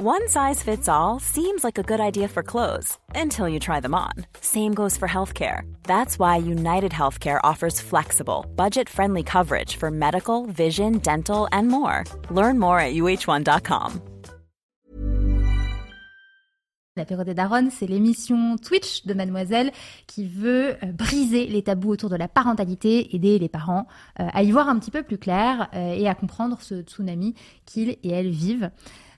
One size fits all seems like a good idea for clothes until you try them on. Same goes for healthcare. That's why United Healthcare offers flexible, budget friendly coverage for medical, vision, dental, and more. Learn more at uh1.com. L'apéro des Daronnes, c'est l'émission Twitch de Mademoiselle qui veut euh, briser les tabous autour de la parentalité, aider les parents euh, à y voir un petit peu plus clair euh, et à comprendre ce tsunami qu'ils et elles vivent.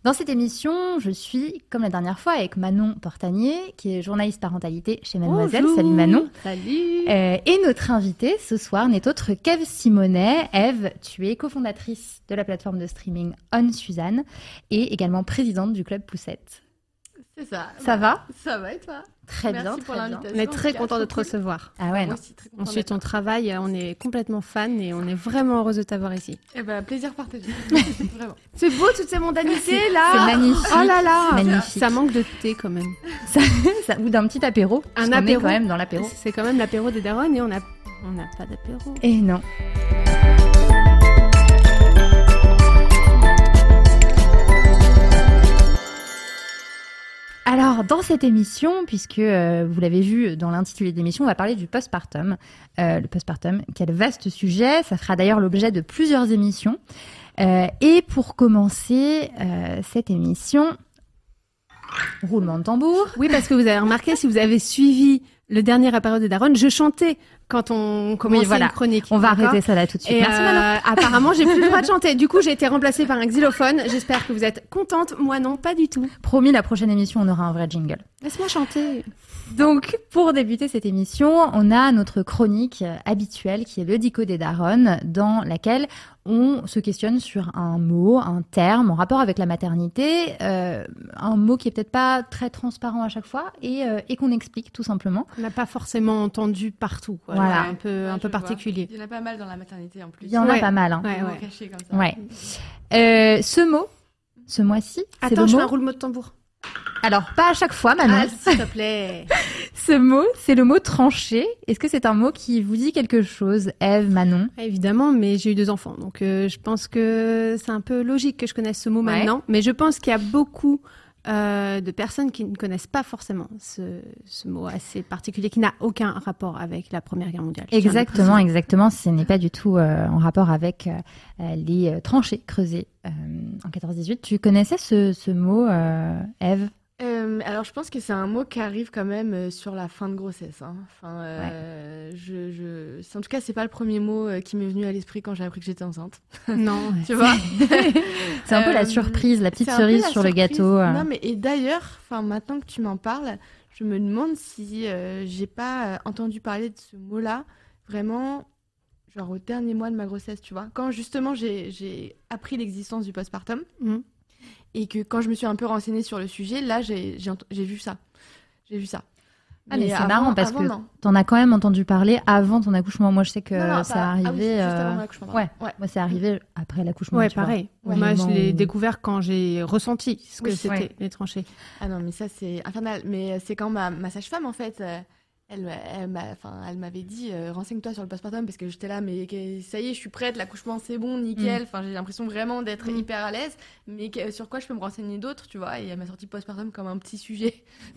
Dans cette émission, je suis, comme la dernière fois, avec Manon Portanier, qui est journaliste parentalité chez Mademoiselle. Bonjour. Salut Manon. Salut. Euh, et notre invitée ce soir n'est autre qu'Ève Simonet. Ève, tu es cofondatrice de la plateforme de streaming On Suzanne et également présidente du club Poussette. C'est ça. Ça va? Ça va et toi? Très Merci bien, pour très bien. l'invitation. On est très content de te cool. recevoir. Ah ouais, non. aussi, Ensuite, d'être ton là. travail, on est complètement fan et on est vraiment heureuse de t'avoir ici. Eh ben, plaisir partagé. Vraiment. C'est beau toutes ces mondanités là C'est magnifique. Oh là là magnifique. Ça manque de thé quand même. Ça- ça- ou d'un petit apéro. Un est apéro. quand même dans l'apéro. C'est quand même l'apéro des darons et on n'a on n'a pas d'apéro. Et non. Alors, dans cette émission, puisque euh, vous l'avez vu dans l'intitulé de l'émission, on va parler du postpartum. Euh, le postpartum, quel vaste sujet. Ça fera d'ailleurs l'objet de plusieurs émissions. Euh, et pour commencer cette émission, roulement de tambour. Oui, parce que vous avez remarqué, si vous avez suivi le dernier apéro des darons, je chantais quand on commençait voilà. une chronique. On va arrêter ça là tout de suite. Et Merci Manon. euh, apparemment, j'ai plus le droit de chanter. Du coup, j'ai été remplacée par un xylophone. J'espère que vous êtes contente. Moi, non, pas du tout. Promis, la prochaine émission, on aura un vrai jingle. Laisse-moi chanter. Donc, pour débuter cette émission, on a notre chronique habituelle qui est le Dico des Daronnes, dans laquelle on se questionne sur un mot, un terme en rapport avec la maternité, euh, un mot qui est peut-être pas très transparent à chaque fois et, euh, et qu'on explique tout simplement. On n'a pas forcément entendu partout. quoi. Voilà. Un peu, Ouais, un peu vois. particulier. Il y en a pas mal dans la maternité en plus. Il y en a pas mal. Hein. Ouais, cachés comme ça. Ouais. Euh, ce mot, ce mois-ci, Attends, le je mot. fais un roulement de tambour. Alors, pas à chaque fois, Manon. Ah, s'il te plaît. Ce mot, c'est le mot tranché. Est-ce que c'est un mot qui vous dit quelque chose, Eve, Manon? Évidemment, mais j'ai eu deux enfants, donc euh, je pense que c'est un peu logique que je connaisse ce mot Ouais. maintenant. Mais je pense qu'il y a beaucoup euh, de personnes qui ne connaissent pas forcément ce, ce mot assez particulier, qui n'a aucun rapport avec la Première Guerre mondiale. Exactement, exactement. Ce n'est pas du tout euh, en rapport avec euh, les tranchées creusées en 14-18. Tu connaissais ce, ce mot, Eve? Euh, alors, je pense que c'est un mot qui arrive quand même euh, sur la fin de grossesse. hein. Enfin, euh, je, je... c'est- En tout cas, c'est pas le premier mot qui m'est venu à l'esprit quand j'ai appris que j'étais enceinte. Non. Tu vois? C'est un peu la surprise, la petite cerise la sur le gâteau. Non, mais et d'ailleurs, enfin maintenant que tu m'en parles, je me demande si euh, j'ai pas entendu parler de ce mot-là vraiment, genre au dernier mois de ma grossesse, tu vois? Quand justement j'ai appris l'existence du postpartum Mhm. Et que quand je me suis un peu renseignée sur le sujet, là j'ai vu ça, j'ai vu ça. Ah, mais c'est marrant parce avant, que. T'en as quand même entendu parler avant ton accouchement. Moi, je sais que Non, non, ça pas- arrivé. ah oui, juste euh, avant l'accouchement, ouais. ouais. Moi, c'est arrivé après l'accouchement. Ouais, tu vois. pareil. Ouais. Moi, je l'ai où- découvert quand j'ai ressenti ce que Oui, c'était ouais. les tranchées. Ah non, mais ça, c'est infernal. Mais euh, c'est quand ma, ma sage-femme, en fait, euh, elle, elle, enfin, elle m'avait dit euh, renseigne-toi sur le postpartum parce que j'étais là, mais ça y est, je suis prête, l'accouchement, c'est bon, nickel. Enfin, j'ai l'impression vraiment d'être Mm. hyper à l'aise. Mais que- sur quoi je peux me renseigner d'autres, tu vois? Et elle m'a sorti postpartum comme un petit sujet.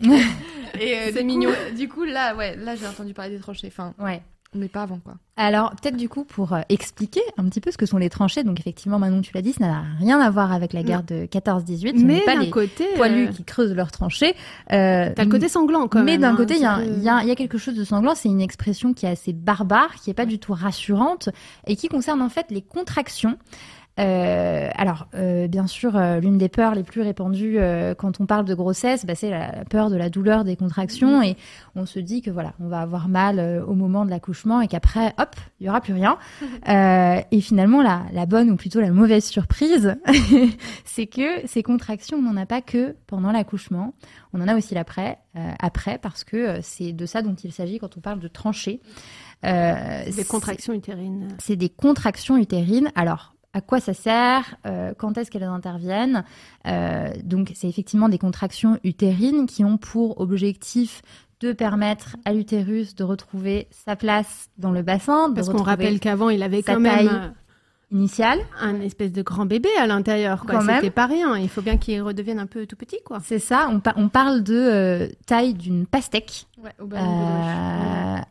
Et euh, C'est du mignon. coup- du coup, là, ouais, là, j'ai entendu parler des tranchées. Enfin, Ouais. Mais pas avant, quoi. Alors, peut-être du coup, pour euh, expliquer un petit peu ce que sont les tranchées, donc effectivement, Manon, tu l'as dit, ça n'a rien à voir avec la guerre de 14-18. Ce Mais pas les côté, poilus euh, qui creusent leurs tranchées. Euh, t'as le côté sanglant quand mais même. d'un hein, côté, il y, a- y a il y a quelque chose de sanglant. C'est une expression qui est assez barbare, qui est pas du tout rassurante et qui concerne en fait les contractions. Euh, alors, euh, bien sûr, euh, l'une des peurs les plus répandues euh, quand on parle de grossesse, bah, c'est la, peur de la douleur des contractions, et on se dit que voilà, on va avoir mal euh, au moment de l'accouchement et qu'après, hop, il y aura plus rien. Euh, et finalement, la, la bonne ou plutôt la mauvaise surprise, c'est que ces contractions, on n'en a pas que pendant l'accouchement. On en a aussi l'après, euh, après, parce que c'est de ça dont il s'agit quand on parle de tranchée. Euh, Des contractions utérines. c'est des contractions utérines. Alors, à quoi ça sert Euh, Quand est-ce qu'elles interviennent Euh, Donc, c'est effectivement des contractions utérines qui ont pour objectif de permettre à l'utérus de retrouver sa place dans le bassin. de Parce qu'on rappelle qu'avant, il avait quand même taille. Initial. Un espèce de grand bébé à l'intérieur, quoi. Quand même. C'était pas rien. Il faut bien qu'il redevienne un peu tout petit, quoi. C'est ça, on, pa- on parle de euh, taille d'une pastèque Ouais, au euh, de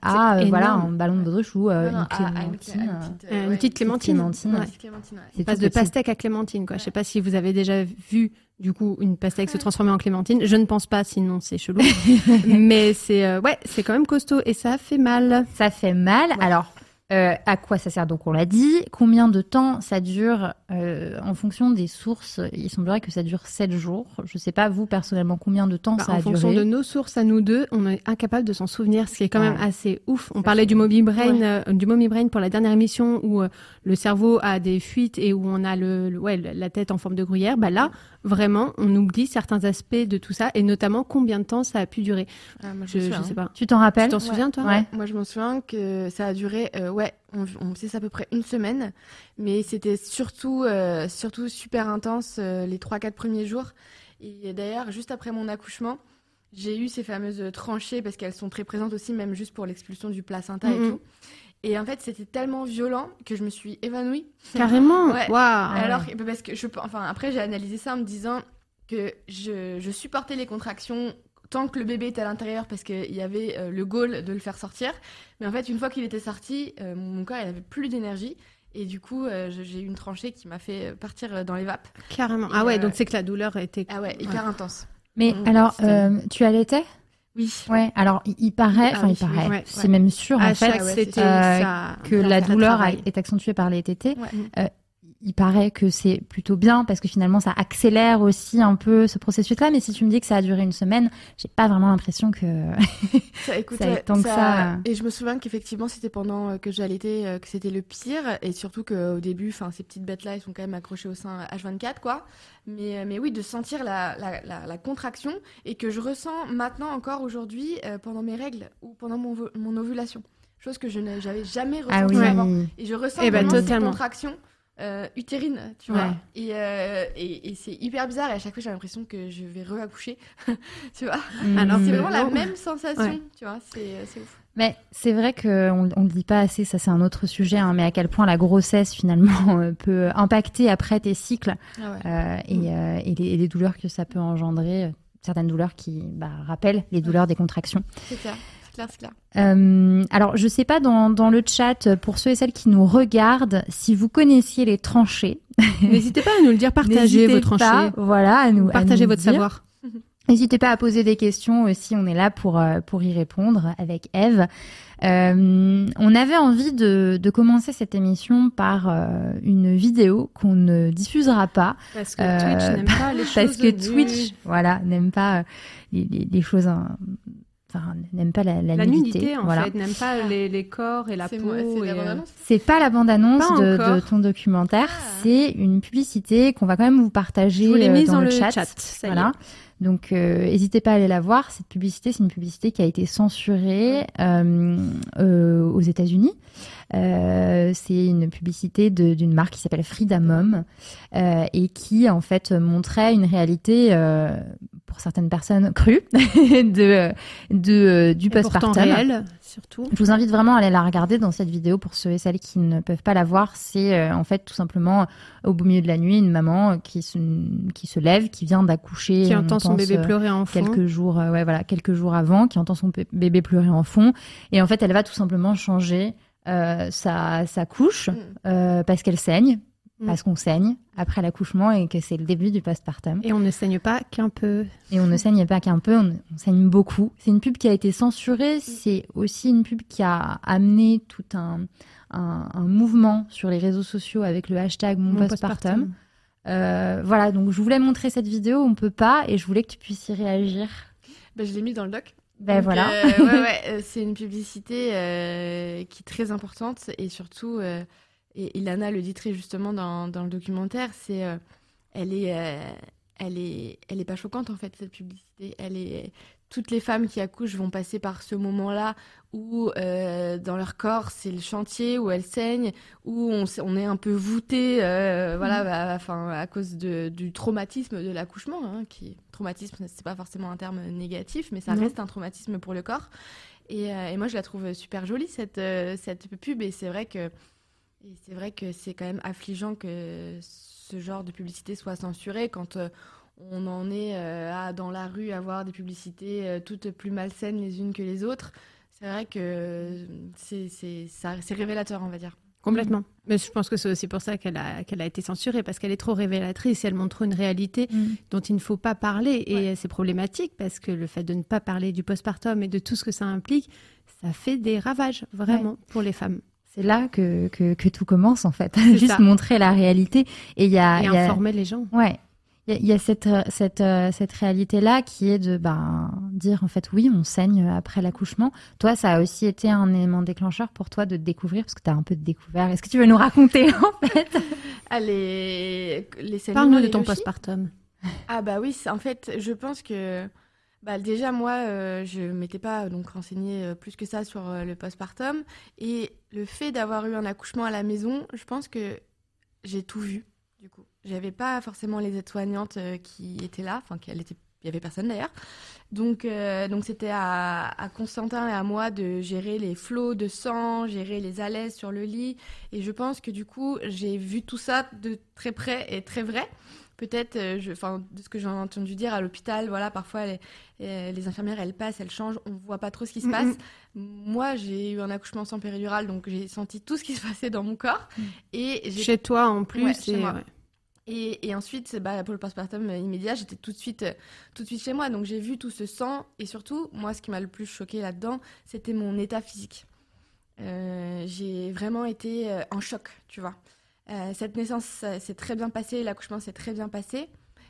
à euh, voilà, un ballon de baudruche ou euh, Non, une à clémentine. à une petite, une ouais, petite clémentine. clémentine, Ouais. clémentine, passe de petit. pastèque à clémentine, quoi. Je sais pas si vous avez déjà vu, du coup, une pastèque se transformer en clémentine. Je ne pense pas, sinon c'est chelou. Mais c'est, euh, ouais, c'est quand même costaud et ça fait mal. Ça fait mal. Ouais. Alors, euh, à quoi ça sert Donc, on l'a dit. Combien de temps ça dure euh, En fonction des sources, il semblerait que ça dure 7 jours. Je sais pas, vous, personnellement, combien de temps Bah, ça en a fonction duré de nos sources à nous deux, on est incapable de s'en souvenir, ce qui est quand même assez ouf. On Ça parlait fait- du Moby Brain, Ouais. euh, du Mommy Brain pour la dernière émission où euh, le cerveau a des fuites et où on a le, le- ouais, la tête en forme de gruyère. Bah là, vraiment, on oublie certains aspects de tout ça et notamment combien de temps ça a pu durer. Ah, moi, Je, je souviens, sais hein. pas. Tu t'en rappelles Tu t'en souviens, toi? Ouais. Moi, je m'en souviens que ça a duré, euh, ouais, on, on sait c'est à peu près une semaine, mais c'était surtout, euh, surtout super intense euh, les 3-4 premiers jours. Et d'ailleurs, juste après mon accouchement, j'ai eu ces fameuses tranchées parce qu'elles sont très présentes aussi, même juste pour l'expulsion du placenta et tout. Et en fait, c'était tellement violent que je me suis évanouie. Carrément? Ouais. Waouh. Alors, parce que je, enfin, après, j'ai analysé ça en me disant que je, je supportais les contractions tant que le bébé était à l'intérieur parce qu'il y avait euh, le goal de le faire sortir. Mais en fait, une fois qu'il était sorti, euh, mon, corps, il avait plus d'énergie. Et du coup, euh, j'ai eu une tranchée qui m'a fait partir dans les vapes. Carrément. Et, Ah ouais, euh, donc c'est que la douleur était. Ah ouais, hyper intense. Mais alors, euh, tu allaitais? Oui. Ouais. Alors, il, il paraît, Ah enfin, oui, il oui, paraît, c'est ouais. même sûr à en fait ouais, euh, ça. que la douleur est accentuée par les tétés. Ouais. Il paraît que c'est plutôt bien parce que finalement ça accélère aussi un peu ce processus-là. Mais si tu me dis que ça a duré une semaine, j'ai pas vraiment l'impression que. Ça, écoute, Ça a ouais, tant que ça. Et je me souviens qu'effectivement, c'était pendant euh, que j'allaitais euh, que c'était le pire. Et surtout qu'au début, enfin, ces petites bêtes-là, elles sont quand même accrochées au sein H24, quoi. Mais, euh, mais oui, de sentir la, la, la, la contraction et que je ressens maintenant encore aujourd'hui euh, pendant mes règles ou pendant mon, vo- mon ovulation. Chose que je n'avais j'avais jamais ressentie Ah oui. avant. Et je ressens Eh ben, totalement. Euh, utérines, tu Ouais. vois. Et, euh, et, et c'est hyper bizarre. Et à chaque fois, j'ai l'impression que je vais re-accoucher, tu vois. Alors, C'est Mm. vraiment la non. même sensation, Ouais. tu vois. C'est c'est ouf. Mais c'est vrai qu'on on le dit pas assez, ça c'est un autre sujet, hein, mais à quel point la grossesse finalement euh, peut impacter après tes cycles Ah ouais. euh, et, euh, et les, et les douleurs que ça peut engendrer, euh, certaines douleurs qui bah, rappellent les douleurs des contractions. C'est c'est clair, c'est clair. Euh, alors, je sais pas dans, dans le chat, pour ceux et celles qui nous regardent, si vous connaissiez les tranchées. N'hésitez pas à nous le dire, partagez vos pas, tranchées, Voilà, à nous, à partagez nous votre dire. savoir. N'hésitez pas à poser des questions aussi, on est là pour, euh, pour y répondre avec Eve. Euh, on avait envie de, de commencer cette émission par euh, une vidéo qu'on ne diffusera pas Parce que Euh, Twitch n'aime pas les choses parce que nues. Twitch, voilà, n'aime pas euh, les, les- les choses, hein, enfin, n'aime pas la, la La nudité. nudité, en voilà. fait, n'aime pas les, les corps et la peau. moi- c'est et, la euh, C'est pas la bande-annonce de, ton documentaire, Ah. c'est une publicité qu'on va quand même vous partager Je vous l'ai euh, mise dans, dans le chat. chat, ça y voilà. Donc, euh, n'hésitez pas à aller la voir. Cette publicité, c'est une publicité qui a été censurée euh, euh, aux États-Unis. Euh, c'est une publicité de- d'une marque qui s'appelle Frida Mom euh, et qui en fait montrait une réalité euh, pour certaines personnes crue de, de euh, du postpartum. réel, surtout. Je vous invite vraiment à aller la regarder dans cette vidéo pour ceux et celles qui ne peuvent pas la voir. C'est euh, en fait tout simplement au beau milieu de la nuit une maman qui se, qui se lève, qui vient d'accoucher, Qui entend son bébé euh, pleurer en fond. quelques jours, euh, ouais voilà, quelques jours avant, qui entend son bé- bébé pleurer en fond, et en fait elle va tout simplement changer euh, sa, sa couche Mm. euh, parce qu'elle saigne, Mm. parce qu'on saigne après l'accouchement et que c'est le début du postpartum. Et on ne saigne pas qu'un peu. Et on ne saigne pas qu'un peu, on, on saigne beaucoup. C'est une pub qui a été censurée. C'est aussi une pub qui a amené tout un, un, un mouvement sur les réseaux sociaux avec le hashtag mon, Mon postpartum. Euh, voilà, donc je voulais montrer cette vidéo, on peut pas, et je voulais que tu puisses y réagir. Ben, je l'ai mis dans le doc. Ben Donc, voilà. euh, ouais, ouais, euh, c'est une publicité euh, qui est très importante et surtout, euh, et Ilana le dit très justement dans, dans le documentaire, c'est, euh, elle est, euh, elle est, elle est pas choquante en fait cette publicité. Elle est, toutes les femmes qui accouchent vont passer par ce moment-là où euh, dans leur corps c'est le chantier où elles saignent, où on, on est un peu voûté, euh, voilà, bah, enfin à cause de, du traumatisme de l'accouchement, hein, qui traumatisme c'est pas forcément un terme négatif, mais ça reste un traumatisme pour le corps. Et, et moi je la trouve super jolie cette cette pub et c'est vrai que Et c'est vrai que c'est quand même affligeant que ce genre de publicité soit censurée quand euh, on en est euh, à, dans la rue, à voir des publicités euh, toutes plus malsaines les unes que les autres. C'est vrai que c'est révélateur, on va dire. Complètement. Mais je pense que c'est aussi pour ça qu'elle a, qu'elle a été censurée, parce qu'elle est trop révélatrice. Elle montre une réalité Mm. dont il ne faut pas parler. Et c'est problématique, parce que le fait de ne pas parler du postpartum et de tout ce que ça implique, ça fait des ravages, vraiment, pour les femmes. C'est là que, que, que tout commence en fait. Juste ça. montrer la réalité. Et il y a, et il y a- informer les gens. Ouais. Il y a, il y a cette, cette, euh, cette réalité-là qui est de ben, dire en fait oui, on saigne après l'accouchement. Toi, ça a aussi été un élément déclencheur pour toi de découvrir, parce que tu as un peu découvert. Est-ce que tu veux nous raconter en fait? Ah, les, Parle-nous de ton postpartum. Ah bah oui, en fait, je pense que bah, déjà moi, euh, je m'étais pas donc renseignée euh, plus que ça sur euh, le postpartum et le fait d'avoir eu un accouchement à la maison, je pense que j'ai tout vu du coup. J'avais pas forcément les aides-soignantes euh, qui étaient là, enfin qu'elle il y avait personne d'ailleurs. Donc euh, donc c'était à, à Constantin et à moi de gérer les flots de sang, gérer les alaises sur le lit et je pense que du coup, j'ai vu tout ça de très près et très vrai peut-être, euh, enfin, de ce que j'ai entendu dire à l'hôpital, voilà, parfois les, euh, les infirmières elles passent, elles changent, on voit pas trop ce qui se passe. Moi, j'ai eu un accouchement sans péridurale, donc j'ai senti tout ce qui se passait dans mon corps. Et j'ai Chez toi, en plus. Ouais, chez et, moi. ouais. et, et ensuite, bah, pour le postpartum immédiat, j'étais tout de suite, euh, tout de suite chez moi. Donc j'ai vu tout ce sang et surtout, moi, ce qui m'a le plus choqué là-dedans, c'était mon état physique. Euh, j'ai vraiment été en choc, tu vois. Euh, cette naissance s'est très bien passée, l'accouchement s'est très bien passé,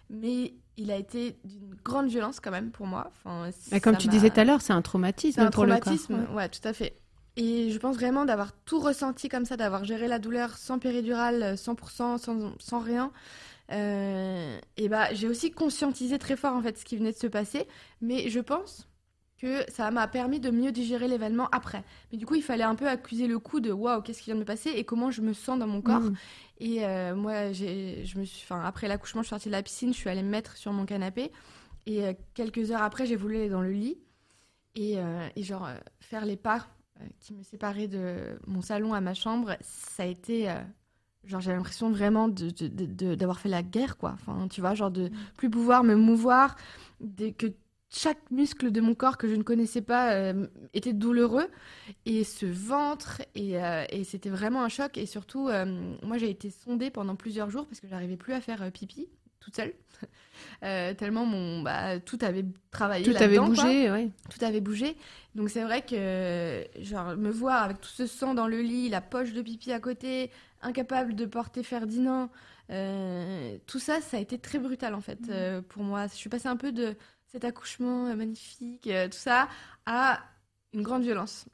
mais il a été d'une grande violence quand même pour moi. Enfin, Mais comme ça tu disais tout à l'heure, c'est un traumatisme un pour le corps. traumatisme, ouais. tout à fait. Et je pense vraiment d'avoir tout ressenti comme ça, d'avoir géré la douleur sans péridurale, 100%, sans, sans rien. Euh, et bah, j'ai aussi conscientisé très fort en fait ce qui venait de se passer, mais je pense que ça m'a permis de mieux digérer l'événement après. Mais du coup, il fallait un peu accuser le coup de waouh, qu'est-ce qui vient de me passer et comment je me sens dans mon corps. Mhm. Et euh, moi, je me suis, après l'accouchement, je suis sortie de la piscine, je suis allée me mettre sur mon canapé. Et euh, quelques heures après, j'ai voulu aller dans le lit et, euh, et genre euh, faire les pas qui me séparaient de mon salon à ma chambre. Ça a été, genre, j'ai l'impression vraiment de, de- de- de- d'avoir fait la guerre, quoi. Enfin, tu vois, genre de plus pouvoir me mouvoir, de- que chaque muscle de mon corps que je ne connaissais pas euh, était douloureux. Et ce ventre et, euh, et c'était vraiment un choc. Et surtout euh, moi j'ai été sondée pendant plusieurs jours parce que j'arrivais plus à faire pipi toute seule. Tellement mon bah, tout avait travaillé Tout avait bougé, ouais. tout avait bougé. Donc c'est vrai que genre me voir avec tout ce sang dans le lit la poche de pipi à côté incapable de porter Ferdinand tout ça ça a été très brutal en fait euh, pour moi. Je suis passée un peu de cet accouchement euh, magnifique euh, tout ça à une grande violence.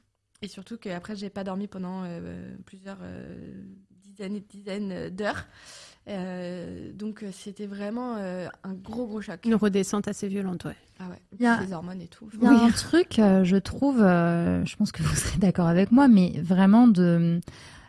Et surtout qu'après j'ai pas dormi pendant euh, plusieurs euh, dizaines et dizaines d'heures. Euh, donc c'était vraiment euh, un gros gros choc. Une redescente assez violente, ouais. ah ouais. Il y a- les hormones et tout. Il y a un truc, euh, je trouve, euh, je pense que vous serez d'accord avec moi, mais vraiment de,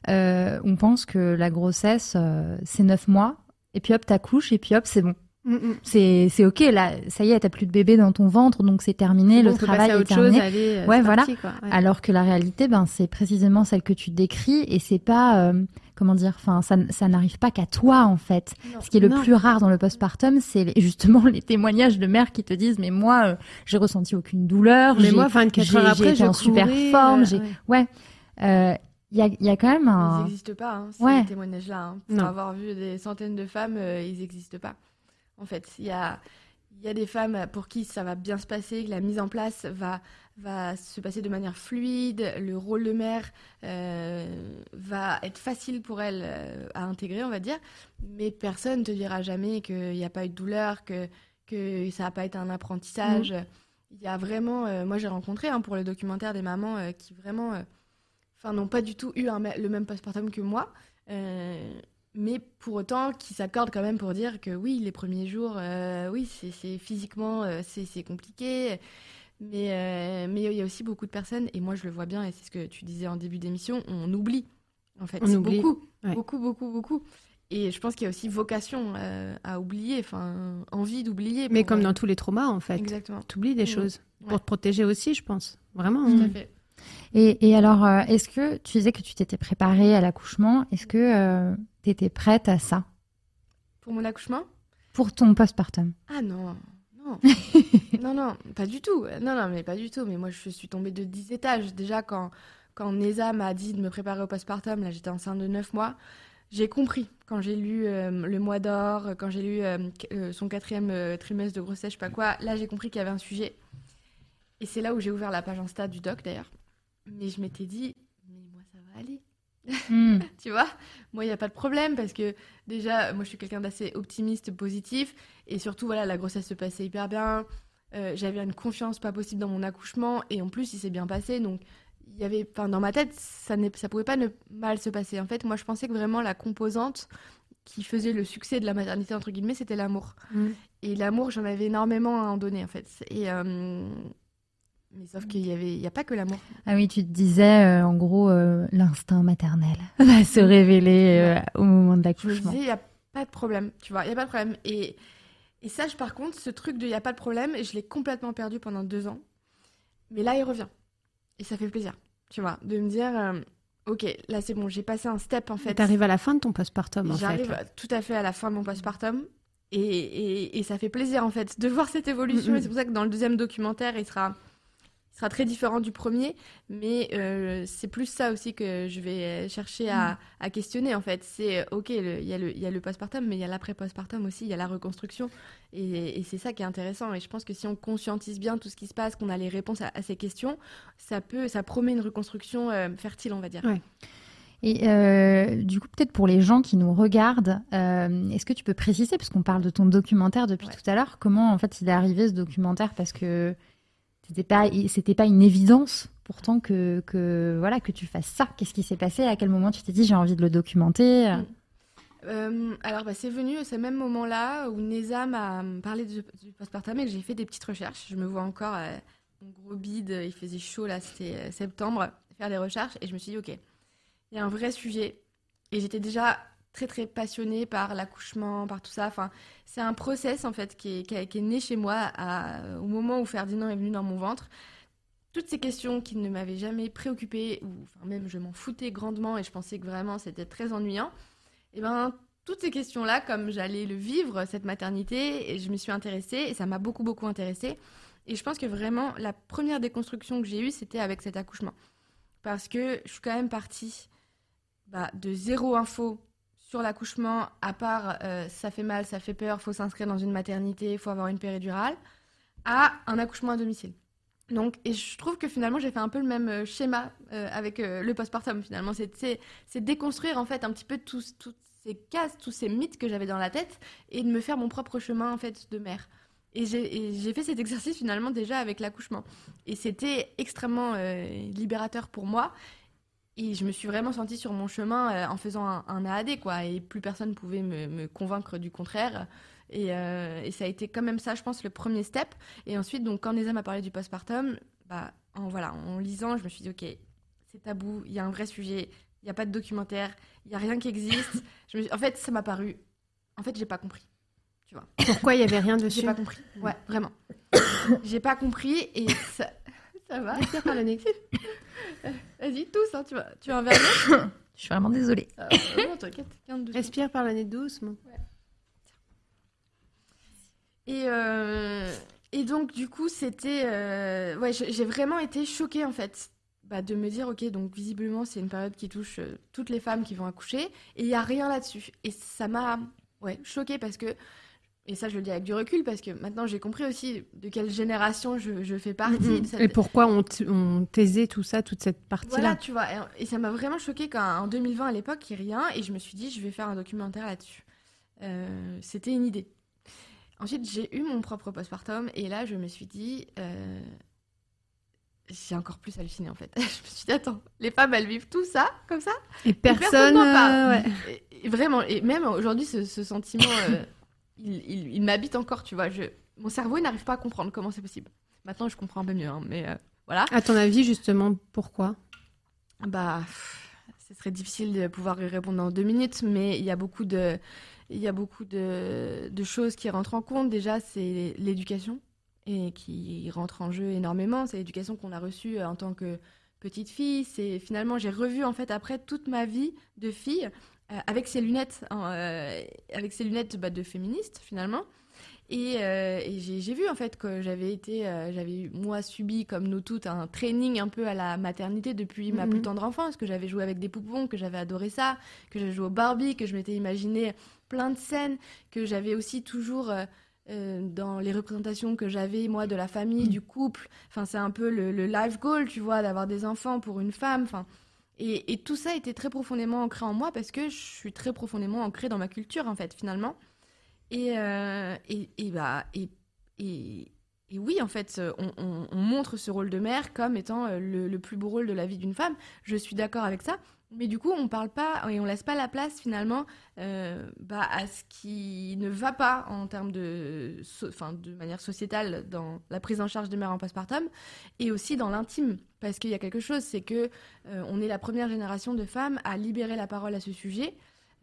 euh, on pense que la grossesse euh, c'est neuf mois, et puis hop t'accouches, et puis hop c'est bon, Mhm. c'est c'est ok là, ça y est t'as plus de bébé dans ton ventre, donc c'est terminé, Bon, le travail à est autre chose, terminé. aller, euh, Ouais, voilà. parti, quoi. Ouais. Alors que la réalité, ben c'est précisément celle que tu décris, et c'est pas euh, comment dire, enfin ça, ça n'arrive pas qu'à toi en fait. Non. Ce qui est le Non. plus rare dans le postpartum, c'est justement les témoignages de mères qui te disent mais moi euh, j'ai ressenti aucune douleur, Mais j'ai- moi, 24 j'ai- heures après, je en super forme, j'ai- ouais. ouais. Euh, Il y, a, il y a quand même Ils un. n'existent pas, hein, ces Ouais. témoignages-là. hein. Pour Non. avoir vu des centaines de femmes, euh, ils n'existent pas. En fait, il y a, il y a des femmes pour qui ça va bien se passer, que la mise en place va, va se passer de manière fluide, le rôle de mère euh, va être facile pour elles euh, à intégrer, on va dire. Mais personne ne te dira jamais qu'il n'y a pas eu de douleur, que, que ça n'a pas été un apprentissage. Il y a vraiment, euh, moi j'ai rencontré hein, pour le documentaire des mamans qui vraiment, enfin n'ont pas du tout eu un le même postpartum que moi, mais pour autant qui s'accordent quand même pour dire que oui, les premiers jours, euh, oui, c'est physiquement, euh, c'est compliqué, mais euh, mais il y a aussi beaucoup de personnes et moi je le vois bien et c'est ce que tu disais en début d'émission, on oublie en fait, On oublie, beaucoup, ouais. beaucoup, beaucoup, beaucoup. Et je pense qu'il y a aussi vocation euh, à oublier, enfin envie d'oublier. Mais comme dans tous les traumas, en fait. Exactement. Tu oublies des Mm. choses. Ouais. Pour te protéger aussi, je pense. Vraiment. Tout hein. à fait. Et, et alors, est-ce que tu disais que tu t'étais préparée à l'accouchement Est-ce que tu étais prête à ça Pour mon accouchement Pour ton postpartum Ah non, non. non, non, pas du tout. Non, non, mais pas du tout. Mais moi, je suis tombée de 10 étages. Déjà, quand, quand Neza m'a dit de me préparer au postpartum, là, j'étais enceinte de 9 mois, j'ai compris. Quand j'ai lu euh, Le mois d'or, quand j'ai lu euh, euh, son quatrième trimestre de grossesse, je sais pas quoi, là, j'ai compris qu'il y avait un sujet. Et c'est là où j'ai ouvert la page Insta du doc, d'ailleurs. Mais je m'étais dit, mais moi, ça va aller. Hmm. tu vois Moi, il n'y a pas de problème parce que déjà, moi, je suis quelqu'un d'assez optimiste, positif. Et surtout, voilà, la grossesse se passait hyper bien. J'avais une confiance pas possible dans mon accouchement. Et en plus, il s'est bien passé. Donc, il y avait, enfin, dans ma tête, ça ne ça pouvait pas ne mal se passer. En fait, moi, je pensais que vraiment la composante qui faisait le succès de la maternité entre guillemets, c'était l'amour. Mm. Et l'amour, j'en avais énormément à en donner en fait. Et euh, mais sauf qu'il y avait, il y a pas que l'amour. Ah oui, tu te disais euh, en gros euh, l'instinct maternel va se révéler au moment de l'accouchement. Je me disais, il y a pas de problème, tu vois, il y a pas de problème. Et et ça, par contre, ce truc de il y a pas de problème, je l'ai complètement perdu pendant deux ans. Mais là, il revient. Et ça fait plaisir, tu vois, de me dire, euh, ok, là c'est bon, j'ai passé un step en fait. T'arrives à la fin de ton postpartum en fait. J'arrive tout à fait à la fin de mon postpartum. Et, et, et, ça fait plaisir en fait de voir cette évolution. Et c'est pour ça que dans le deuxième documentaire, il sera sera très différent du premier, mais euh, c'est plus ça aussi que je vais chercher à, mm. questionner en fait. C'est euh, ok, il y a le, le postpartum, mais il y a l'après-postpartum aussi, il y a la reconstruction, et, c'est ça qui est intéressant. Et je pense que si on conscientise bien tout ce qui se passe, qu'on a les réponses à, ces questions, ça peut, ça promet une reconstruction euh, fertile, on va dire. Et du coup, peut-être pour les gens qui nous regardent, est-ce que tu peux préciser, puisqu'on parle de ton documentaire depuis tout à l'heure, comment en fait il est arrivé ce documentaire? Parce que c'était pas c'était pas une évidence pourtant que, que voilà que tu fasses ça. Qu'est-ce qui s'est passé? À quel moment tu t'es dit j'ai envie de le documenter? Euh, alors, bah, c'est venu à ce même moment-là où Neza m'a parlé du, postpartum et que j'ai fait des petites recherches. Je me vois encore, euh, mon gros bide, il faisait chaud là, c'était euh, septembre, faire des recherches et je me suis dit, ok, il y a un vrai sujet. Et j'étais déjà très très passionnée par l'accouchement, par tout ça. Enfin, c'est un process en fait qui est, né chez moi au moment où Ferdinand est venu dans mon ventre. Toutes ces questions qui ne m'avaient jamais préoccupée, ou enfin, même je m'en foutais grandement et je pensais que vraiment c'était très ennuyant, et eh ben toutes ces questions-là, comme j'allais le vivre, cette maternité, et je me suis intéressée et ça m'a beaucoup beaucoup intéressée. Et je pense que vraiment la première déconstruction que j'ai eue, c'était avec cet accouchement. Parce que je suis quand même partie bah, de zéro info sur l'accouchement, à part euh, ça fait mal, ça fait peur, faut s'inscrire dans une maternité, faut avoir une péridurale, à un accouchement à domicile. Donc, et je trouve que finalement, j'ai fait un peu le même euh, schéma euh, avec le postpartum. Finalement, c'est déconstruire en fait un petit peu toutes ces cases, tous ces mythes que j'avais dans la tête, et de me faire mon propre chemin en fait de mère. Et j'ai fait cet exercice finalement déjà avec l'accouchement. Et c'était extrêmement libérateur pour moi. Et je me suis vraiment sentie sur mon chemin euh, en faisant un, AAD, quoi. Et plus personne ne pouvait me, convaincre du contraire. Euh, et, ça a été quand même ça, je pense, le premier step. Et ensuite, donc, quand Neza m'a parlé du postpartum, bah, en, voilà, en lisant, je me suis dit, OK, c'est tabou, il y a un vrai sujet, il n'y a pas de documentaire, il n'y a rien qui existe. je En fait, ça m'a paru. En fait, j'ai pas compris. Tu vois. Pourquoi il n'y avait rien dessus J'ai pas compris. Ouais, vraiment. j'ai pas compris et ça, ça va. Respire par le nez. Vas-y, tous, hein, tu vas, tu vas un verre Je suis vraiment désolée. Ah, t'inquiète. Respire par le nez doucement. Et, euh, et donc, du coup, c'était. Euh, ouais, j'ai vraiment été choquée, en fait, bah, de me dire, ok, donc visiblement, c'est une période qui touche euh, toutes les femmes qui vont accoucher, et il n'y a rien là-dessus. Et ça m'a ouais, choquée parce que et ça, je le dis avec du recul parce que maintenant j'ai compris aussi de quelle génération je, fais partie. Et pourquoi on, on, taisait tout ça, toute cette partie-là. Voilà, tu vois. Et, ça m'a vraiment choqué qu'en 2020, à l'époque, il rien. Et je me suis dit, je vais faire un documentaire là-dessus. Euh, c'était une idée. Ensuite, j'ai eu mon propre postpartum. Et là, je me suis dit. Euh, j'ai encore plus halluciné en fait. je me suis dit, attends, les femmes, elles vivent tout ça, comme ça? Et personne. Euh, et, vraiment, et même aujourd'hui, ce, sentiment il, m'habite encore, tu vois. Je... Mon cerveau n'arrive pas à comprendre comment c'est possible. Maintenant, je comprends un peu mieux, hein, mais euh, voilà. À ton avis, justement, pourquoi? Bah, ce serait difficile de pouvoir y répondre en deux minutes, mais il y a beaucoup de, il y a beaucoup de, de choses qui rentrent en compte. Déjà, c'est l'éducation et qui rentre en jeu énormément. C'est l'éducation qu'on a reçue en tant que petite fille. C'est finalement, j'ai revu en fait après toute ma vie de fille euh, avec ses lunettes, hein, euh, avec ses lunettes bah, de féministe finalement. Et, euh, et j'ai vu en fait que j'avais été, j'avais moi subi comme nous toutes un training un peu à la maternité depuis ma Mhm. plus tendre enfance, que j'avais joué avec des poupons, que j'avais adoré ça, que j'avais joué au Barbie, que je m'étais imaginé plein de scènes, que j'avais aussi toujours euh, dans les représentations que j'avais moi de la famille, du couple. Enfin c'est un peu le, le life goal, tu vois, d'avoir des enfants pour une femme. Enfin et, tout ça était très profondément ancré en moi parce que je suis très profondément ancrée dans ma culture en fait finalement. Et, euh, et, et, bah, et, et, oui, en fait, on, on- on montre ce rôle de mère comme étant euh, le plus beau rôle de la vie d'une femme. Je suis d'accord avec ça. Mais du coup, on parle pas et on laisse pas la place finalement euh, bah, à ce qui ne va pas en termes de, so- de manière sociétale dans la prise en charge de mère en postpartum et aussi dans l'intime. Parce qu'il y a quelque chose, c'est que euh, on est la première génération de femmes à libérer la parole à ce sujet.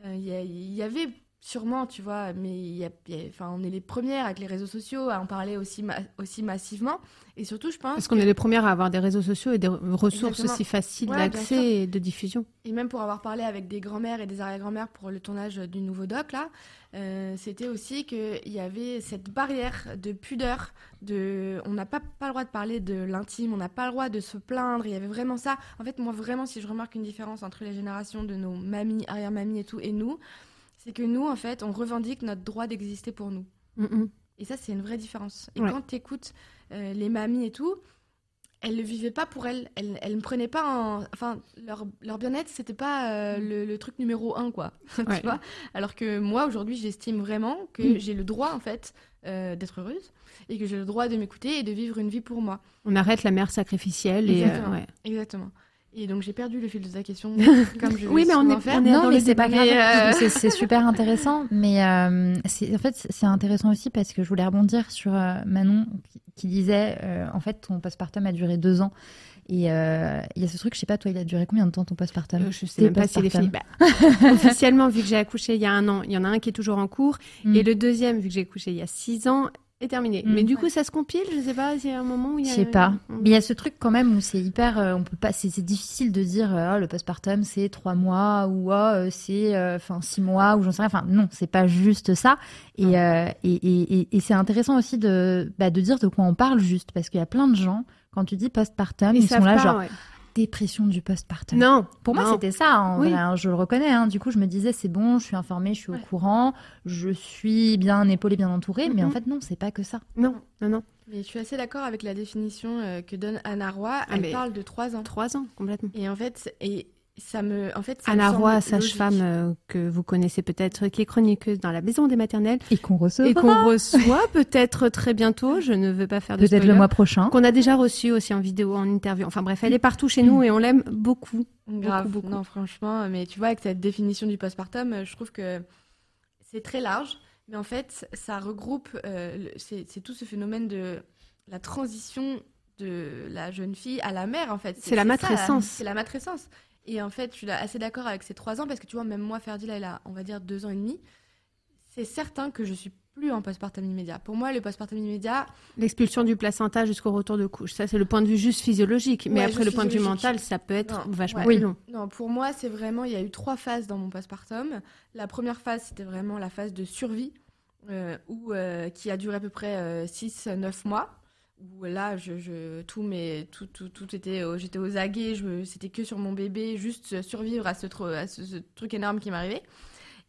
Euh, il y avait sûrement, tu vois, mais il y a- il y a- enfin, on est les premières avec les réseaux sociaux à en parler aussi, ma- aussi massivement. Et surtout, je pense. Parce qu'on est les premières à avoir des réseaux sociaux et des ressources Exactement. aussi faciles Ouais, d'accès et de diffusion. Et même pour avoir parlé avec des grands-mères et des arrière-grands-mères pour le tournage du nouveau doc, là, euh, c'était aussi qu'il y avait cette barrière de pudeur, de... on n'a pas, pas le droit de parler de l'intime, on n'a pas le droit de se plaindre, il y avait vraiment ça. En fait, moi, vraiment, si je remarque une différence entre les générations de nos mamies, arrière-mamies et tout, et nous, c'est que nous, en fait, on revendique notre droit d'exister pour nous. Mm, mm. Et ça, c'est une vraie différence. Et Ouais. quand tu écoutes les mamies et tout, elles ne vivaient pas pour elles. Elles, elles ne prenaient pas en... Enfin, leur, leur bien-être, c'était pas euh, le, le truc numéro un, quoi. tu Ouais. vois? Alors que moi, aujourd'hui, j'estime vraiment que Mm. j'ai le droit, en fait, euh, d'être heureuse et que j'ai le droit de m'écouter et de vivre une vie pour moi. On arrête la mère sacrificielle et euh, Exactement. ouais. Exactement. Et donc, j'ai perdu le fil de ta question, comme je Oui, mais on est- faire. on est- non, dans mais le c'est pas grave. Euh, C'est- super intéressant. Mais euh, en fait, c'est intéressant aussi parce que je voulais rebondir sur euh, Manon qui, qui disait euh, en fait, ton postpartum a duré deux ans. Et euh, il y a ce truc, je sais pas, toi, il a duré combien de temps ton postpartum? Euh, je sais même pas s'il est fini. postpartum. Bah, officiellement, vu que j'ai accouché il y a un an, il y en a un qui est toujours en cours. Mm. Et le deuxième, vu que j'ai accouché il y a six ans, est terminé. Mm. Mais du coup, ça se compile, je sais pas, s'il y a un moment où il y Je a... sais pas. Mais il y a ce truc quand même où c'est hyper. euh, on peut pas. C'est difficile de dire euh, Ah, le postpartum c'est trois mois ou ah, euh, c'est euh, enfin six mois ou j'en sais rien. Enfin non, c'est pas juste ça. Et, euh, et, et, et- et c'est intéressant aussi de bah, de dire de quoi on parle juste parce qu'il y a plein de gens quand tu dis postpartum ils, sont là pas, genre ouais. Dépression du postpartum. Non, Pour moi, c'était ça, en Oui. vrai, hein, je le reconnais. hein. Du coup, je me disais, c'est bon, je suis informée, je suis Ouais. au courant, je suis bien épaulée, bien entourée. Mais en fait, non, c'est pas que ça. Non, non, non. Mais je suis assez d'accord avec la définition euh, que donne Anna Roy. Ah, Elle mais- parle de trois ans. Trois ans, complètement. Et en fait, et ça me, en fait, ça me Anna Roy, sage-femme euh, que vous connaissez peut-être, qui est chroniqueuse dans la maison des maternelles Et qu'on recevra et qu'on reçoit peut-être très bientôt. Je ne veux pas faire de peut-être le mois prochain. Qu'on a déjà reçu aussi en vidéo, en interview. Enfin bref, elle est partout chez nous et on l'aime beaucoup. Grave. Beaucoup, beaucoup. Non, franchement, mais tu vois, avec cette définition du postpartum, euh, je trouve que c'est très large, mais en fait, ça regroupe, euh, c'est c'est tout ce phénomène de la transition de la jeune fille à la mère, en fait. C'est la ça, matrescence. C'est la matrescence. Et en fait, je suis assez d'accord avec ces trois ans, parce que tu vois, même moi, Ferdi, là, elle a, on va dire, deux ans et demi. C'est certain que je suis plus en postpartum immédiat. Pour moi, le postpartum immédiat, L'expulsion du placenta jusqu'au retour de couche, ça c'est le point de vue juste physiologique. Mais Ouais, après, le point de vue mental, ça peut être Non, vachement ouais. plus long. Non, pour moi, c'est vraiment, il y a eu trois phases dans mon postpartum. La première phase, c'était vraiment la phase de survie, euh, où, euh, qui a duré à peu près 6-9 mois. Où là, je, je- tout, mes, tout, tout, tout était, j'étais aux aguets, je c'était que sur mon bébé, juste survivre à ce, tro- à ce, ce truc énorme qui m'arrivait.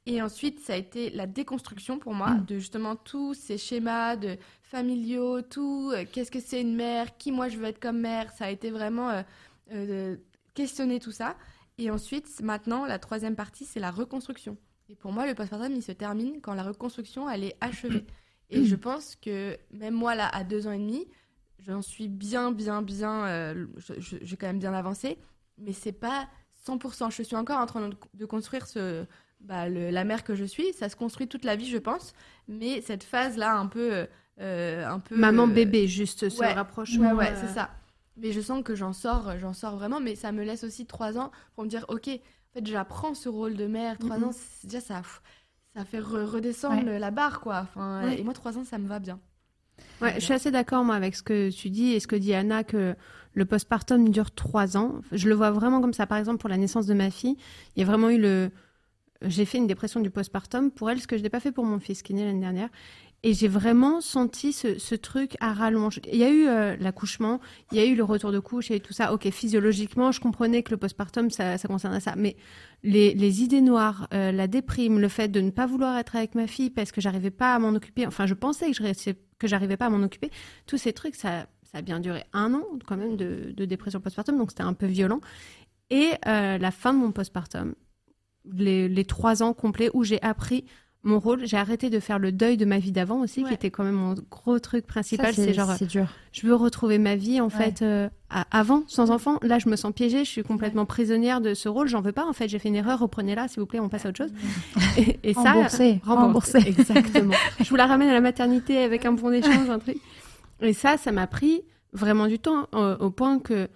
Et ensuite, ça a été la déconstruction pour moi Mm. de justement tous ces schémas de familiaux, tout, euh, qu'est-ce que c'est une mère, qui moi je veux être comme mère. Ça a été vraiment euh, euh, de questionner tout ça. Et ensuite, maintenant, la troisième partie, c'est la reconstruction. Et pour moi, le postpartum, il se termine quand la reconstruction, elle est achevée. Et je pense que même moi, là, à deux ans et demi, j'en suis bien, bien, bien, euh, j'ai quand même bien avancé, mais c'est pas 100%. Je suis encore en train de, construire ce, bah, le- la mère que je suis. Ça se construit toute la vie, je pense. Mais cette phase-là, un peu, euh, un peu. Maman euh, juste ce ouais. rapprochement. Ouais, ouais, euh, c'est ça. Mais je sens que j'en sors, j'en sors vraiment, mais ça me laisse aussi trois ans pour me dire, ok, en fait, j'apprends ce rôle de mère. Trois Mhm. ans, déjà, ça, ça fait re- redescendre la barre, quoi. Enfin, Ouais. Et moi, trois ans, ça me va bien. Ouais, je suis assez d'accord moi avec ce que tu dis et ce que dit Anna que le postpartum dure trois ans. Je le vois vraiment comme ça. Par exemple, pour la naissance de ma fille, il y a vraiment eu le. J'ai fait une dépression du postpartum pour elle, ce que je n'ai pas fait pour mon fils qui est né l'année dernière. Et j'ai vraiment senti ce, truc à rallonge. Il y a eu euh, l'accouchement, il y a eu le retour de couche, et tout ça. Ok, physiologiquement, je comprenais que le postpartum, ça, ça concernait ça. Mais les, idées noires, euh, la déprime, le fait de ne pas vouloir être avec ma fille parce que j'arrivais pas à m'en occuper, enfin, je pensais que je que j'arrivais pas à m'en occuper, tous ces trucs, ça, a bien duré un an quand même de, dépression postpartum, donc c'était un peu violent. Et euh, la fin de mon postpartum, les, les trois ans complets où j'ai appris mon rôle. J'ai arrêté de faire le deuil de ma vie d'avant aussi, qui était quand même mon gros truc principal. C'est genre, dur. je veux retrouver ma vie en fait euh, avant, sans enfant. Là, je me sens piégée, je suis complètement prisonnière de ce rôle. J'en veux pas en fait. J'ai fait une erreur. Reprenez-la, s'il vous plaît. On passe à autre chose. Et, ça, remboursé, remboursé. Exactement. je vous la ramène à la maternité avec un bon échange, un truc. Et ça, ça m'a pris vraiment du temps, au point que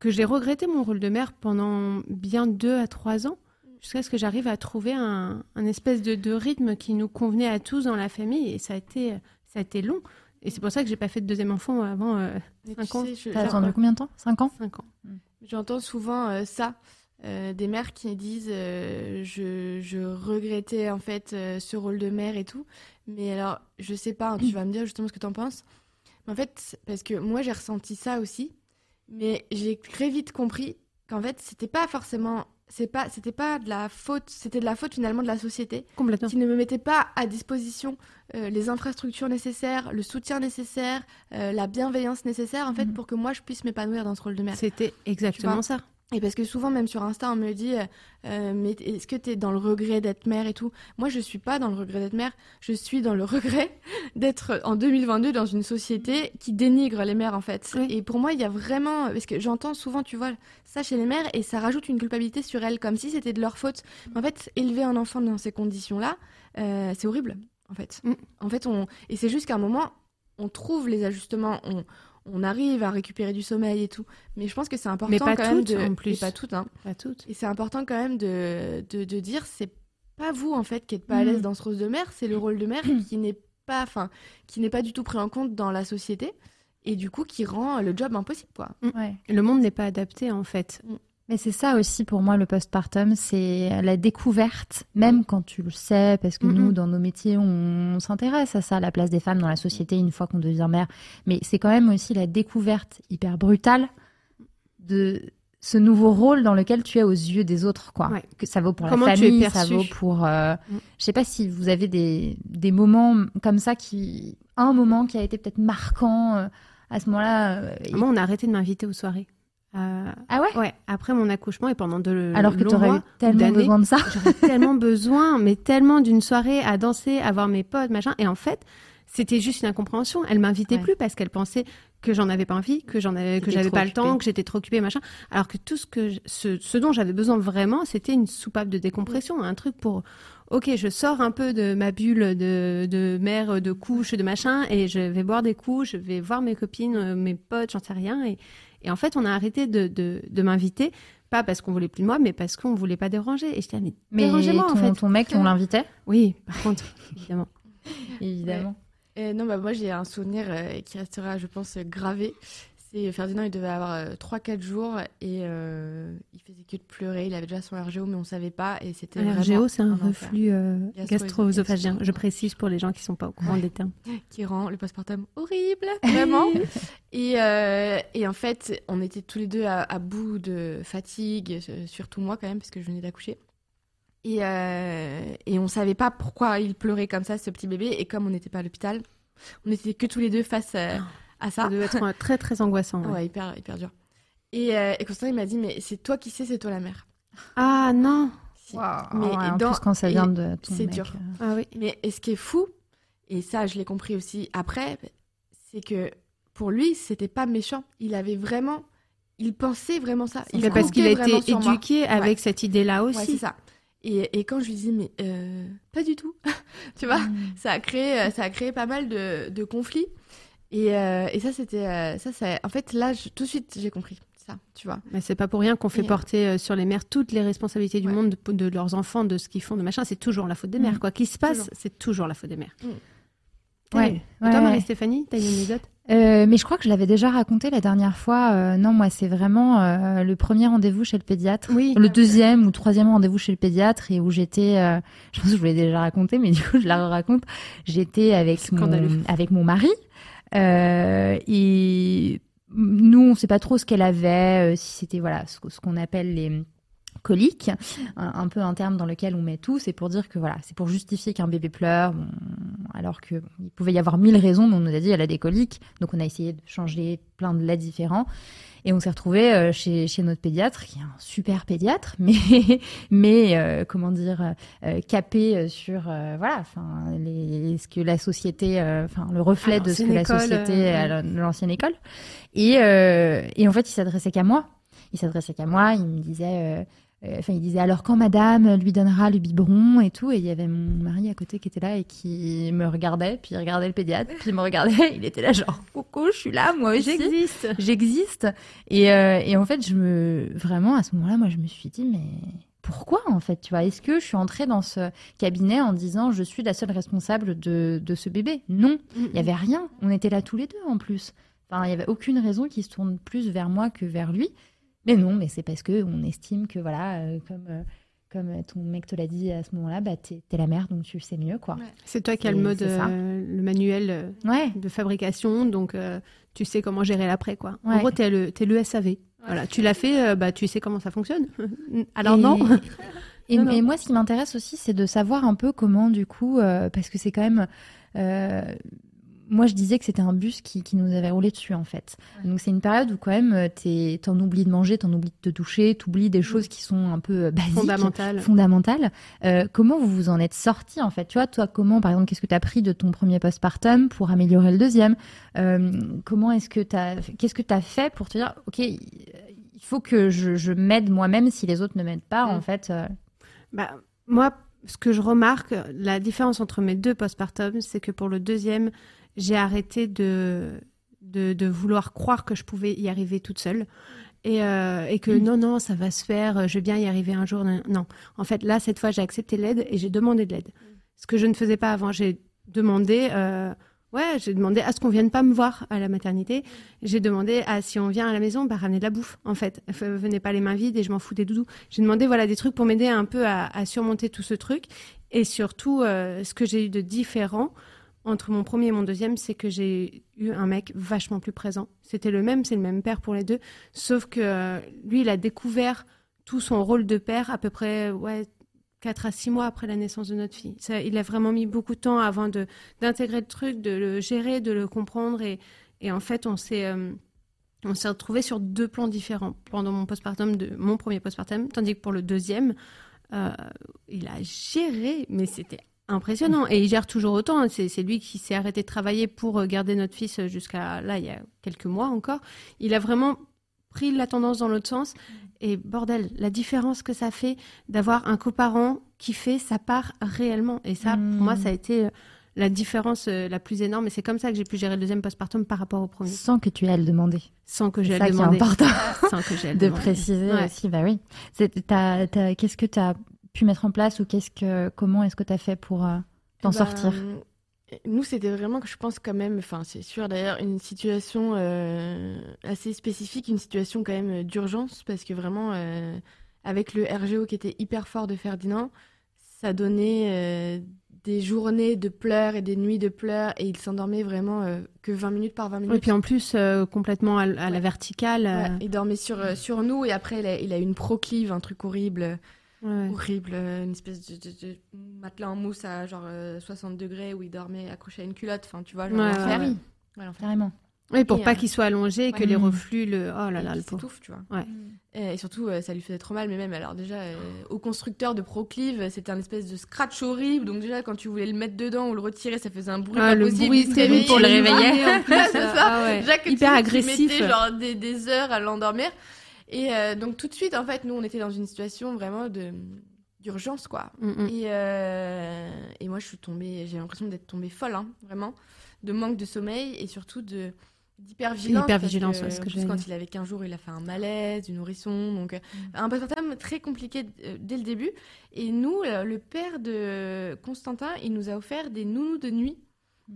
que j'ai regretté mon rôle de mère pendant bien deux à trois ans jusqu'à ce que j'arrive à trouver un, espèce de, rythme qui nous convenait à tous dans la famille. Et ça a été, ça a été long. Et c'est pour ça que j'ai pas fait de deuxième enfant avant euh, 5 ans. T'as attendu combien de temps? 5 ans? 5 ans. Hmm. J'entends souvent euh, ça. Euh, des mères qui disent euh, je, je, regrettais en fait ce rôle de mère et tout. Mais alors, je sais pas, hein, tu vas me dire justement ce que tu en penses. Mais en fait, parce que moi j'ai ressenti ça aussi, mais j'ai très vite compris qu'en fait, c'était pas forcément c'est pas c'était pas de la faute c'était de la faute finalement de la société complètement. qui ne me mettait pas à disposition euh, les infrastructures nécessaires le soutien nécessaire euh, la bienveillance nécessaire en fait mhm. pour que moi je puisse m'épanouir dans ce rôle de mère. C'était exactement ça et parce que souvent, même sur Insta, on me dit euh, Mais est-ce que tu es dans le regret d'être mère et tout? Moi, je suis pas dans le regret d'être mère. Je suis dans le regret d'être en 2022 dans une société qui dénigre les mères, en fait. Et pour moi, il y a vraiment. Parce que j'entends souvent, tu vois, ça chez les mères et ça rajoute une culpabilité sur elles, comme si c'était de leur faute. en fait, élever un enfant dans ces conditions-là, euh, c'est horrible, en fait. Mm. En fait, on. Et c'est juste qu'à un moment, on trouve les ajustements. On on arrive à récupérer du sommeil et tout. Mais je pense que c'est important mais pas quand toutes, même de. En plus. pas toutes, hein. Pas toutes. Et c'est important quand même de, de, dire c'est pas vous en fait qui êtes pas à l'aise mm. dans ce rôle de mère, c'est le rôle de mère qui n'est pas, enfin, qui n'est pas du tout pris en compte dans la société et du coup qui rend le job impossible quoi. Ouais. Le monde n'est pas adapté en fait. Mm. Mais c'est ça aussi pour moi le postpartum, c'est la découverte, même quand tu le sais, parce que nous, dans nos métiers, on, s'intéresse à ça, la place des femmes dans la société une fois qu'on devient mère. Mais c'est quand même aussi la découverte hyper brutale de ce nouveau rôle dans lequel tu es aux yeux des autres, quoi. Que ça vaut pour la famille, ça vaut pour. Euh... Mm. Je sais pas si vous avez des, des moments comme ça qui, un moment qui a été peut-être marquant euh, à ce moment-là. Euh, Moi, on a arrêté de m'inviter aux soirées. Euh, ah ouais Ouais, après mon accouchement et pendant de Alors que tu aurais eu tellement besoin de ça. J'aurais tellement besoin, mais tellement d'une soirée à danser, à voir mes potes, machin. Et en fait, c'était juste une incompréhension. Elle m'invitait plus parce qu'elle pensait que j'en avais pas envie, que j'en avais, que j'avais pas le temps, que j'étais trop occupée, machin. Alors que tout ce que, ce, ce dont j'avais besoin vraiment, c'était une soupape de décompression, un truc pour, ok, je sors un peu de ma bulle de, de mère, de couche, de machin, et je vais boire des coups, je vais voir mes copines, mes potes, j'en sais rien, et, et en fait, on a arrêté de, de, m'inviter, pas parce qu'on voulait plus de moi, mais parce qu'on voulait pas déranger. Et je disais, mais, dérangez-moi en fait. Ton mec, on l'invitait Oui, par contre, évidemment. évidemment. non, bah, moi j'ai un souvenir euh, qui restera, je pense, gravé. Ferdinand, il devait avoir 3-4 euh, jours et euh, il faisait que de pleurer. Il avait déjà son RGO, mais on ne savait pas. Et c'était un RGO, c'est un, reflux euh, gastro-œsophagien. Je précise pour les gens qui ne sont pas au courant des termes. Qui rend le postpartum horrible, vraiment. et, et, en fait, on était tous les deux à, bout de fatigue, surtout moi quand même, parce que je venais d'accoucher. Et, et on ne savait pas pourquoi il pleurait comme ça, ce petit bébé. Et comme on n'était pas à l'hôpital, on n'était que tous les deux face à ah ça. Ça devait être très très angoissant. Ouais, hyper, hyper dur. Et, euh, et Constantin, il m'a dit, mais c'est toi qui sais, c'est toi la mère. Ah non Mais en plus, quand ça vient de C'est dur. Euh. Ah oui. Mais et ce qui est fou, et ça, je l'ai compris aussi après, c'est que pour lui, c'était pas méchant. Il avait vraiment. Il pensait vraiment ça. Il parce qu'il a été éduqué avec cette idée-là aussi. Ouais, c'est ça. Et, et, quand je lui dis mais euh, pas du tout, tu vois, hmm. ça a créé ça a créé pas mal de, de conflits. Et, euh, et ça, c'était. Euh, ça, ça, en fait, là, tout de suite, j'ai compris ça, tu vois. Mais c'est pas pour rien qu'on fait porter euh, sur les mères toutes les responsabilités du monde de, leurs enfants, de ce qu'ils font, de machin. C'est toujours la faute des mères, mm. quoi. Qui se passe, c'est toujours la faute des mères. Mm. Ouais. Et toi, Marie-Stéphanie, t'as une anecdote? Euh, mais je crois que je l'avais déjà raconté la dernière fois. Euh, non, moi, c'est vraiment euh, le premier rendez-vous chez le pédiatre. Oui. Le deuxième ou troisième rendez-vous chez le pédiatre et où j'étais, euh, je pense que je vous l'ai déjà raconté, mais du coup, je la raconte. J'étais avec mon, Scandaleux. avec mon mari. Euh, et nous, on sait pas trop ce qu'elle avait, euh, si c'était voilà ce, qu'on appelle les coliques, un, peu un terme dans lequel on met tout, c'est pour dire que voilà, c'est pour justifier qu'un bébé pleure, alors que bon, il pouvait y avoir mille raisons, on nous a dit elle a des coliques, donc on a essayé de changer plein de laits différents. Et on s'est retrouvé euh, chez, chez notre pédiatre, qui est un super pédiatre, mais mais euh, comment dire euh, capé euh, sur euh, voilà, enfin les ce que la société, euh, enfin le reflet de ce que la société euh, à l'ancienne école. Et euh, et en fait, il s'adressait qu'à moi. Il s'adressait qu'à moi. Il me disait, euh, euh, enfin il disait alors quand Madame lui donnera le biberon et tout. Et il y avait mon mari à côté qui était là et qui me regardait, puis il regardait le pédiatre, puis il me regardait. Il était là genre coucou, je suis là moi aussi J'existe. j'existe. Et, euh, et en fait, je me vraiment à ce moment-là, moi, je me suis dit mais pourquoi en fait, tu vois? Est-ce que je suis entrée dans ce cabinet en disant je suis la seule responsable de, de ce bébé? Non, il y avait rien. On était là tous les deux en plus. Enfin, il y avait aucune raison qu'il se tourne plus vers moi que vers lui. Mais non, mais c'est parce que on estime que voilà, euh, comme euh, comme ton mec te l'a dit à ce moment-là, bah t'es t'es la mère, donc tu le sais mieux, quoi. Ouais. C'est toi qui as le mode, euh, le manuel euh, Ouais. de fabrication, donc euh, tu sais comment gérer l'après, quoi. En gros, t'es le, t'es le SAV. Voilà, tu l'as fait, euh, bah tu sais comment ça fonctionne. Alors Et- non. Et, Non, non. et moi, ce qui m'intéresse aussi, c'est de savoir un peu comment, du coup, euh, parce que c'est quand même. Moi, je disais que c'était un bus qui, qui nous avait roulé dessus, en fait. Donc, c'est une période où, quand même, euh, t'en oublies de manger, t'en oublies de te doucher, t'oublies des choses qui sont un peu euh, basiques. Fondamental. fondamentales. Euh, comment vous vous en êtes sorti en fait? Tu vois, toi, comment, par exemple, qu'est-ce que tu as pris de ton premier postpartum pour améliorer le deuxième? Euh, Comment est-ce que tu as, qu'est-ce que tu as fait pour te dire, ok, il faut que je, je m'aide moi-même si les autres ne m'aident pas, en Mm. fait. euh, Bah, moi, ce que je remarque, la différence entre mes deux postpartum, c'est que pour le deuxième, j'ai arrêté de, de, de vouloir croire que je pouvais y arriver toute seule. Et, euh, et que Mm. non, non, ça va se faire, je vais bien y arriver un jour. Non, en fait, là, cette fois, j'ai accepté l'aide et j'ai demandé de l'aide. Ce que je ne faisais pas avant, j'ai demandé, euh, ouais, j'ai demandé à ce qu'on vienne pas me voir à la maternité. J'ai demandé à si on vient à la maison, bah, ramener de la bouffe, en fait. Venez pas les mains vides et je m'en fous des doudous. J'ai demandé, voilà, des trucs pour m'aider un peu à, à surmonter tout ce truc. Et surtout, euh, ce que j'ai eu de différent entre mon premier et mon deuxième, c'est que j'ai eu un mec vachement plus présent. C'était le même, c'est le même père pour les deux. Sauf que euh, lui, il a découvert tout son rôle de père à peu près, ouais, 4 à 6 mois après la naissance de notre fille. Il a vraiment mis beaucoup de temps avant de d'intégrer le truc, de le gérer, de le comprendre. Et, en fait, on s'est euh, on s'est retrouvés sur deux plans différents pendant mon postpartum, mon premier postpartum, tandis que pour le deuxième, euh, il a géré, mais c'était impressionnant. Et il gère toujours autant. C'est c'est lui qui s'est arrêté de travailler pour euh, garder notre fils jusqu'à là, il y a quelques mois encore. Il a vraiment pris la tendance dans l'autre sens. Et bordel, la différence que ça fait d'avoir un coparent qui fait sa part réellement. Et ça, pour moi, ça a été euh, la différence euh, la plus énorme. Et c'est comme ça que j'ai pu gérer le deuxième postpartum par rapport au premier. sans que tu aies à le demander. Sans que j'ai C'est à le demander. important Sans que à le de demander. préciser Ouais. aussi. Bah oui. C'est- Qu'est-ce que tu as pu mettre en place ou qu'est-ce que, comment est-ce que tu as fait pour euh, t'en Bah, sortir Nous, c'était vraiment que je pense quand même, enfin, c'est sûr d'ailleurs, une situation euh, assez spécifique, une situation quand même d'urgence, parce que vraiment, euh, avec le RGO qui était hyper fort de Ferdinand, ça donnait euh, des journées de pleurs et des nuits de pleurs, et il s'endormait vraiment euh, que 20 minutes par 20 minutes. Et puis en plus, euh, complètement à, à la verticale. euh, Ouais, il dormait sur, euh, sur nous, et après, il a, il a eu une proclive, un truc horrible. Ouais. horrible, euh, une espèce de, de- de matelas en mousse à genre euh, 60 degrés où il dormait accroché à une culotte, enfin tu vois, genre Ouais, l'enfer. ouais, oui, Ouais, carrément. Oui, pour Et, pas euh, qu'il soit allongé et que les Mm. reflux le. Oh là Et là, le pauvre. s'étouffe, tu vois. Ouais. Et, surtout, euh, ça lui faisait trop mal, mais même alors déjà, euh, au constructeur de Proclive, c'était un espèce de scratch horrible, donc déjà quand tu voulais le mettre dedans ou le retirer, ça faisait un bruit Ah, pas le possible, bruit terrible pour le il réveiller plus. C'est euh, ça. ah ouais. Déjà que Hyper tu, agressif. Tu mettais genre des, des heures à l'endormir. Et euh, donc tout de suite, en fait, nous, on était dans une situation vraiment de d'urgence, quoi. Mm, mm. Et, euh, et moi, je suis tombée, j'ai l'impression d'être tombée folle, hein, vraiment, de manque de sommeil et surtout de d'hypervigilance. Hypervigilance, parce que, ouais, ce que j'allais quand il avait 15 jours, il a fait un malaise, du nourrisson, donc euh, un postpartum très compliqué euh, dès le début. Et nous, le père de Constantin, il nous a offert des nounous de nuit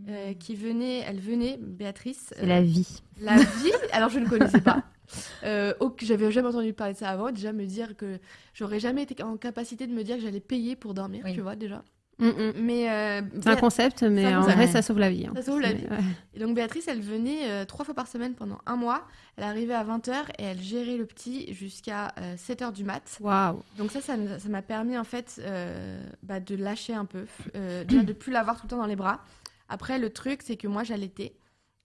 euh, qui venait, elle venait, Béatrice. C'est la vie. La vie Alors je ne connaissais pas. Euh, j'avais jamais entendu parler de ça avant. Déjà me dire que j'aurais jamais été en capacité de me dire que j'allais payer pour dormir, Oui. tu vois déjà. Mm, mm. Mais euh, C'est un Béa- concept, mais C'est un en concept. vrai, Ouais. ça sauve la vie. hein. Ça sauve la vie. ouais. Et donc Béatrice, elle venait euh, trois fois par semaine pendant un mois. Elle arrivait à 20h et elle gérait le petit jusqu'à 7h du mat. Waouh. Donc ça, ça m'a permis en fait bah, de lâcher un peu, déjà de plus l'avoir tout le temps dans les bras. Après, le truc, c'est que moi, j'allaitais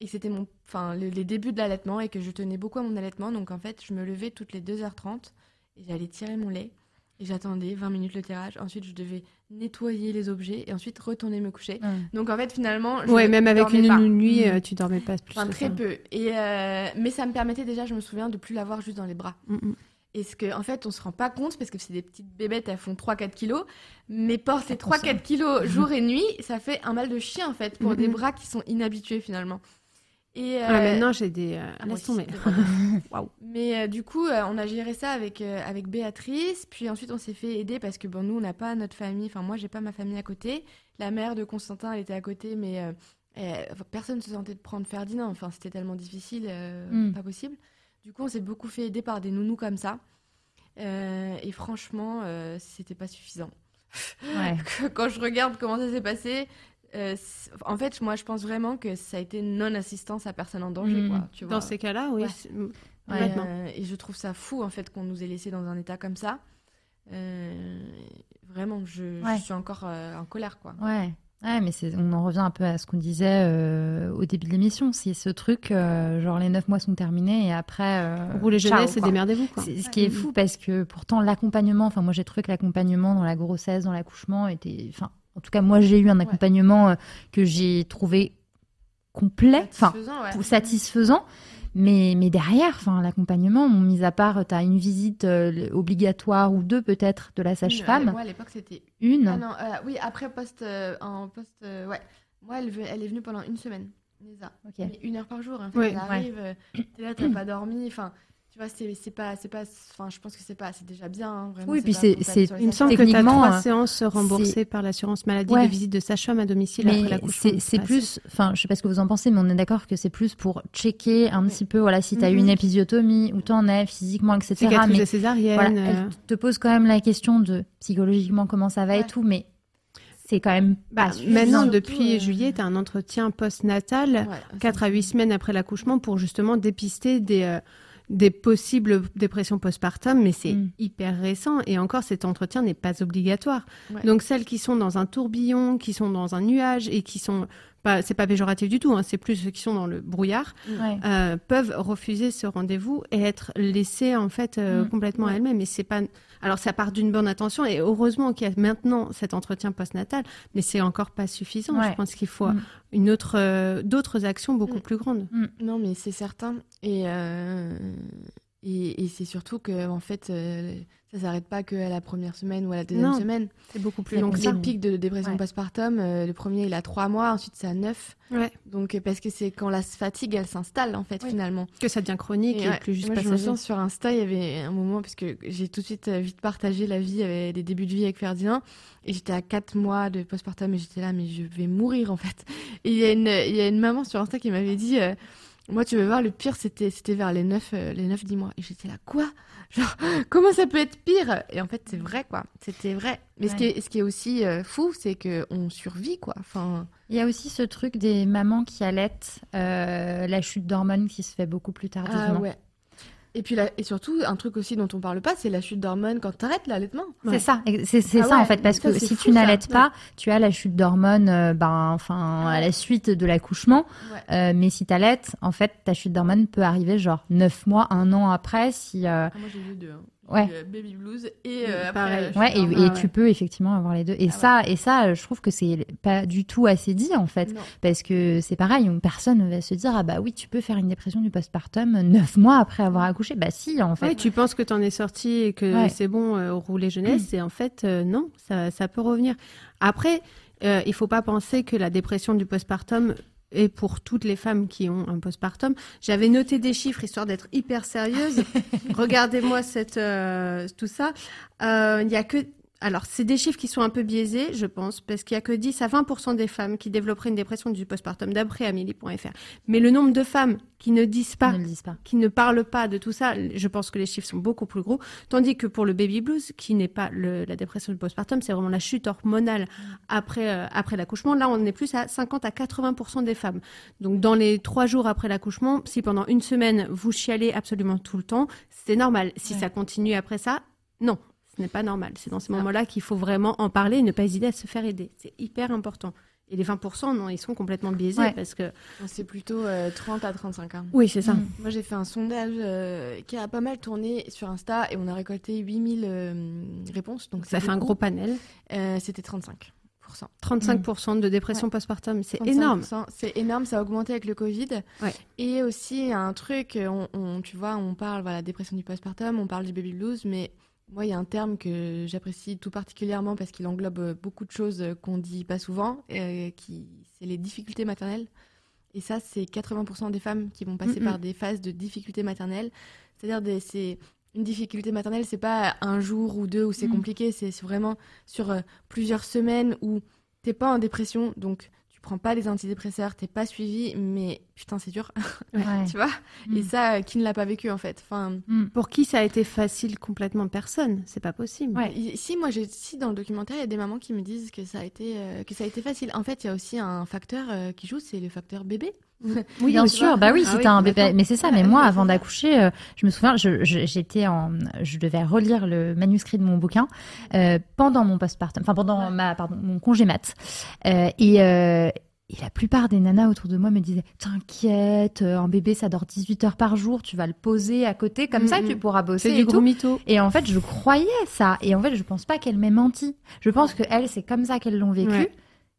et c'était mon, enfin, le- les débuts de l'allaitement et que je tenais beaucoup à mon allaitement. Donc en fait, je me levais toutes les 2h30 et j'allais tirer mon lait et j'attendais 20 minutes le tirage. Ensuite, je devais nettoyer les objets et ensuite retourner me coucher. Donc en fait, finalement, je Ouais, même avec une nuit, Mm. euh, tu dormais pas plus Enfin, très ça. peu. Et euh, mais ça me permettait déjà, je me souviens, de plus l'avoir juste dans les bras. Mm, mm. Et ce que, en fait, on se rend pas compte parce que c'est des petites bébêtes, elles font 3-4 kilos. Mais porter Ça consomme. 3-4 kilos jour et nuit, ça fait un mal de chien en fait pour Mhm. des bras qui sont inhabitués finalement. Et Ah, euh, maintenant, j'ai des. euh, ah, laisse tomber. Waouh. Mais euh, du coup, euh, on a géré ça avec, euh, avec Béatrice. Puis ensuite, on s'est fait aider parce que bon, nous, on n'a pas notre famille. Enfin, moi, j'ai pas ma famille à côté. La mère de Constantin, elle était à côté, mais euh, personne ne se sentait de prendre Ferdinand. Enfin, c'était tellement difficile, euh, Mm. pas possible. Du coup, on s'est beaucoup fait aider par des nounous comme ça. Euh, et franchement, euh, c'était pas suffisant. Ouais. Quand je regarde comment ça s'est passé, euh, en fait, moi, je pense vraiment que ça a été non-assistance à personne en danger. Mm. Quoi, tu vois. Dans ces cas-là, oui. Ouais. c'est- Ouais. Honnêtement. Euh, et je trouve ça fou en fait qu'on nous ait laissé dans un état comme ça. Euh, vraiment, je, suis encore euh, en colère quoi. Ouais. Ouais, mais on en revient un peu à ce qu'on disait euh, au début de l'émission. C'est ce truc, euh, genre les neuf mois sont terminés et après. euh, Roulez jeunesse et démerdez-vous, quoi. C'est ce qui est fou parce que pourtant l'accompagnement, enfin moi j'ai trouvé que l'accompagnement dans la grossesse, dans l'accouchement était, enfin en tout cas moi j'ai eu un accompagnement euh, que j'ai trouvé complet, enfin Satisfaisant, ouais. Mais, mais derrière, enfin, l'accompagnement, mis à part, tu as une visite euh, obligatoire ou deux peut-être de la sage-femme, euh, Moi à l'époque c'était. une. Ah non, euh, oui après poste euh, en poste euh, ouais. Moi elle, elle est venue pendant une semaine. Nesa. Ok. Mais une heure par jour. En fait, Oui. elle arrive, euh, t'es là, t'as pas dormi. Enfin, tu vois, c'est c'est pas, c'est pas. Enfin, je pense que c'est pas, c'est déjà bien. hein, vraiment, Oui, puis c'est- Il me semble que tu as trois euh, séances remboursées par l'assurance maladie Ouais. de visite de sage-femme à domicile après Mais l'accouchement. c'est plus, enfin, je sais pas ce que vous en pensez, mais on est d'accord que c'est plus pour checker un Oui. petit peu, voilà, si tu as eu Mhm. une épisiotomie, où t'en es physiquement, etc. Cicatrice Mais de césarienne. voilà, euh, elle te pose quand même la question de psychologiquement comment ça va et tout, mais c'est quand même bah, maintenant, depuis euh, juillet, tu as un entretien post-natal, Ouais, 4 à 8 semaines après l'accouchement, pour justement dépister des, euh, des possibles dépressions postpartum, mais c'est Mm. hyper récent. Et encore, cet entretien n'est pas obligatoire. Ouais. Donc, celles qui sont dans un tourbillon, qui sont dans un nuage et qui sont. Pas, c'est pas péjoratif du tout, hein, c'est plus ceux qui sont dans le brouillard, Ouais. euh, peuvent refuser ce rendez-vous et être laissées en fait euh, Mm. complètement Ouais. elles-mêmes. Et c'est pas. Alors ça part d'une bonne intention et heureusement qu'il y a maintenant cet entretien postnatal, mais c'est encore pas suffisant. Ouais. Je pense qu'il faut Mm. une autre, euh, d'autres actions beaucoup Mm. plus grandes. Non, mais c'est certain. Et, euh, et, et c'est surtout que, en fait, euh, ça s'arrête pas qu'à la première semaine ou à la deuxième Non, semaine. C'est beaucoup plus Il y a long les pics de dépression Ouais. postpartum, euh, le premier, il a trois mois, ensuite, c'est à neuf. Ouais. Donc, euh, parce que c'est quand la fatigue, elle s'installe, en fait, finalement. Que ça devient chronique et, plus juste moi, je me sens sur Insta, il y avait un moment, parce que j'ai tout de suite euh, vite partagé la vie, avec des débuts de vie avec Ferdinand. Et j'étais à 4 mois de postpartum et j'étais là, mais je vais mourir, en fait. Et il y, a une- il y a une maman sur Insta qui m'avait dit, euh, moi, tu veux voir, le pire, c'était c'était vers les 9, euh, les 9 10 mois. Et j'étais là, quoi? Genre, comment ça peut être pire? Et en fait, c'est vrai, quoi. C'était vrai. Mais ce, qui est, ce qui est aussi euh, fou, c'est qu'on survit, quoi. Enfin, Il y a aussi ce truc des mamans qui allaitent, euh, la chute d'hormones qui se fait beaucoup plus tardivement. ah ouais. Et puis là, et surtout, un truc aussi dont on parle pas, c'est la chute d'hormones quand t'arrêtes l'allaitement. C'est ça, c'est Ah ça ouais, en fait, parce ça, que si fou, tu n'allaites Ouais. pas, tu as la chute d'hormones, euh, ben, enfin, à la suite de l'accouchement. Ouais. Euh, mais si tu allaites, en fait, ta chute d'hormones peut arriver genre 9 mois, un an après, si. euh, Ah, moi j'ai eu deux. hein. Ouais. Euh, baby blues et euh, après, Pareil. euh, Ouais, et, ouais. tu peux effectivement avoir les deux. Et Ah ça, et ça, je trouve que c'est pas du tout assez dit en fait, Non. parce que c'est pareil, une personne va se dire ah bah oui, tu peux faire une dépression du postpartum neuf mois après avoir accouché. Bah si, en fait. Ouais, tu penses que tu en es sorti et que Ouais. c'est bon, euh, rouler jeunesse, et en fait, euh, non, ça, ça peut revenir. Après, euh, il faut pas penser que la dépression du postpartum est pour toutes les femmes qui ont un postpartum. J'avais noté des chiffres histoire d'être hyper sérieuse. Regardez-moi cette euh, tout ça. Euh, Il y a que alors, c'est des chiffres qui sont un peu biaisés, je pense, parce qu'il y a que 10 à 20 des femmes qui développeraient une dépression du postpartum, d'après Amélie.fr. Mais le nombre de femmes qui ne disent pas, ne le disent pas. qui ne parlent pas de tout ça, je pense que les chiffres sont beaucoup plus gros. Tandis que pour le baby blues, qui n'est pas le- la dépression du postpartum, c'est vraiment la chute hormonale après, euh, après l'accouchement. Là, on est plus à 50 à 80 des femmes. Donc, dans les trois jours après l'accouchement, si pendant une semaine, vous chialez absolument tout le temps, c'est normal. Si Ouais. ça continue après ça, non. Ce n'est pas normal. C'est dans ces Ah. moments-là qu'il faut vraiment en parler et ne pas hésiter à se faire aider. C'est hyper important. Et les 20%, non, ils sont complètement biaisés Ouais. parce que. C'est plutôt euh, 30 à 35 ans. Oui, c'est ça. Mm. Moi, j'ai fait un sondage euh, qui a pas mal tourné sur Insta et on a récolté 8000 euh, réponses. Donc, Ça fait un gros panel. Euh, C'était 35 35% de dépression postpartum, c'est 35%. énorme. C'est énorme, ça a augmenté avec le Covid. Ouais. Et aussi, un truc, on, on- tu vois, on parle, voilà, dépression du postpartum, on parle du baby blues, mais moi, il y a un terme que j'apprécie tout particulièrement parce qu'il englobe euh, beaucoup de choses euh, qu'on dit pas souvent, euh, qui, c'est les difficultés maternelles. Et ça, c'est 80% des femmes qui vont passer par des phases de difficultés maternelles. C'est-à-dire, des, c'est une difficulté maternelle, c'est pas un jour ou deux où c'est Mhm. compliqué, c'est vraiment sur euh, plusieurs semaines où t'es pas en dépression, donc prends pas des antidépresseurs, t'es pas suivi, mais putain, c'est dur, Ouais. tu vois. Mm. Et ça, qui ne l'a pas vécu en fait. Enfin, Mm. Pour qui ça a été facile complètement? Personne. C'est pas possible. Ouais. si moi, j'ai, si dans le documentaire, il y a des mamans qui me disent que ça a été, euh, que ça a été facile. En fait, il y a aussi un facteur euh, qui joue, c'est le facteur bébé. Oui, Bien sûr, bah oui, Ah si oui, t'as un bébé, mais c'est ça. Mais Ouais, moi, avant d'accoucher, euh, je me souviens, je, je- j'étais en, je devais relire le manuscrit de mon bouquin euh, pendant mon postpartum, enfin pendant ma, pardon, mon congé mat. Euh, et, euh, et la plupart des nanas autour de moi me disaient T'inquiète, euh, un bébé ça dort 18 heures par jour, tu vas le poser à côté, comme Mm, ça mm. tu pourras bosser. C'est du gros mytho. Et en fait, je croyais ça. Et en fait, je pense pas qu'elle m'ait menti. Je pense que elle, c'est comme ça qu'elles l'ont vécu. Ouais.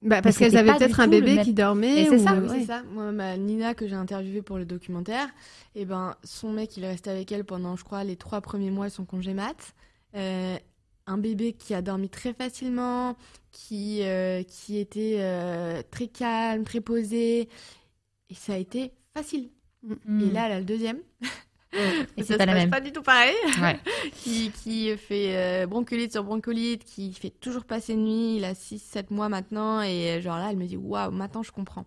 Bah, parce qu'elles avaient peut-être un bébé même- qui dormait. Et c'est ou- ça, oui, ouais. c'est ça. Moi, ma Nina que j'ai interviewée pour le documentaire, et ben, son mec, il est resté avec elle pendant, je crois, les trois premiers mois de son congé mat. Euh, un bébé qui a dormi très facilement, qui, euh, qui était euh, très calme, très posé. Et ça a été facile. Mm. Et là, elle a le deuxième. Et ça c'est pas la passe même. pas du tout pareil. Ouais. qui, qui fait euh, bronchiolite sur bronchiolite, qui fait toujours pas ses nuits. Il a 6-7 mois maintenant. Et euh, genre là, elle me dit Waouh, maintenant je comprends.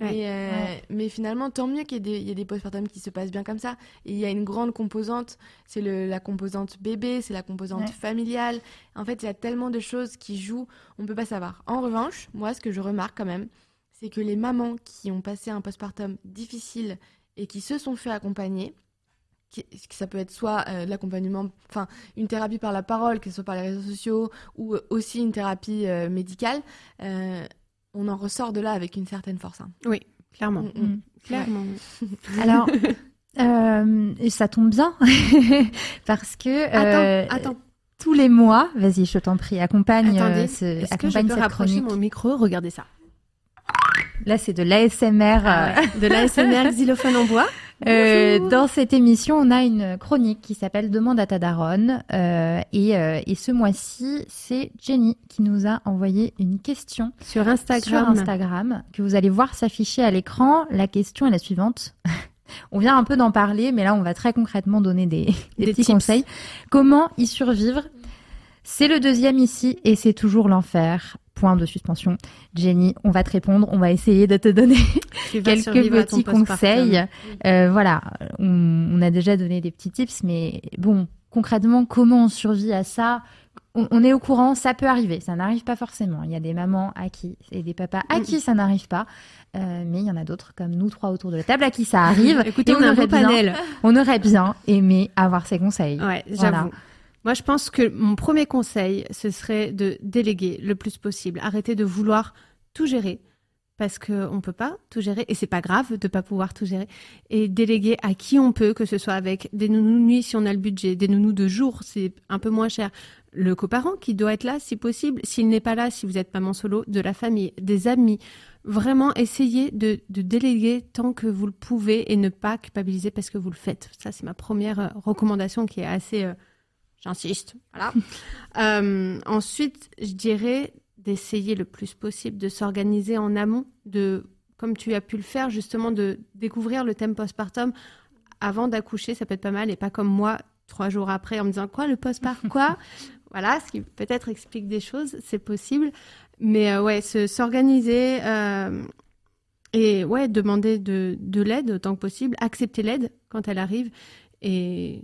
Ouais. Mais, euh, Ouais. mais finalement, tant mieux qu'il y ait des, postpartum qui se passent bien comme ça. Et il y a une grande composante, c'est la composante bébé, c'est la composante Ouais. familiale. En fait, il y a tellement de choses qui jouent, on peut pas savoir. En revanche, moi, ce que je remarque quand même, c'est que les mamans qui ont passé un postpartum difficile et qui se sont fait accompagner, qui, que ça peut être soit euh, l'accompagnement, enfin une thérapie par la parole, que ce soit par les réseaux sociaux, ou euh, aussi une thérapie euh, médicale, euh, on en ressort de là avec une certaine force. hein. Clairement. Mm, mm. Mm. Clairement. Alors, euh, et ça tombe bien parce que euh, Attends, attends. tous les mois, vas-y, je t'en prie, accompagne, Attendez. ce- Est-ce que je accompagne peux cette rapprocher chronique. mon micro? Regardez ça. Là, c'est de l'ASMR. Ah ouais. De l'ASMR xylophone en bois. Euh, dans cette émission, on a une chronique qui s'appelle Demande à ta daronne. Euh, et, euh, et ce mois-ci, c'est Jenny qui nous a envoyé une question Sur Instagram. sur Instagram que vous allez voir s'afficher à l'écran. La question est la suivante. on vient un peu d'en parler, mais là, on va très concrètement donner des, des Des petits tips. conseils. Comment y survivre? C'est le deuxième ici et c'est toujours l'enfer. Point de suspension. Jenny, on va te répondre. On va essayer de te donner quelques petits conseils. Euh, voilà, on, on a déjà donné des petits tips, mais bon, concrètement, comment on survit à ça? On, on est au courant, ça peut arriver, ça n'arrive pas forcément. Il y a des mamans à qui et des papas à qui ça n'arrive pas, Euh, mais il y en a d'autres comme nous trois autour de la table à qui ça arrive. Écoutez, Et on a un aurait beau bien, panel. on aurait bien aimé avoir ces conseils. Ouais, Voilà. Moi, je pense que mon premier conseil, ce serait de déléguer le plus possible. Arrêter de vouloir tout gérer. Parce qu'on ne peut pas tout gérer. Et c'est pas grave de pas pouvoir tout gérer. Et déléguer à qui on peut, que ce soit avec des nounous de nuit si on a le budget, des nounous de jour, c'est un peu moins cher. Le coparent qui doit être là si possible. S'il n'est pas là, si vous êtes maman solo, de la famille, des amis. Vraiment, essayez de, de déléguer tant que vous le pouvez et ne pas culpabiliser parce que vous le faites. Ça, c'est ma première euh, recommandation qui est assez. euh, J'insiste. Voilà. Euh, ensuite, je dirais d'essayer le plus possible de s'organiser en amont, de, comme tu as pu le faire, justement, de découvrir le thème postpartum avant d'accoucher. Ça peut être pas mal et pas comme moi, trois jours après, en me disant quoi, le postpartum Quoi? Voilà, ce qui peut-être explique des choses, c'est possible. Mais euh, ouais, s'organiser euh, et ouais, demander de, de l'aide autant que possible, accepter l'aide quand elle arrive et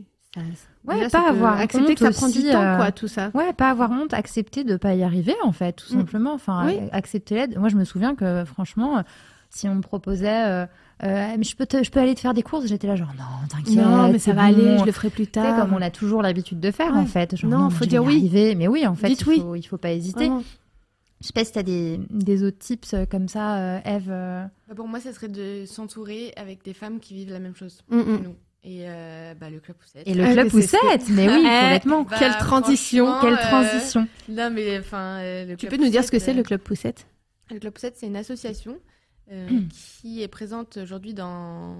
Ouais, déjà, pas avoir accepter honte que ça prend du aussi, temps, euh, quoi, tout ça. Ouais, pas avoir honte, accepter de pas y arriver en fait, tout Mm. simplement. Enfin, Oui. euh, accepter l'aide. Moi, je me souviens que franchement, si on me proposait, euh, euh, mais je peux, te- je peux aller te faire des courses, j'étais là genre non, t'inquiète. Non, mais ça va bon. aller, je le ferai plus tard. comme on a toujours l'habitude de faire Ouais. en fait. Genre, Non, non, faut dire oui. arriver. Mais oui, en fait, Dites il oui. faut, il faut pas hésiter. Vraiment. Je sais pas si t'as des, des autres tips comme ça, Eve. euh. Bah, pour moi, ça serait de s'entourer avec des femmes qui vivent la même chose Mm, que mm. nous. Et euh, bah, le club poussette. Et le Ah, club mais poussette, mais oui, Eh, complètement. Bah, Quelle transition, franchement, Quelle euh, transition. Non, mais enfin. euh, Tu Club peux nous dire ce que c'est euh, le club poussette? Le Club Poussette, c'est une association qui est présente aujourd'hui dans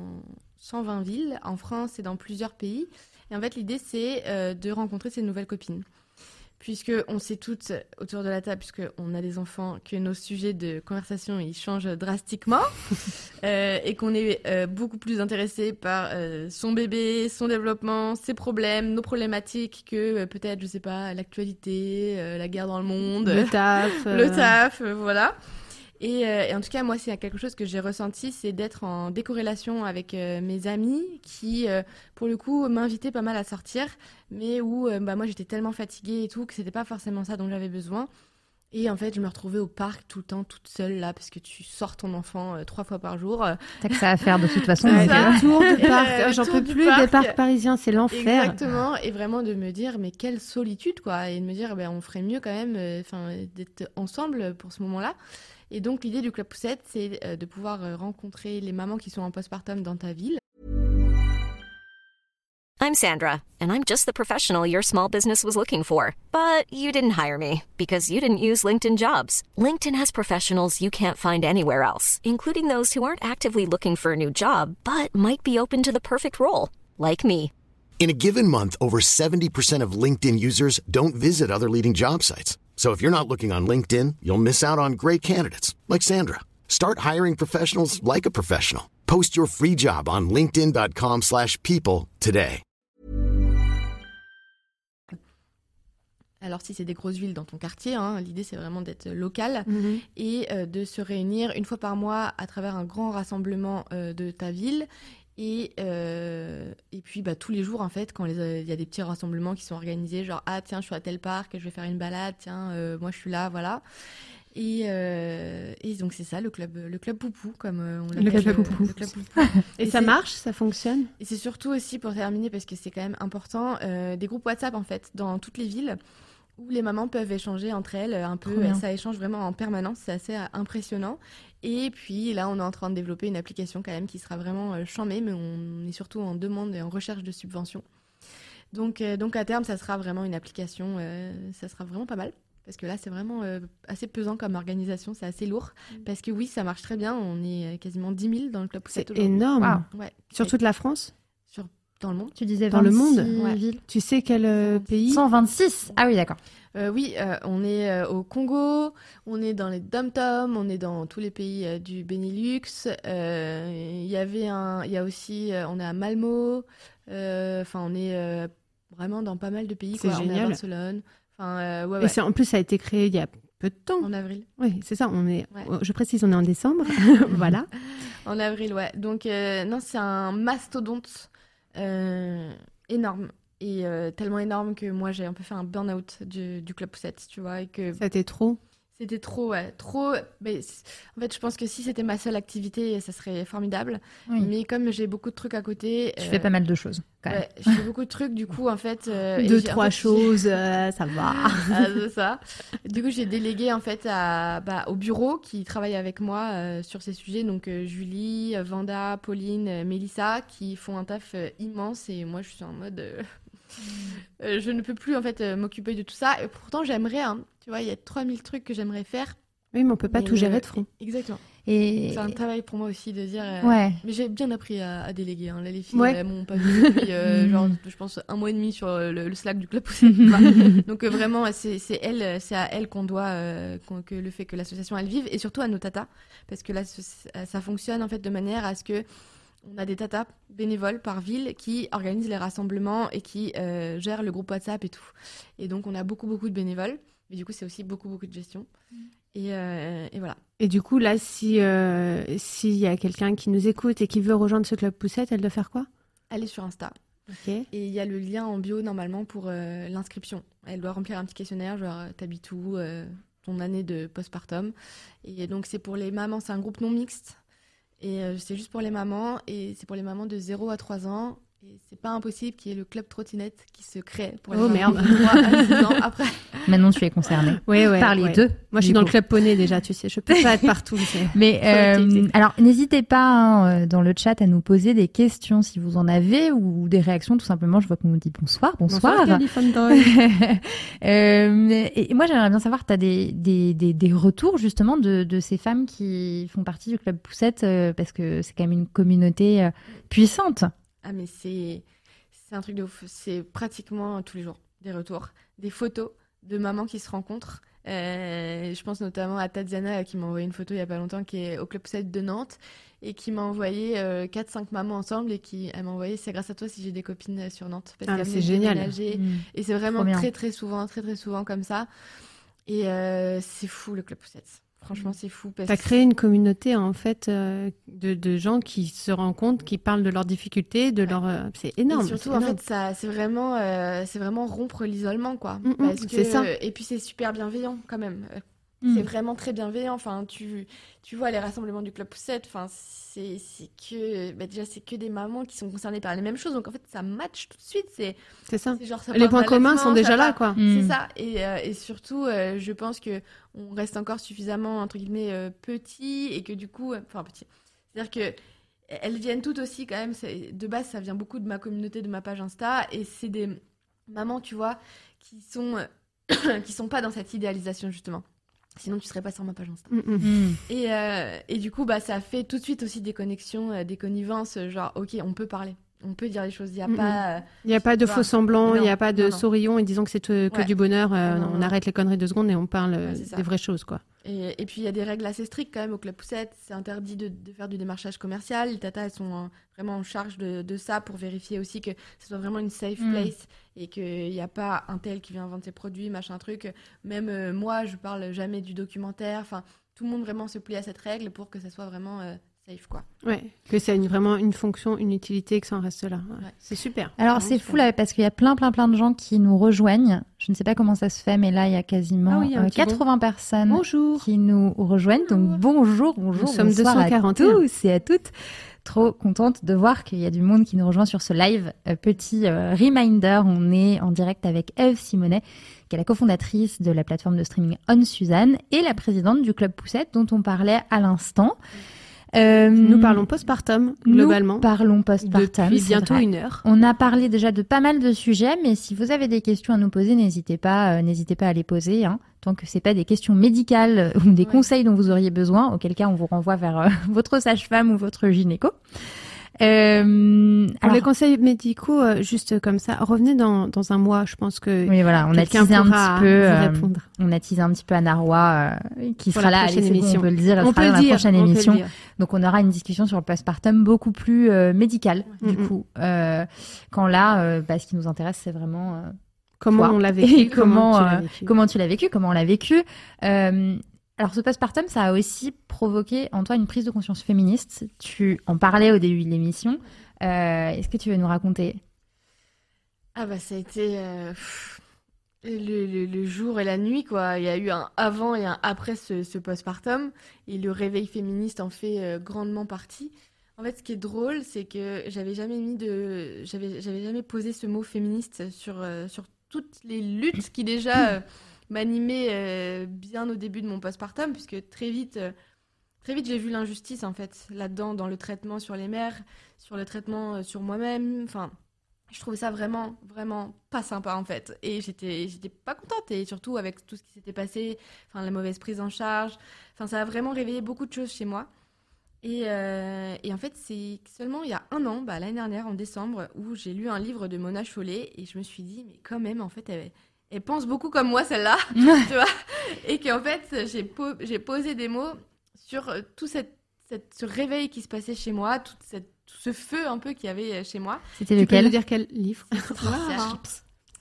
120 villes en France et dans plusieurs pays. Et en fait, l'idée, c'est euh, de rencontrer ses nouvelles copines. Puisque on sait toutes autour de la table, puisque on a des enfants, que nos sujets de conversation ils changent drastiquement euh, et qu'on est euh, beaucoup plus intéressé par euh, son bébé, son développement, ses problèmes, nos problématiques que euh, peut-être, je sais pas, l'actualité, euh, la guerre dans le monde, Le taf. le euh, taf, voilà. Et, euh, et en tout cas, moi, c'est quelque chose que j'ai ressenti, c'est d'être en décorrélation avec euh, mes amis qui, euh, pour le coup, m'invitaient pas mal à sortir, mais où bah, moi j'étais tellement fatiguée et tout que c'était pas forcément ça dont j'avais besoin. Et en fait, je me retrouvais au parc tout le temps, toute seule là, parce que tu sors ton enfant euh, trois fois par jour. euh, T'as que ça à faire de toute façon. Euh, le tour du parc. euh, J'en peux plus parc. des parcs parisiens, c'est l'enfer. Exactement, et vraiment de me dire, mais quelle solitude, quoi, et de me dire, ben, on ferait mieux quand même enfin, d'être ensemble pour ce moment-là. Et donc, l'idée du Club Poussette, c'est euh, de pouvoir euh, rencontrer les mamans qui sont en postpartum dans ta ville. I'm Sandra, and I'm just the professional your small business was looking for. But you didn't hire me because you didn't use LinkedIn jobs. LinkedIn has professionals you can't find anywhere else, including those who aren't actively looking for a new job but might be open to the perfect role, like me. In a given month, over 70% of LinkedIn users don't visit other leading job sites. So if you're not looking on LinkedIn, you'll miss out on great candidates like Sandra. Start hiring professionals like a professional. Post your free job on linkedin.com/people slash people today. Alors, si c'est des grosses villes dans ton quartier, hein, l'idée, c'est vraiment d'être local Mhm. et euh, de se réunir une fois par mois à travers un grand rassemblement euh, de ta ville. Et, euh, et puis bah, tous les jours, en fait, quand euh, il y a des petits rassemblements qui sont organisés, genre Ah, tiens, je suis à tel parc, je vais faire une balade, tiens, euh, moi je suis là, voilà. Et, euh, et donc, c'est ça, le club, le club Poupou, comme on l'appelle. Poupou. le club Poupou. Et, Et ça marche, ça fonctionne? Et c'est surtout aussi, pour terminer, parce que c'est quand même important, des groupes WhatsApp, en fait, dans toutes les villes, où les mamans peuvent échanger entre elles un peu. Bien. Ça échange vraiment en permanence, c'est assez impressionnant. Et puis là, on est en train de développer une application quand même qui sera vraiment euh, chambée, mais on est surtout en demande et en recherche de subventions. Donc, euh, donc à terme, ça sera vraiment une application, euh, ça sera vraiment pas mal. Parce que là, c'est vraiment euh, assez pesant comme organisation, c'est assez lourd. Parce que oui, ça marche très bien, on est quasiment 10 000 dans le club C'est Poussette énorme. Ouais, Sur toute la France sur, dans le monde. Tu disais Dans le 26 monde, ouais. villes. Tu sais quel euh, pays 126. Ah oui, d'accord. Euh, oui, euh, on est euh, au Congo, on est dans les dom-toms, on est dans tous les pays du Benelux. Il y avait un, il y a aussi, on est à Malmo. Enfin, on est vraiment dans pas mal de pays. C'est quoi. On est à génial. Barcelone. Enfin, ouais, Et ouais, c'est- en plus, ça a été créé il y a peu de temps. en avril. Oui, c'est ça. On est. Ouais. Je précise, on est en décembre. voilà. En avril, ouais. Donc, non, c'est un mastodonte énorme. Et euh, tellement énorme que moi, j'ai un peu fait un burn-out du, du Club Poussette, tu vois. Et que été trop. C'était trop, ouais, trop. Mais en fait, je pense que si c'était ma seule activité, ça serait formidable. Oui. Mais comme j'ai beaucoup de trucs à côté, Tu euh, fais pas mal de choses, quand même. ouais, je fais beaucoup de trucs. Du coup, en fait, euh, Deux, en trois fait, choses, euh, ça va. Ah, c'est ça. Du coup, j'ai délégué en fait à, bah, au bureau qui travaille avec moi euh, sur ces sujets. Donc euh, Julie, euh, Vanda, Pauline, euh, Mélissa, qui font un taf euh, immense. Et moi, je suis en mode, euh, euh, je ne peux plus en fait euh, m'occuper de tout ça. Et pourtant, j'aimerais. hein. tu vois, il y a 3000 trucs que j'aimerais faire. Oui, mais on peut pas Mais, tout gérer euh, de front. Exactement. Et C'est un travail pour moi aussi de dire. euh, ouais. Mais j'ai bien appris à, à déléguer. Hein. Là, les filles, Ouais. elles m'ont pas vu depuis, euh, genre, je pense, un mois et demi sur euh, le, le Slack du club. Donc euh, vraiment, c'est elle, c'est à elle qu'on doit euh, que le fait que l'association elle vive et surtout à nos tatas, parce que là, ça fonctionne en fait de manière à ce que on a des tatas bénévoles par ville qui organisent les rassemblements et qui euh, gèrent le groupe WhatsApp et tout. Et donc, on a beaucoup, beaucoup de bénévoles. Mais du coup, c'est aussi beaucoup, beaucoup de gestion. Et, euh, et voilà. Et du coup, là, si euh, s'il y a quelqu'un qui nous écoute et qui veut rejoindre ce club poussette, elle doit faire quoi? Elle est sur Insta. Et il y a le lien en bio normalement pour euh, l'inscription. Elle doit remplir un petit questionnaire, genre t'habites où, euh, ton année de postpartum. Et donc c'est pour les mamans, c'est un groupe non mixte. Et euh, c'est juste pour les mamans. Et c'est pour les mamans de 0 à 3 ans. Et c'est pas impossible qu'il y ait le club trottinette qui se crée pour les Oh, mamans merde. de 3 à 6 ans après. Maintenant, tu es concerné. Ouais, ouais. Par les ouais. deux. Moi, je suis dans le club poney déjà, tu sais. Je peux pas être partout. Mais euh, alors, n'hésitez pas hein, euh, dans le chat à nous poser des questions si vous en avez ou des réactions. Tout simplement, je vois qu'on nous dit bonsoir, bonsoir. Califantoy. Euh, et et moi, j'aimerais bien savoir, tu as des, des, des, des retours justement de, de ces femmes qui font partie du club Poussette euh, parce que c'est quand même une communauté euh, puissante. Ah mais c'est un truc de ouf. C'est pratiquement tous les jours des retours, des photos de mamans qui se rencontrent. Euh, je pense notamment à Tatiana euh, qui m'a envoyé une photo il y a pas longtemps qui est au club 7 de Nantes et qui m'a envoyé 4-5 mamans ensemble et qui elle m'a envoyé c'est grâce à toi si j'ai des copines euh, sur Nantes parce Ah, c'est génial. déménager. Mm. et c'est vraiment très très souvent très très souvent comme ça et euh, c'est fou le club Poussette. Franchement c'est fou parce T'as créé une communauté en fait euh, de, de gens qui se rencontrent, qui parlent de leurs difficultés, de leur. euh, c'est énorme. Et surtout, c'est en fait, ça, c'est vraiment, euh, c'est vraiment rompre l'isolement, quoi. Mm, mm, c'est ça. Et puis c'est super bienveillant quand même. Euh, Mm. C'est vraiment très bienveillant. Enfin, tu, tu vois les rassemblements du club Poussette. Enfin, c'est, c'est que, bah, déjà, c'est que des mamans qui sont concernées par les mêmes choses. Donc en fait, ça match tout de suite. C'est, c'est ça. c'est genre ça Les points communs sont déjà là, quoi. Mm. C'est ça. Et, euh, et surtout, euh, je pense que on reste encore suffisamment entre guillemets euh, petit et que du coup, enfin petit. C'est-à-dire que elles viennent toutes aussi quand même. c'est- De base, ça vient beaucoup de ma communauté, de ma page Insta, et c'est des mamans, tu vois, qui sont qui sont pas dans cette idéalisation justement. Sinon, tu serais pas sur ma page Insta. Mm, mm. Mm. Et, euh, et du coup, bah, ça fait tout de suite aussi des connexions, euh, des connivences, euh, genre, ok, on peut parler, on peut dire les choses. Il y a pas. euh, Il n'y a pas de faux semblants, il n'y a pas de non, non. sourillons et disons que c'est euh, que Ouais. du bonheur. euh, Ah, non, on arrête les conneries deux secondes et on parle euh, Ouais, des vraies choses, quoi. Et, et puis il y a des règles assez strictes quand même au Club Poussette. C'est interdit de, de faire du démarchage commercial. Les tatas elles sont euh, vraiment en charge de, de ça pour vérifier aussi que ce soit vraiment une safe Mm. place et qu'il n'y a pas un tel qui vient vendre ses produits, machin truc. Même euh, moi, je parle jamais du documentaire. Enfin, tout le monde vraiment se plie à cette règle pour que ça soit vraiment euh, safe quoi. Ouais, que c'est une- vraiment une fonction, une utilité, que ça en reste là. Ouais. Ouais. C'est super. Alors c'est fou là parce qu'il y a plein plein plein de gens qui nous rejoignent. Je ne sais pas comment ça se fait, mais là il y a quasiment Ah oui, il y a un euh, 80 personnes Bonjour. qui nous rejoignent. Donc bonjour, bonjour, Nous sommes bonsoir à 241. tous et à toutes. Trop contente de voir qu'il y a du monde qui nous rejoint sur ce live. Euh, petit euh, reminder, on est en direct avec Eve Simonet, qui est la cofondatrice de la plateforme de streaming On Suzanne et la présidente du club Poussette dont on parlait à l'instant. Euh, Nous parlons postpartum, globalement, Nous parlons postpartum. depuis bientôt une heure. On a parlé déjà de pas mal de sujets, mais si vous avez des questions à nous poser, n'hésitez pas, euh, n'hésitez pas à les poser. Hein, tant que c'est pas des questions médicales euh, ou des Ouais. conseils dont vous auriez besoin, auquel cas on vous renvoie vers euh, votre sage-femme ou votre gynéco. Euh, alors, les conseils médicaux, euh, juste comme ça, revenez dans, dans un mois. Je pense que oui, voilà, on a teasé un petit peu, euh, répondre. on a teasé un petit peu à Narwa, euh, qui Pour sera la là. prochaine Allez, bon, émission. on peut le dire, elle On sera peut dans la dire. prochaine peut le émission. Donc on aura une discussion sur le postpartum beaucoup plus euh, médicale du Mhm. coup. Euh, quand là, bah, ce qui nous intéresse, c'est vraiment euh, Comment on l'a vécu Et comment, tu l'as vécu. comment tu l'as vécu, comment on l'a vécu. Euh, alors ce postpartum, ça a aussi provoqué en toi une prise de conscience féministe. Tu en parlais au début de l'émission. Euh, Est-ce que tu veux nous raconter? Ah bah ça a été euh, pff, le, le- le jour et la nuit quoi. Il y a eu un avant et un après ce, ce postpartum et le réveil féministe en fait euh, grandement partie. En fait, ce qui est drôle, c'est que j'avais jamais mis de, j'avais jamais posé ce mot féministe sur sur toutes les luttes qui déjà m'animaient euh, bien au début de mon postpartum, puisque très vite. euh, Très vite, j'ai vu l'injustice en fait là-dedans, dans le traitement sur les mères, sur le traitement euh, sur moi-même. Enfin, je trouvais ça vraiment, vraiment pas sympa en fait. Et j'étais, j'étais pas contente. Et surtout avec tout ce qui s'était passé, enfin la mauvaise prise en charge. Enfin, ça a vraiment réveillé beaucoup de choses chez moi. Et, et en fait, c'est seulement il y a un an, bah, l'année dernière, en décembre, où j'ai lu un livre de Mona Chollet et je me suis dit, mais quand même, en fait, elle, elle pense beaucoup comme moi, celle-là, tu vois. Et qu'en fait, j'ai, po- j'ai posé des mots sur euh, tout cette, cette- ce réveil qui se passait chez moi, toute cette tout ce feu un peu qu'il y avait chez moi. C'était Tu peux nous lequel dire quel livre Sorcière.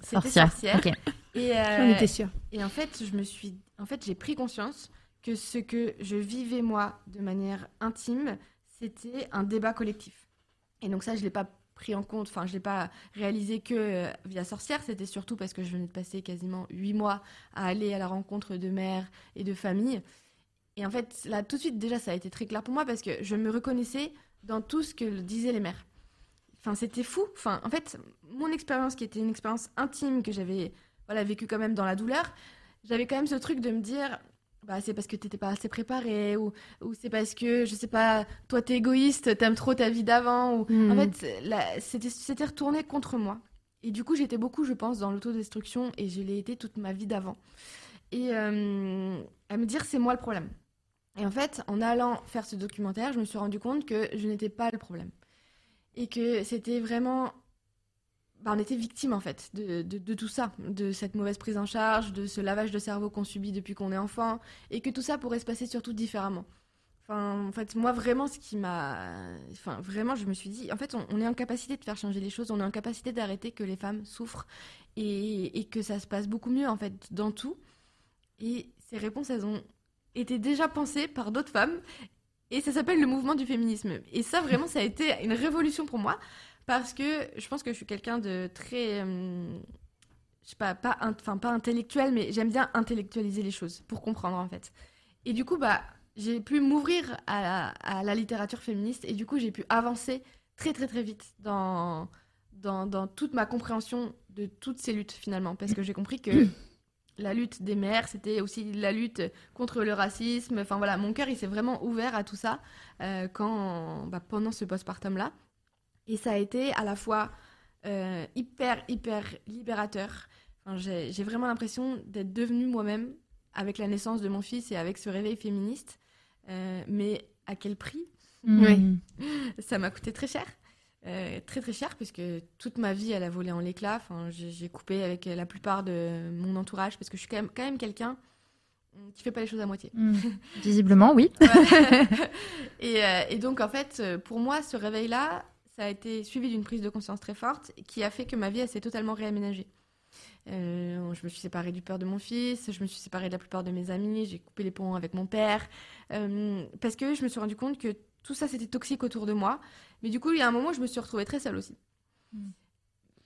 C'était Sorcière. sorcière. Ok. Et, euh, J'en étais sûre. Et en fait, je me suis, en fait, j'ai pris conscience que ce que je vivais moi de manière intime, c'était un débat collectif. Et donc ça, je l'ai pas pris en compte, enfin, je l'ai pas réalisé que euh, via Sorcière. C'était surtout parce que je venais de passer quasiment huit mois à aller à la rencontre de mères et de familles. Et en fait, là, tout de suite, déjà, ça a été très clair pour moi parce que je me reconnaissais dans tout ce que disaient les mères. Enfin, c'était fou. Enfin, en fait, mon expérience, qui était une expérience intime que j'avais, voilà, vécue quand même dans la douleur, j'avais quand même ce truc de me dire, bah, c'est parce que t'étais pas assez préparé, ou, ou c'est parce que, je sais pas, toi t'es égoïste, t'aimes trop ta vie d'avant, ou en fait, là, c'était, c'était retourné contre moi. Et du coup, j'étais beaucoup, je pense, dans l'autodestruction, et je l'ai été toute ma vie d'avant. Et euh, à me dire, c'est moi le problème. Et en fait, en allant faire ce documentaire, je me suis rendu compte que je n'étais pas le problème. Et que c'était vraiment. Bah, on était victime, en fait, de, tout ça, de cette mauvaise prise en charge, de ce lavage de cerveau qu'on subit depuis qu'on est enfant, et que tout ça pourrait se passer surtout différemment. Enfin, en fait, moi, vraiment, ce qui m'a. Enfin, vraiment, je me suis dit, en fait, on, on est en capacité de faire changer les choses, on est en capacité d'arrêter que les femmes souffrent, et, et que ça se passe beaucoup mieux, en fait, dans tout. Et ces réponses, elles ont été déjà pensées par d'autres femmes, et ça s'appelle le mouvement du féminisme. Et ça, vraiment, ça a été une révolution pour moi, parce que je pense que je suis quelqu'un de très. euh, je sais pas, pas, in- enfin, pas intellectuel, mais j'aime bien intellectualiser les choses pour comprendre, en fait. Et du coup, bah, j'ai pu m'ouvrir à, la- littérature féministe, et du coup, j'ai pu avancer très, très, très vite dans, dans, dans toute ma compréhension de toutes ces luttes, finalement, parce que j'ai compris que la lutte des mères, c'était aussi la lutte contre le racisme. Enfin voilà, mon cœur, il s'est vraiment ouvert à tout ça euh, quand, bah, pendant ce postpartum-là. Et ça a été à la fois euh, hyper, hyper libérateur. Enfin, j'ai j'ai vraiment l'impression d'être devenue moi-même avec la naissance de mon fils et avec ce réveil féministe. Euh, mais à quel prix? Mm. ça m'a coûté très cher. Euh, très très cher puisque toute ma vie elle a volé en l'éclat. Enfin, j'ai coupé avec la plupart de mon entourage parce que je suis quand même, quand même quelqu'un qui fait pas les choses à moitié. Mm. Visiblement, oui. et, euh, et donc en fait, pour moi, ce réveil-là, ça a été suivi d'une prise de conscience très forte qui a fait que ma vie elle s'est totalement réaménagée. Euh, je me suis séparée du père de mon fils, je me suis séparée de la plupart de mes amis, j'ai coupé les ponts avec mon père, euh, parce que je me suis rendu compte que tout ça c'était toxique autour de moi. Mais du coup, il y a un moment où je me suis retrouvée très seule aussi. Mm.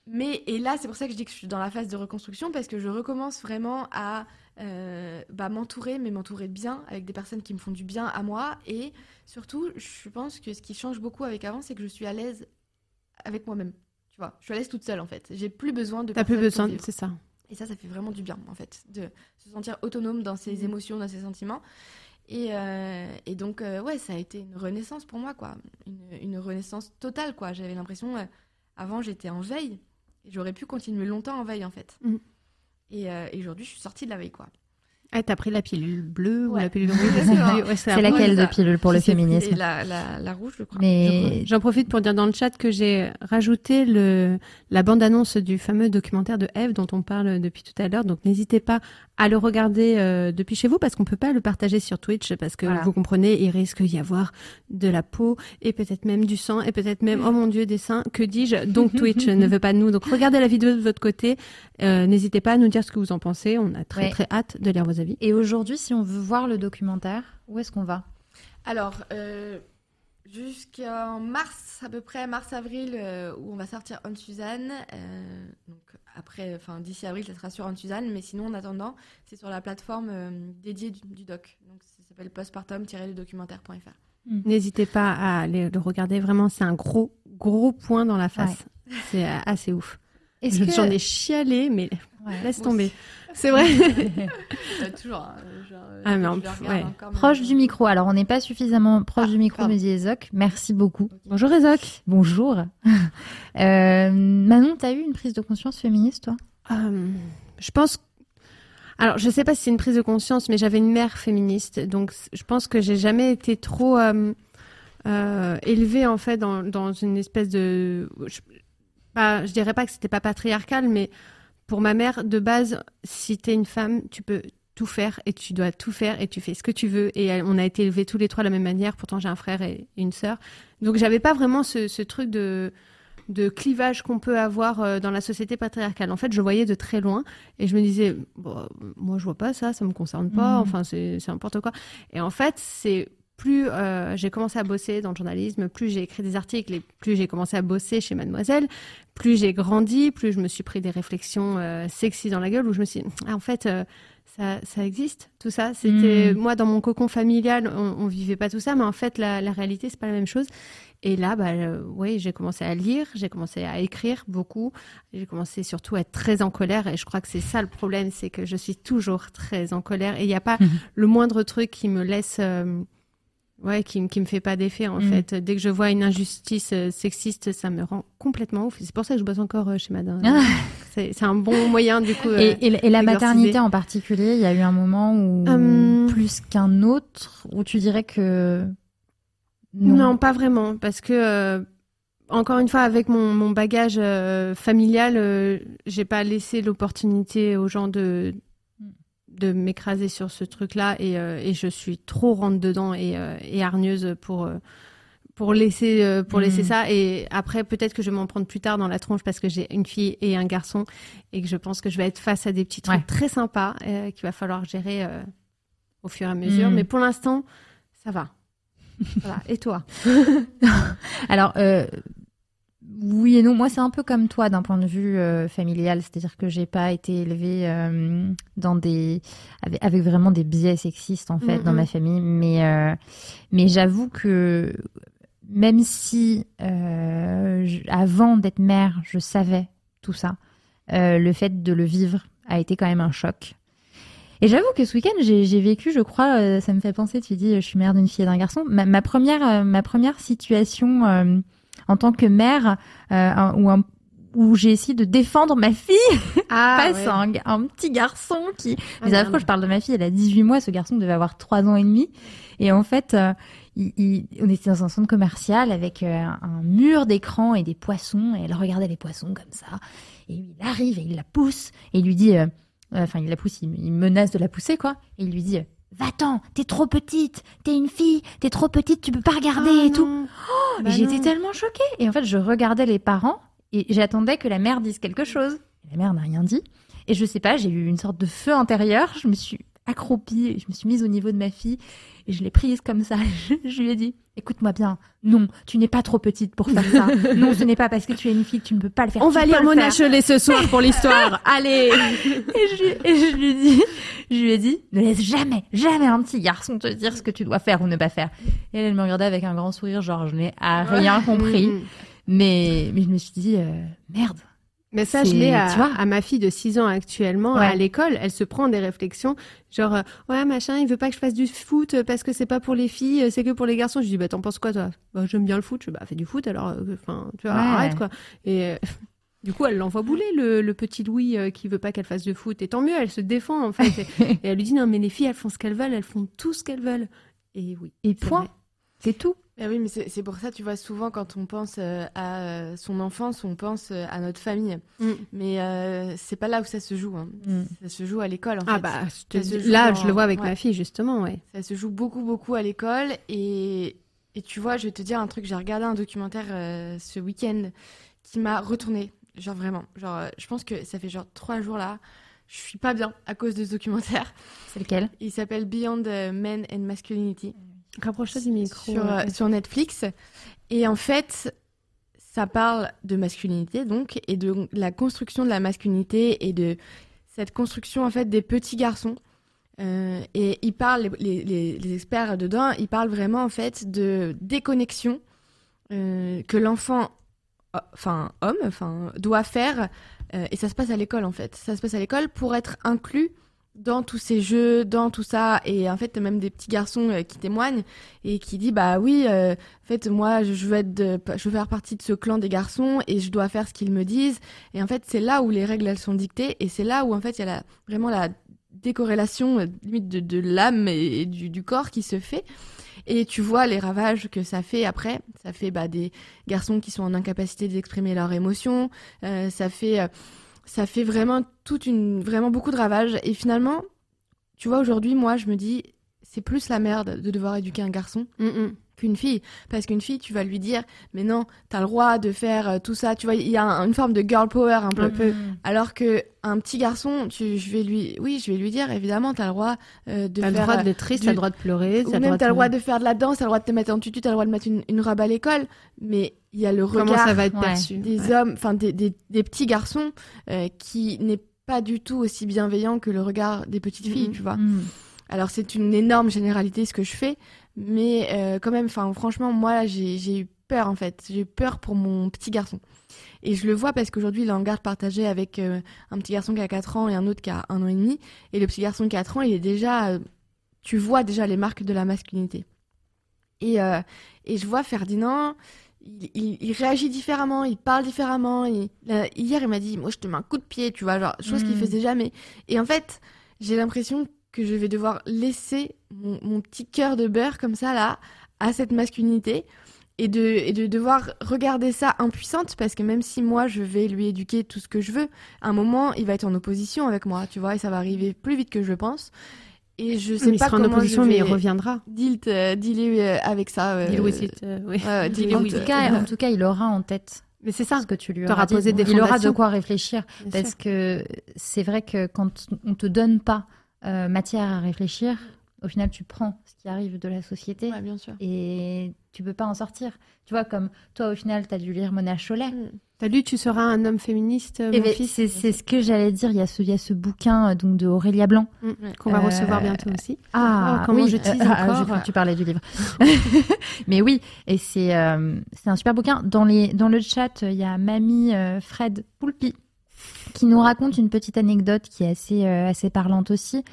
Mais et là, c'est pour ça que je dis que je suis dans la phase de reconstruction parce que je recommence vraiment à euh, bah, m'entourer, mais m'entourer bien avec des personnes qui me font du bien à moi. Et surtout, je pense que ce qui change beaucoup avec avant, c'est que je suis à l'aise avec moi-même. Tu vois, je suis à l'aise toute seule en fait. J'ai plus besoin de. T'as plus besoin, c'est ça. Et ça, ça fait vraiment du bien, en fait, de se sentir autonome dans ses émotions, dans ses sentiments. Et, euh, et donc, euh, ouais, ça a été une renaissance pour moi, quoi. Une, une renaissance totale, quoi. J'avais l'impression, euh, avant, j'étais en veille. Et j'aurais pu continuer longtemps en veille, en fait. Mhm. Et, euh, et aujourd'hui, je suis sortie de la veille, quoi. Ah, t'as pris la pilule bleue ou la pilule rouge? C'est. Ouais, laquelle de pilule pour Je le féminisme? la, la, la rouge, je crois. Mais J'en profite pour dire dans le chat que j'ai rajouté le, la bande-annonce du fameux documentaire de Eve dont on parle depuis tout à l'heure. Donc n'hésitez pas à le regarder euh, depuis chez vous parce qu'on peut pas le partager sur Twitch parce que Voilà. vous comprenez, il risque d'y avoir de la peau et peut-être même du sang et peut-être même, oh mon dieu, des seins. Que dis-je? Donc Twitch ne veut pas de nous. Donc regardez la vidéo de votre côté. Euh, n'hésitez pas à nous dire ce que vous en pensez. On a très Ouais. très hâte de lire vos avis. Et aujourd'hui, si on veut voir le documentaire, où est-ce qu'on va? Alors, euh, jusqu'en mars, à peu près, mars-avril, euh, où on va sortir On Suzanne. euh, donc après, enfin d'ici avril, ça sera sur On Suzanne. Mais sinon, en attendant, c'est sur la plateforme euh, dédiée du, du doc. Donc ça s'appelle postpartum-le-documentaire.fr. N'hésitez pas à aller le regarder. Vraiment, c'est un gros gros point dans la face. C'est assez ouf. Que... J'en ai chialé, mais Ouais. laisse tomber. C'est vrai. Euh, toujours. hein, genre, euh, Ah, ouais. Proche du micro. Alors, on n'est pas suffisamment proche Ah, du micro, pardon. me dit Ezoc. Merci beaucoup. Bonjour Ezoc. Bonjour. Euh, Manon, t'as eu une prise de conscience féministe, toi? Euh, je pense. Alors, je sais pas si c'est une prise de conscience, mais j'avais une mère féministe, donc je pense que j'ai jamais été trop euh, euh, élevée en fait dans, dans une espèce de. Je, pas, je dirais pas que c'était pas patriarcal, mais pour ma mère, de base, si t'es une femme, tu peux tout faire et tu dois tout faire et tu fais ce que tu veux. Et on a été élevés tous les trois de la même manière. Pourtant, j'ai un frère et une sœur. Donc, j'avais pas vraiment ce, ce truc de de clivage qu'on peut avoir euh, dans la société patriarcale. En fait, je voyais de très loin et je me disais, bon, moi, je vois pas ça, ça me concerne pas, mmh. enfin, c'est n'importe quoi. Et en fait, c'est plus euh, j'ai commencé à bosser dans le journalisme, plus j'ai écrit des articles et plus j'ai commencé à bosser chez Mademoiselle, plus j'ai grandi, plus je me suis pris des réflexions euh, sexy dans la gueule où je me suis dit, ah, en fait, ça, ça, existe, tout ça. C'était mmh. moi dans mon cocon familial, on, on, vivait pas tout ça, mais en fait la, la réalité c'est pas la même chose. Et là, bah, euh, oui, j'ai commencé à lire, j'ai commencé à écrire beaucoup, j'ai commencé surtout à être très en colère. Et je crois que c'est ça le problème, c'est que je suis toujours très en colère. Et il n'y a pas le moindre truc qui me laisse, euh, ouais, qui, qui me fait pas d'effet en mhm. fait. Dès que je vois une injustice euh, sexiste, ça me rend complètement ouf. C'est pour ça que je bosse encore chez Madame. Ah. c'est un bon moyen du coup. Et, et, la maternité en particulier, il y a eu un moment où hum. plus qu'un autre où tu dirais que non? pas vraiment, parce que euh, encore une fois, avec mon, bagage euh, familial, euh, j'ai pas laissé l'opportunité aux gens de de m'écraser sur ce truc-là et, je suis trop rentre dedans et, hargneuse pour pour laisser pour laisser mm. ça et après peut-être que je vais m'en prendre plus tard dans la tronche parce que j'ai une fille et un garçon et que je pense que je vais être face à des petits trucs très sympas qu'il va falloir gérer au fur et à mesure mm. mais pour l'instant ça va voilà. Et toi? Alors, euh, oui et non. Moi, c'est un peu comme toi d'un point de vue euh, familial, c'est-à-dire que j'ai pas été élevée euh, dans des avec, vraiment des biais sexistes en fait dans ma famille, mais mais j'avoue que même si avant d'être mère, je savais tout ça, le fait de le vivre a été quand même un choc. Et j'avoue que ce week-end, j'ai vécu, je crois, euh, ça me fait penser, tu dis, je suis mère d'une fille et d'un garçon. Ma, première, euh, ma première situation euh, en tant que mère, où, où j'ai essayé de défendre ma fille ah, face à un, petit garçon qui... Ah, Mais après, je parle de ma fille, elle a 18 mois, ce garçon devait avoir 3 ans et demi. Et en fait, il, on était dans un centre commercial avec un mur d'écran et des poissons, et elle regardait les poissons comme ça. Et il arrive et il la pousse, et il lui dit... Euh, enfin, il la pousse, il, menace de la pousser, quoi. Et il lui dit Va-t'en, t'es trop petite, t'es une fille, t'es trop petite, tu peux pas regarder oh et tout. Oh, bah j'étais tellement choquée. Et en fait, je regardais les parents et j'attendais que la mère dise quelque chose. La mère n'a rien dit. Et je sais pas, j'ai eu une sorte de feu intérieur. Je me suis accroupie, je me suis mise au niveau de ma fille et je l'ai prise comme ça. Je, lui ai dit, écoute-moi bien, non, tu n'es pas trop petite pour faire ça. Non, ce n'est pas parce que tu es une fille que tu ne peux pas le faire. On va lire Mona Cholet ce soir pour l'histoire. Allez. Et je, et je lui dis, je lui ai dit, ne laisse jamais, jamais un petit garçon te dire ce que tu dois faire ou ne pas faire. Et elle, me regardait avec un grand sourire, genre je n'ai rien compris. Mm. Mais, mais je me suis dit, euh, merde, mais ça, je l'ai à, à, ma fille de 6 ans actuellement à l'école. Elle se prend des réflexions, genre euh, ouais machin, il veut pas que je fasse du foot parce que c'est pas pour les filles, c'est que pour les garçons. Je dis bah t'en penses quoi toi? Bah j'aime bien le foot. Je dis bah fais du foot alors. Euh, enfin tu vois arrête quoi. Et euh, du coup elle l'envoie bouler le, le, petit Louis qui veut pas qu'elle fasse de foot. Et tant mieux, elle se défend en fait. et, elle lui dit non mais les filles elles font ce qu'elles veulent, elles font tout ce qu'elles veulent. Et oui. Et point. C'est tout. Ah oui, mais c'est pour ça, tu vois, souvent quand on pense euh, à euh, son enfance, on pense euh, à notre famille. Mm. Mais c'est pas là où ça se joue. Hein. Mm. Ça se joue à l'école. En ah bah, là, je le vois avec ma fille, justement. Ouais. Ça se joue beaucoup, beaucoup à l'école. Et... et tu vois, je vais te dire un truc, j'ai regardé un documentaire ce week-end qui m'a retourné. Genre vraiment. Genre, je pense que ça fait genre trois jours là. Je suis pas bien à cause de ce documentaire. C'est lequel? Il s'appelle Beyond Men and Masculinity. Rapproche-toi du micro. Sur, euh, sur, Netflix. Et en fait, ça parle de masculinité, donc, et de la construction de la masculinité et de cette construction, en fait, des petits garçons. Euh, et ils parlent, les, les, les, experts dedans, ils parlent vraiment, en fait, de déconnexion euh, que l'enfant, enfin, homme, enfin, doit faire. et ça se passe à l'école, en fait. Ça se passe à l'école pour être inclus dans tous ces jeux, dans tout ça, et en fait même des petits garçons euh, qui témoignent et qui disent bah oui, euh, en fait moi je veux être, je veux faire partie de ce clan des garçons et je dois faire ce qu'ils me disent. Et en fait c'est là où les règles elles sont dictées et c'est là où en fait il y a vraiment la décorrélation euh, limite de, l'âme et, du, corps qui se fait. Et tu vois les ravages que ça fait après. Ça fait bah, des garçons qui sont en incapacité d'exprimer leurs émotions. ça fait ça fait vraiment toute une, vraiment beaucoup de ravages. Et finalement, tu vois, aujourd'hui, moi, je me dis, c'est plus la merde de devoir éduquer un garçon Mm, mm. Qu'une fille. Parce qu'une fille, tu vas lui dire, mais non, t'as le droit de faire euh, tout ça. Tu vois, il y a un- une forme de girl power un peu. Peu. Alors que un petit garçon, tu, je vais lui, oui, je vais lui dire, évidemment, t'as le droit euh, de T'as le faire. droit euh, d'être triste, du- t'as le droit de pleurer, ou même t'as le droit de... faire de la danse, t'as le droit de te mettre en tutu, t'as le droit de mettre une, une robe à l'école, mais il y a le Comment regard ça va être perçu des Ouais. hommes, enfin des, des, des petits garçons euh, qui n'est pas du tout aussi bienveillant que le regard des petites filles, Mhm. tu vois. Mm. Alors c'est une énorme généralité ce que je fais, mais euh, quand même, enfin franchement, moi là, j'ai eu peur en fait, j'ai eu peur pour mon petit garçon. Et je le vois parce qu'aujourd'hui, il est en garde partagée avec euh, un petit garçon qui a 4 ans et un autre qui a un an et demi. Et le petit garçon de 4 ans, il est déjà, euh, tu vois déjà les marques de la masculinité. Et, euh, et je vois Ferdinand, il, il- il réagit différemment, il parle différemment. il- là, hier, il m'a dit, moi je te mets un coup de pied, tu vois, genre, chose qu'il Mm. faisait jamais. Et en fait, j'ai l'impression que je vais devoir laisser mon, mon petit cœur de beurre comme ça, là, à cette masculinité. Et de, et de devoir regarder ça impuissante, parce que même si moi je vais lui éduquer tout ce que je veux, à un moment il va être en opposition avec moi, tu vois, et ça va arriver plus vite que je le pense. Et je sais il pas sera en comment opposition, je mais il reviendra. deal, euh, dealer euh, avec ça. euh, Deal with it, euh, oui. deal En with tout it. cas, en tout cas, il aura en tête Mais c'est ça. ce que tu lui auras dit. posé des il aura de quoi réfléchir. bien Parce sûr. que c'est vrai que quand on te donne pas euh, matière à réfléchir, au final, tu prends ce qui arrive de la société Ouais, bien sûr. et tu peux pas en sortir. Tu vois, comme toi, au final, tu as dû lire Mona Chollet. T'as lu Tu seras un homme féministe, euh, Eh mon ben, fils c'est c'est ce que j'allais dire. Il y a ce, il y a ce bouquin euh, donc de Aurélia Blanc. Mm, Qu'on va Euh, recevoir bientôt aussi. Ah, Oh, comment oui, je tease ah, encore. que tu parlais du livre. Mais oui, et c'est euh, c'est un super bouquin. Dans, les, dans le chat, il y a Mamie euh, Fred Poulpi qui nous raconte une petite anecdote qui est assez, euh, assez parlante aussi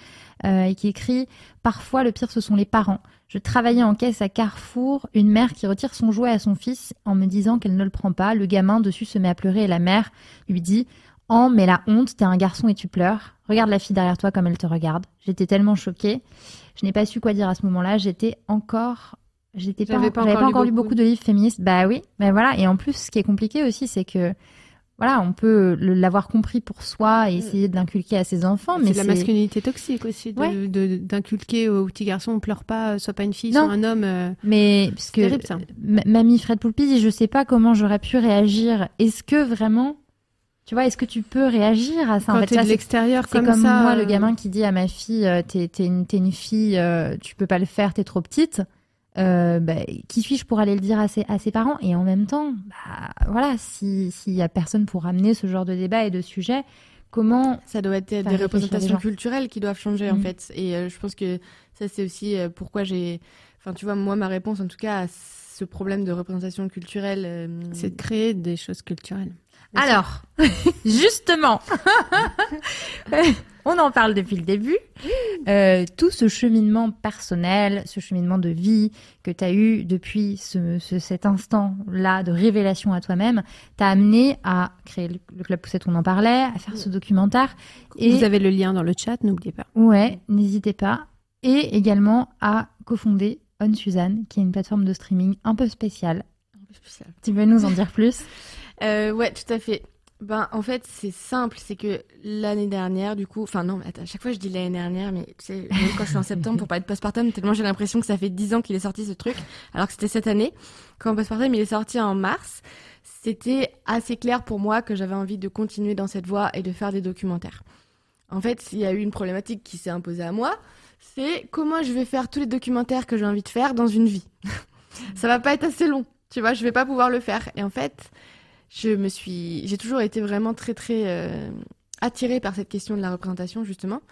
euh, et qui écrit Parfois, le pire, ce sont les parents. Je travaillais en caisse à Carrefour, une mère qui retire son jouet à son fils en me disant qu'elle ne le prend pas. Le gamin dessus se met à pleurer et la mère lui dit Oh, mais la honte, t'es un garçon et tu pleures. Regarde la fille derrière toi comme elle te regarde. J'étais tellement choquée. Je n'ai pas su quoi dire à ce moment-là. J'étais encore. J'étais pas, pas pas encore lu beaucoup. beaucoup de livres féministes. Bah oui, mais voilà. Et en plus, ce qui est compliqué aussi, c'est que voilà, on peut le- l'avoir compris pour soi et essayer de l'inculquer à ses enfants, mais c'est la c'est masculinité toxique aussi, de- Ouais. de- d'inculquer au petit garçon, on pleure pas, sois pas une fille, Non. sois un homme. euh, mais parce que terrible, ça. Mamie Fred Poulpi dit je sais pas comment j'aurais pu réagir. Est-ce que vraiment, tu vois, est-ce que tu peux réagir à ça Quand En fait, ça, de c'est- l'extérieur C'est comme, comme, ça. moi, le euh, gamin qui dit à ma fille euh, T'es t'es une, fille, euh, tu peux pas le faire, t'es trop petite. Euh, bah, qui suis-je pour aller le dire à ses, à ses parents? Et en même temps, bah, voilà, si- s'il y a personne pour amener ce genre de débat et de sujet, comment Ça doit être des représentations culturelles qui doivent changer en Mm. fait. Et euh, je pense que ça c'est aussi euh, pourquoi j'ai, enfin tu vois moi ma réponse en tout cas à ce problème de représentation culturelle. euh, C'est de créer des choses culturelles. Alors, justement, on en parle depuis le début. Euh, tout ce cheminement personnel, ce cheminement de vie que tu as eu depuis ce, ce- cet instant-là de révélation à toi-même, t'a amené à créer le, le Club Poussette, on en parlait, à faire ce documentaire. Et Vous avez le lien dans le chat, n'oubliez pas. ouais, n'hésitez pas. Et également à cofonder On Suzanne, qui est une plateforme de streaming un peu spéciale. un peu spécial. Tu veux nous en dire plus? Euh, ouais, tout à fait. Ben, en fait, c'est simple, c'est que l'année dernière, du coup, enfin non, mais à chaque fois je dis l'année dernière, mais tu sais, quand je suis en septembre pour parler de postpartum, tellement j'ai l'impression que ça fait 10 ans qu'il est sorti ce truc, alors que c'était cette année. Quand postpartum il est sorti en mars, c'était assez clair pour moi que j'avais envie de continuer dans cette voie et de faire des documentaires. En fait, il y a eu une problématique qui s'est imposée à moi, c'est comment je vais faire tous les documentaires que j'ai envie de faire dans une vie. ça va pas être assez long, tu vois, je vais pas pouvoir le faire. Et en fait, je me suis, j'ai toujours été vraiment très très euh, attirée par cette question de la représentation justement.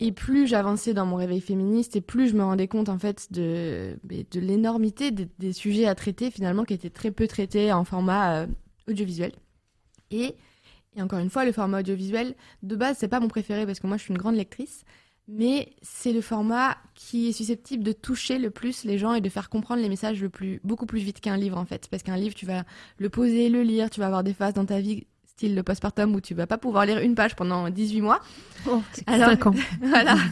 Et plus j'avançais dans mon réveil féministe, et plus je me rendais compte en fait de de l'énormité des, des sujets à traiter finalement qui étaient très peu traités en format euh, audiovisuel. Et, et encore une fois, le format audiovisuel de base c'est pas mon préféré parce que moi je suis une grande lectrice. Mais c'est le format qui est susceptible de toucher le plus les gens et de faire comprendre les messages le plus, beaucoup plus vite qu'un livre en fait. Parce qu'un livre, tu vas le poser, le lire, tu vas avoir des phases dans ta vie, style le postpartum, où tu vas pas pouvoir lire une page pendant 18 mois. Alors- 5 ans. voilà.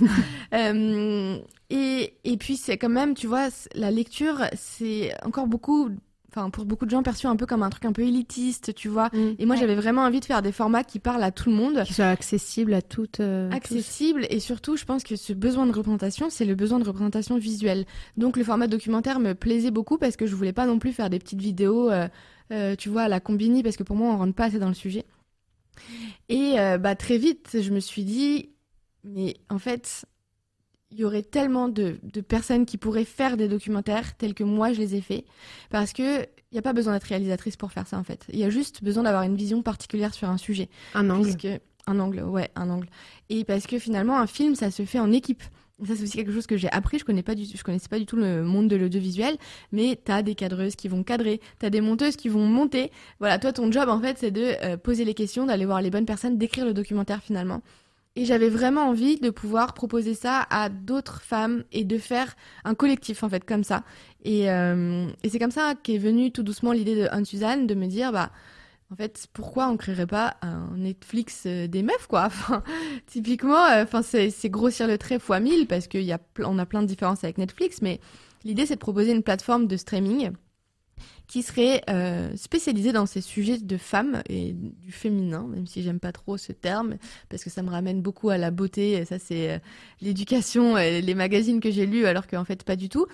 Euh, et, et puis c'est quand même, tu vois, la lecture, c'est encore beaucoup. Enfin pour beaucoup de gens perçu un peu comme un truc un peu élitiste, tu vois. Mm. Et moi Ouais. j'avais vraiment envie de faire des formats qui parlent à tout le monde. Qui soit accessible à toutes. euh, accessible et surtout je pense que ce besoin de représentation c'est le besoin de représentation visuelle donc le format documentaire me plaisait beaucoup parce que je voulais pas non plus faire des petites vidéos euh, euh, tu vois à la combini parce que pour moi on rentre pas assez dans le sujet et bah très vite je me suis dit mais en fait il y aurait tellement de, de personnes qui pourraient faire des documentaires tels que moi je les ai faits parce que il n'y a pas besoin d'être réalisatrice pour faire ça en fait il y a juste besoin d'avoir une vision particulière sur un sujet Un angle. Puisque- un angle, ouais, un angle. Et parce que finalement, un film, ça se fait en équipe. Ça, c'est aussi quelque chose que j'ai appris. Je connais pas du, je connaissais pas du tout le monde de l'audiovisuel, mais t'as des cadreuses qui vont cadrer, t'as des monteuses qui vont monter. Voilà, toi, ton job, en fait, c'est de euh, poser les questions, d'aller voir les bonnes personnes, d'écrire le documentaire finalement. Et j'avais vraiment envie de pouvoir proposer ça à d'autres femmes et de faire un collectif, en fait, comme ça. Et, euh, c'est comme ça qu'est venue tout doucement l'idée de Anne-Suzanne de me dire, bah, en fait, pourquoi on créerait pas un Netflix euh, des meufs, quoi? Typiquement, euh, enfin, c'est grossir le trait fois 1000 parce y a, on a plein de différences avec Netflix, mais l'idée c'est de proposer une plateforme de streaming qui serait euh, spécialisée dans ces sujets de femmes et du féminin, même si j'aime pas trop ce terme parce que ça me ramène beaucoup à la beauté. Et ça, c'est euh, l'éducation, et les magazines que j'ai lus, alors qu'en fait pas du tout.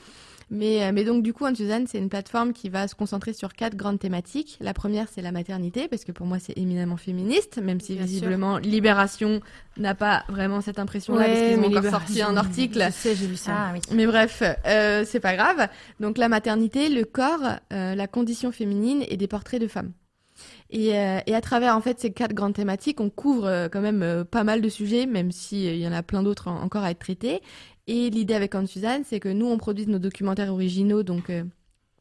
Mais, euh, mais donc du coup, Anne-Suzanne, c'est une plateforme qui va se concentrer sur quatre grandes thématiques. La première, c'est la maternité, parce que pour moi, c'est éminemment féministe, même si Bien sûr. visiblement Libération n'a pas vraiment cette impression-là, parce qu'ils ont encore sorti un article. Je sais, j'ai vu ça. Ah oui. Mais bref, euh, c'est pas grave. Donc la maternité, le corps, euh, la condition féminine et des portraits de femmes. Et, euh, et à travers en fait ces quatre grandes thématiques, on couvre euh, quand même euh, pas mal de sujets, même si euh, il y en a plein d'autres en- encore à être traités. Et l'idée avec Anne-Suzanne, c'est que nous on produise nos documentaires originaux, donc euh,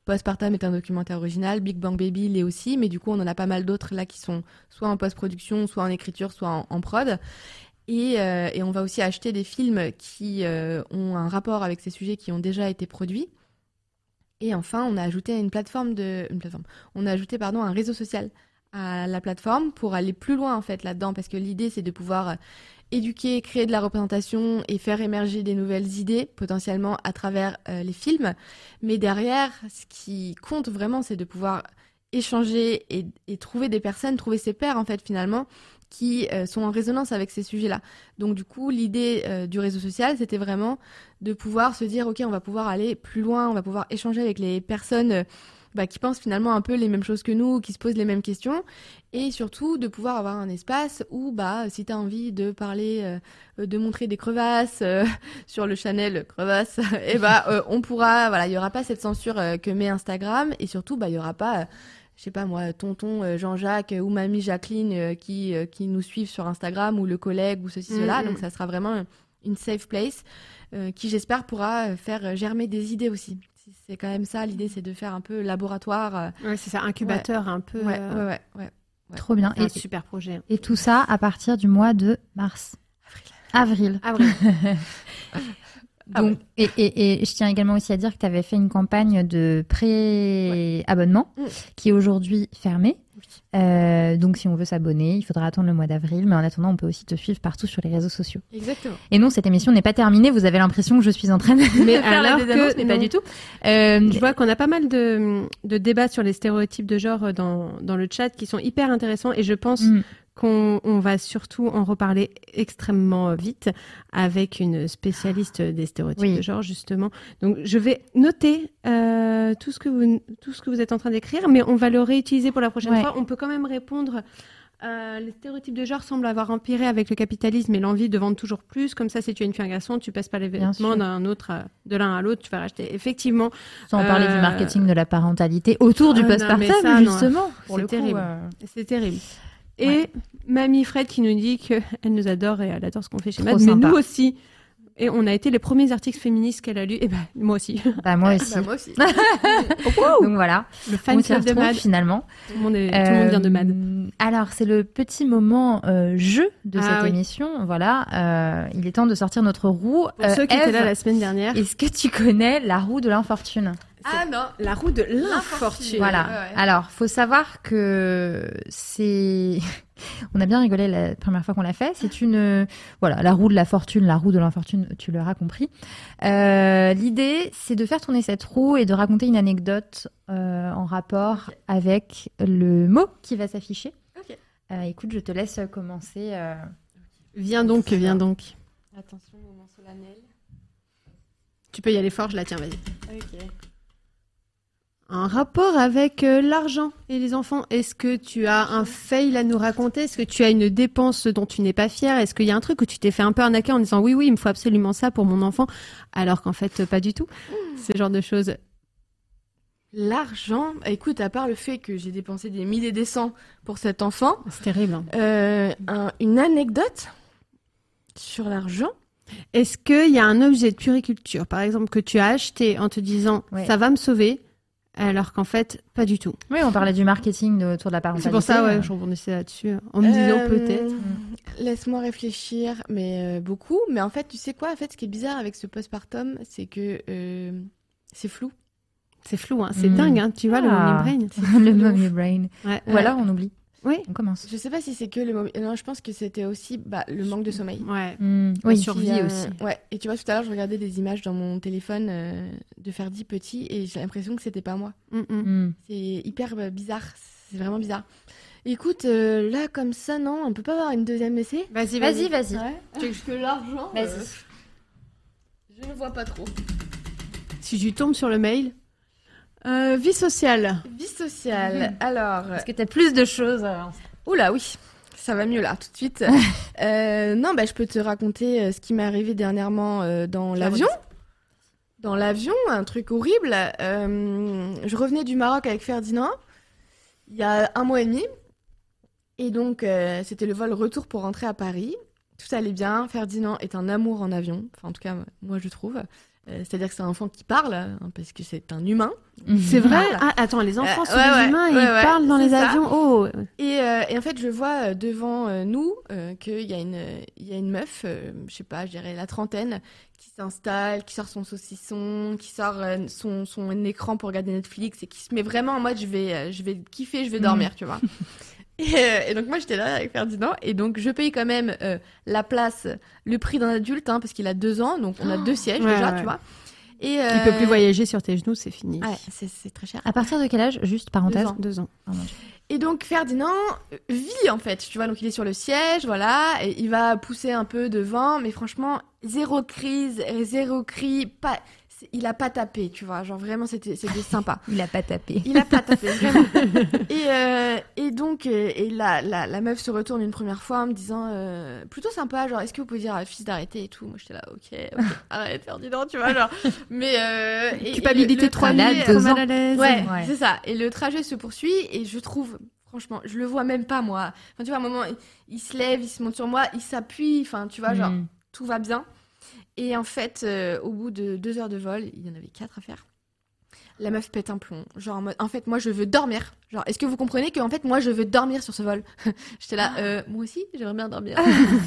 Postpartum est un documentaire original, Big Bang Baby l'est aussi, mais du coup on en a pas mal d'autres là qui sont soit en post-production, soit en écriture, soit en, prod. Et, euh, et on va aussi acheter des films qui euh, ont un rapport avec ces sujets qui ont déjà été produits. Et enfin, on a ajouté une plateforme une plateforme. On a ajouté pardon un réseau social à la plateforme pour aller plus loin en fait là-dedans parce que l'idée c'est de pouvoir éduquer, créer de la représentation et faire émerger des nouvelles idées potentiellement à travers euh, les films. Mais derrière, ce qui compte vraiment, c'est de pouvoir échanger et, trouver des personnes, trouver ses pairs en fait finalement qui euh, sont en résonance avec ces sujets-là. Donc du coup, l'idée euh, du réseau social, c'était vraiment de pouvoir se dire, ok, on va pouvoir aller plus loin, on va pouvoir échanger avec les personnes bah, qui pensent finalement un peu les mêmes choses que nous, qui se posent les mêmes questions, et surtout de pouvoir avoir un espace où, bah, si tu as envie de parler, euh, de montrer des crevasses euh, sur le Chanel crevasse, et bah, euh, on pourra, voilà, il y aura pas cette censure que met Instagram, et surtout, bah, il y aura pas, je sais pas moi, tonton Jean-Jacques ou mamie Jacqueline qui qui nous suivent sur Instagram ou le collègue ou ceci cela, Mhm. donc ça sera vraiment une safe place euh, qui j'espère pourra faire germer des idées aussi. C'est quand même ça l'idée, c'est de faire un peu laboratoire. euh, Ouais, c'est ça, incubateur un peu. ouais, euh, ouais, ouais, ouais. Ouais. Trop bien. un Et, super projet. et tout ça à partir du mois de mars. Avril. Avril. Ah et, et, et je tiens également aussi à dire que tu avais fait une campagne de pré-abonnement Mm. qui est aujourd'hui fermée. Euh, donc, si on veut s'abonner, il faudra attendre le mois d'avril. Mais en attendant, on peut aussi te suivre partout sur les réseaux sociaux. Exactement. Et non, cette émission n'est pas terminée. Vous avez l'impression que je suis en train de Mais faire alors que mais pas non. du tout. Euh, Je vois qu'on a pas mal de, de débats sur les stéréotypes de genre dans, dans le chat qui sont hyper intéressants et je pense mm. Qu'on on va surtout en reparler extrêmement vite avec une spécialiste des stéréotypes Oui. de genre justement. Donc je vais noter euh, tout ce que vous tout ce que vous êtes en train d'écrire, mais on va le réutiliser pour la prochaine Ouais. fois. On peut quand même répondre. euh, les stéréotypes de genre semblent avoir empiré avec le capitalisme et l'envie de vendre toujours plus. Comme ça, si tu es une fille un garçon, tu passes pas les vêtements d'un autre, à- de l'un à l'autre, tu vas racheter. Effectivement, Sans parler Euh, du marketing de la parentalité autour du Ah non. justement. C'est terrible. euh, C'est terrible. Et Ouais. Mamie Fred qui nous dit qu'elle nous adore et elle adore ce qu'on fait chez Mad, mais nous aussi. Et on a été les premiers articles féministes qu'elle a lus. Et ben, moi aussi. bah, moi aussi. Bah, moi aussi. Donc voilà, Le fan club de Mad. finalement. Tout le monde, est- tout le monde vient de Mad. Euh, Alors, c'est le petit moment euh, jeu de Ah cette oui. émission. Voilà, euh, il est temps de sortir notre roue. Pour Euh, ceux qui étaient là la semaine dernière. Est-ce que tu connais la roue de l'infortune? Ah non. La roue de l'infortune. Voilà. ouais. Alors, faut savoir que c'est On a bien rigolé la première fois qu'on l'a fait. C'est une, euh, voilà, la roue de la fortune, la roue de l'infortune, tu l'auras compris. Euh, L'idée, c'est de faire tourner cette roue et de raconter une anecdote euh, en rapport avec le mot qui va s'afficher. Ok. Euh, écoute, je te laisse commencer. euh. Viens donc, viens donc. Attention, moment solennel. Tu peux y aller fort, je la tiens, vas-y. Ok. Un rapport avec euh, l'argent et les enfants. Est-ce que tu as un fail à nous raconter? Est-ce que tu as une dépense dont tu n'es pas fière? Est-ce qu'il y a un truc où tu t'es fait un peu arnaquer en disant oui, oui, il me faut absolument ça pour mon enfant, alors qu'en fait, pas du tout Ce genre de choses. L'argent, écoute, à part le fait que j'ai dépensé des milliers des cents pour cet enfant, C'est terrible. hein. euh, un- une anecdote sur l'argent? Est-ce qu'il y a un objet de puriculture, par exemple, que tu as acheté en te disant Ouais. ça va me sauver, alors qu'en fait, pas du tout Oui, on parlait du marketing de- autour de la parentalité. C'est pour ça, euh. ouais, je rebondissais là-dessus, en me disant Euh, peut-être. Laisse-moi réfléchir, mais euh, beaucoup. Mais en fait, tu sais quoi En fait, ce qui est bizarre avec ce postpartum, c'est que euh, c'est flou. C'est flou, hein. c'est Hmm. dingue, hein. tu vois, le Ah. mommy brain. le mommy brain. Ouais. Ou alors on oublie. Oui. On commence. Je sais pas si c'est que le. Non, je pense que c'était aussi bah, le manque de sommeil. Ouais. La oui. survie euh, aussi. Ouais. Et tu vois, tout à l'heure, je regardais des images dans mon téléphone euh, de Ferdi petit et j'ai l'impression que c'était pas moi. Mm, mm. Hmm. C'est hyper euh, bizarre. C'est vraiment bizarre. Écoute, euh, là, comme ça, non, on peut pas avoir une deuxième essai? Vas-y, Vas-y, vas-y. Parce que l'argent, Vas-y. euh, je ne vois pas trop. Si tu tombes sur le mail. Euh, vie sociale. Vie sociale. Alors, Parce que t'as plus de choses. euh, Oula, oui. Ça va mieux là, tout de suite. Euh, non, bah, je peux te raconter ce qui m'est arrivé dernièrement euh, dans l'avion. Dans l'avion, un truc horrible. Je revenais du Maroc avec Ferdinand il y a un mois et demi. Et donc, c'était le vol retour pour rentrer à Paris. Tout allait bien. Ferdinand est un amour en avion. Enfin, en tout cas, moi, je trouve. Euh, C'est-à-dire que c'est un enfant qui parle, hein, parce que c'est un humain. C'est vrai? Ah, attends, les enfants Euh, sont ouais, des ouais, humains et ouais, ils ouais, parlent dans les ça. avions. Oh Et, euh, et en fait, je vois devant euh, nous euh, qu'il y, a une- il y a une meuf, euh, je sais pas, je dirais la trentaine, qui s'installe, qui sort son saucisson, qui sort euh, son, son écran pour regarder Netflix et qui se met vraiment en mode je vais, euh, je vais kiffer, je vais dormir, tu vois. Et, euh, et donc moi j'étais là avec Ferdinand et donc je paye quand même euh, la place, le prix d'un adulte hein, parce qu'il a deux ans donc on a deux sièges Ouais, déjà ouais. tu vois. Et Il euh, peut plus voyager sur tes genoux, c'est fini. Ouais, c'est très cher. À partir de quel âge Juste parenthèse. Deux ans. Deux ans. Oh mon Dieu. Et donc Ferdinand euh, vit en fait, tu vois, donc il est sur le siège, voilà, et il va pousser un peu devant, mais franchement, zéro crise, zéro cri, pas, il a pas tapé, tu vois, genre vraiment c'était c'était sympa. Il a pas tapé. Il a pas tapé, vraiment. Et, euh, et donc, euh, et la, la, la meuf se retourne une première fois en me disant, euh, plutôt sympa, genre, est-ce que vous pouvez dire à fils d'arrêter et tout? Moi j'étais là, ok, ok, arrête Ferdinand, tu vois, genre, mais... Euh, et- et Culpabilité trop mal ans. à l'aise. Ouais, Ouais. c'est ça. Et le trajet se poursuit et je trouve, franchement, je le vois même pas moi. Enfin, tu vois, à un moment, il, il se lève, il se monte sur moi, il s'appuie, enfin, tu vois, genre, Hmm. tout va bien. Et en fait, euh, au bout de deux heures de vol, il y en avait quatre à faire. La meuf pète un plomb. Genre, en, mode, en fait, moi, je veux dormir. Genre, est-ce que vous comprenez qu'en fait, moi, je veux dormir sur ce vol? J'étais là, euh, moi aussi, j'aimerais bien dormir.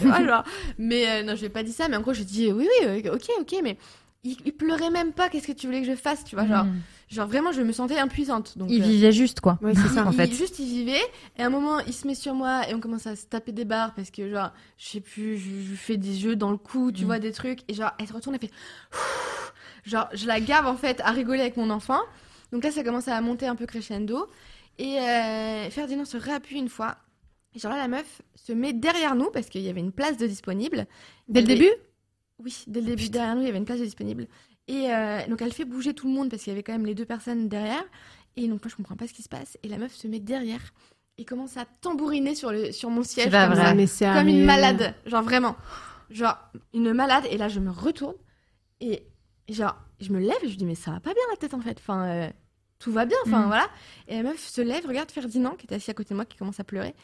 Mais euh, non, je lui ai pas dit ça. Mais en gros, je dis, oui, oui, ok, ok, mais il, il pleurait même pas. Qu'est-ce que tu voulais que je fasse Tu vois, genre, Hmm. genre vraiment, je me sentais impuissante. Donc, Il euh, vivait juste, quoi. Ouais, c'est ça. il- en fait. il- juste il vivait et à un moment il se met sur moi et on commence à se taper des barres parce que genre je sais plus je, je fais des jeux dans le cou tu Mm. vois des trucs et genre elle se retourne elle fait genre je la gave en fait à rigoler avec mon enfant donc là ça commence à monter un peu crescendo et euh, Ferdinand se réappuie une fois et genre là la meuf se met derrière nous parce qu'il y avait une place de disponible Dès le début? Oui, dès le début, derrière nous, il y avait une place de disponible. Et euh, donc, elle fait bouger tout le monde parce qu'il y avait quand même les deux personnes derrière. Et donc, moi, je comprends pas ce qui se passe. Et la meuf se met derrière et commence à tambouriner sur, le, sur mon siège. comme vrai. ça, mais c'est comme une malade. Genre, vraiment. Genre, une malade. Et là, je me retourne. Et genre, je me lève et je dis, mais ça va pas bien la tête, en fait. Enfin, euh, tout va bien. Enfin, Mm. voilà. Et la meuf se lève, regarde Ferdinand, qui était assis à côté de moi, qui commence à pleurer.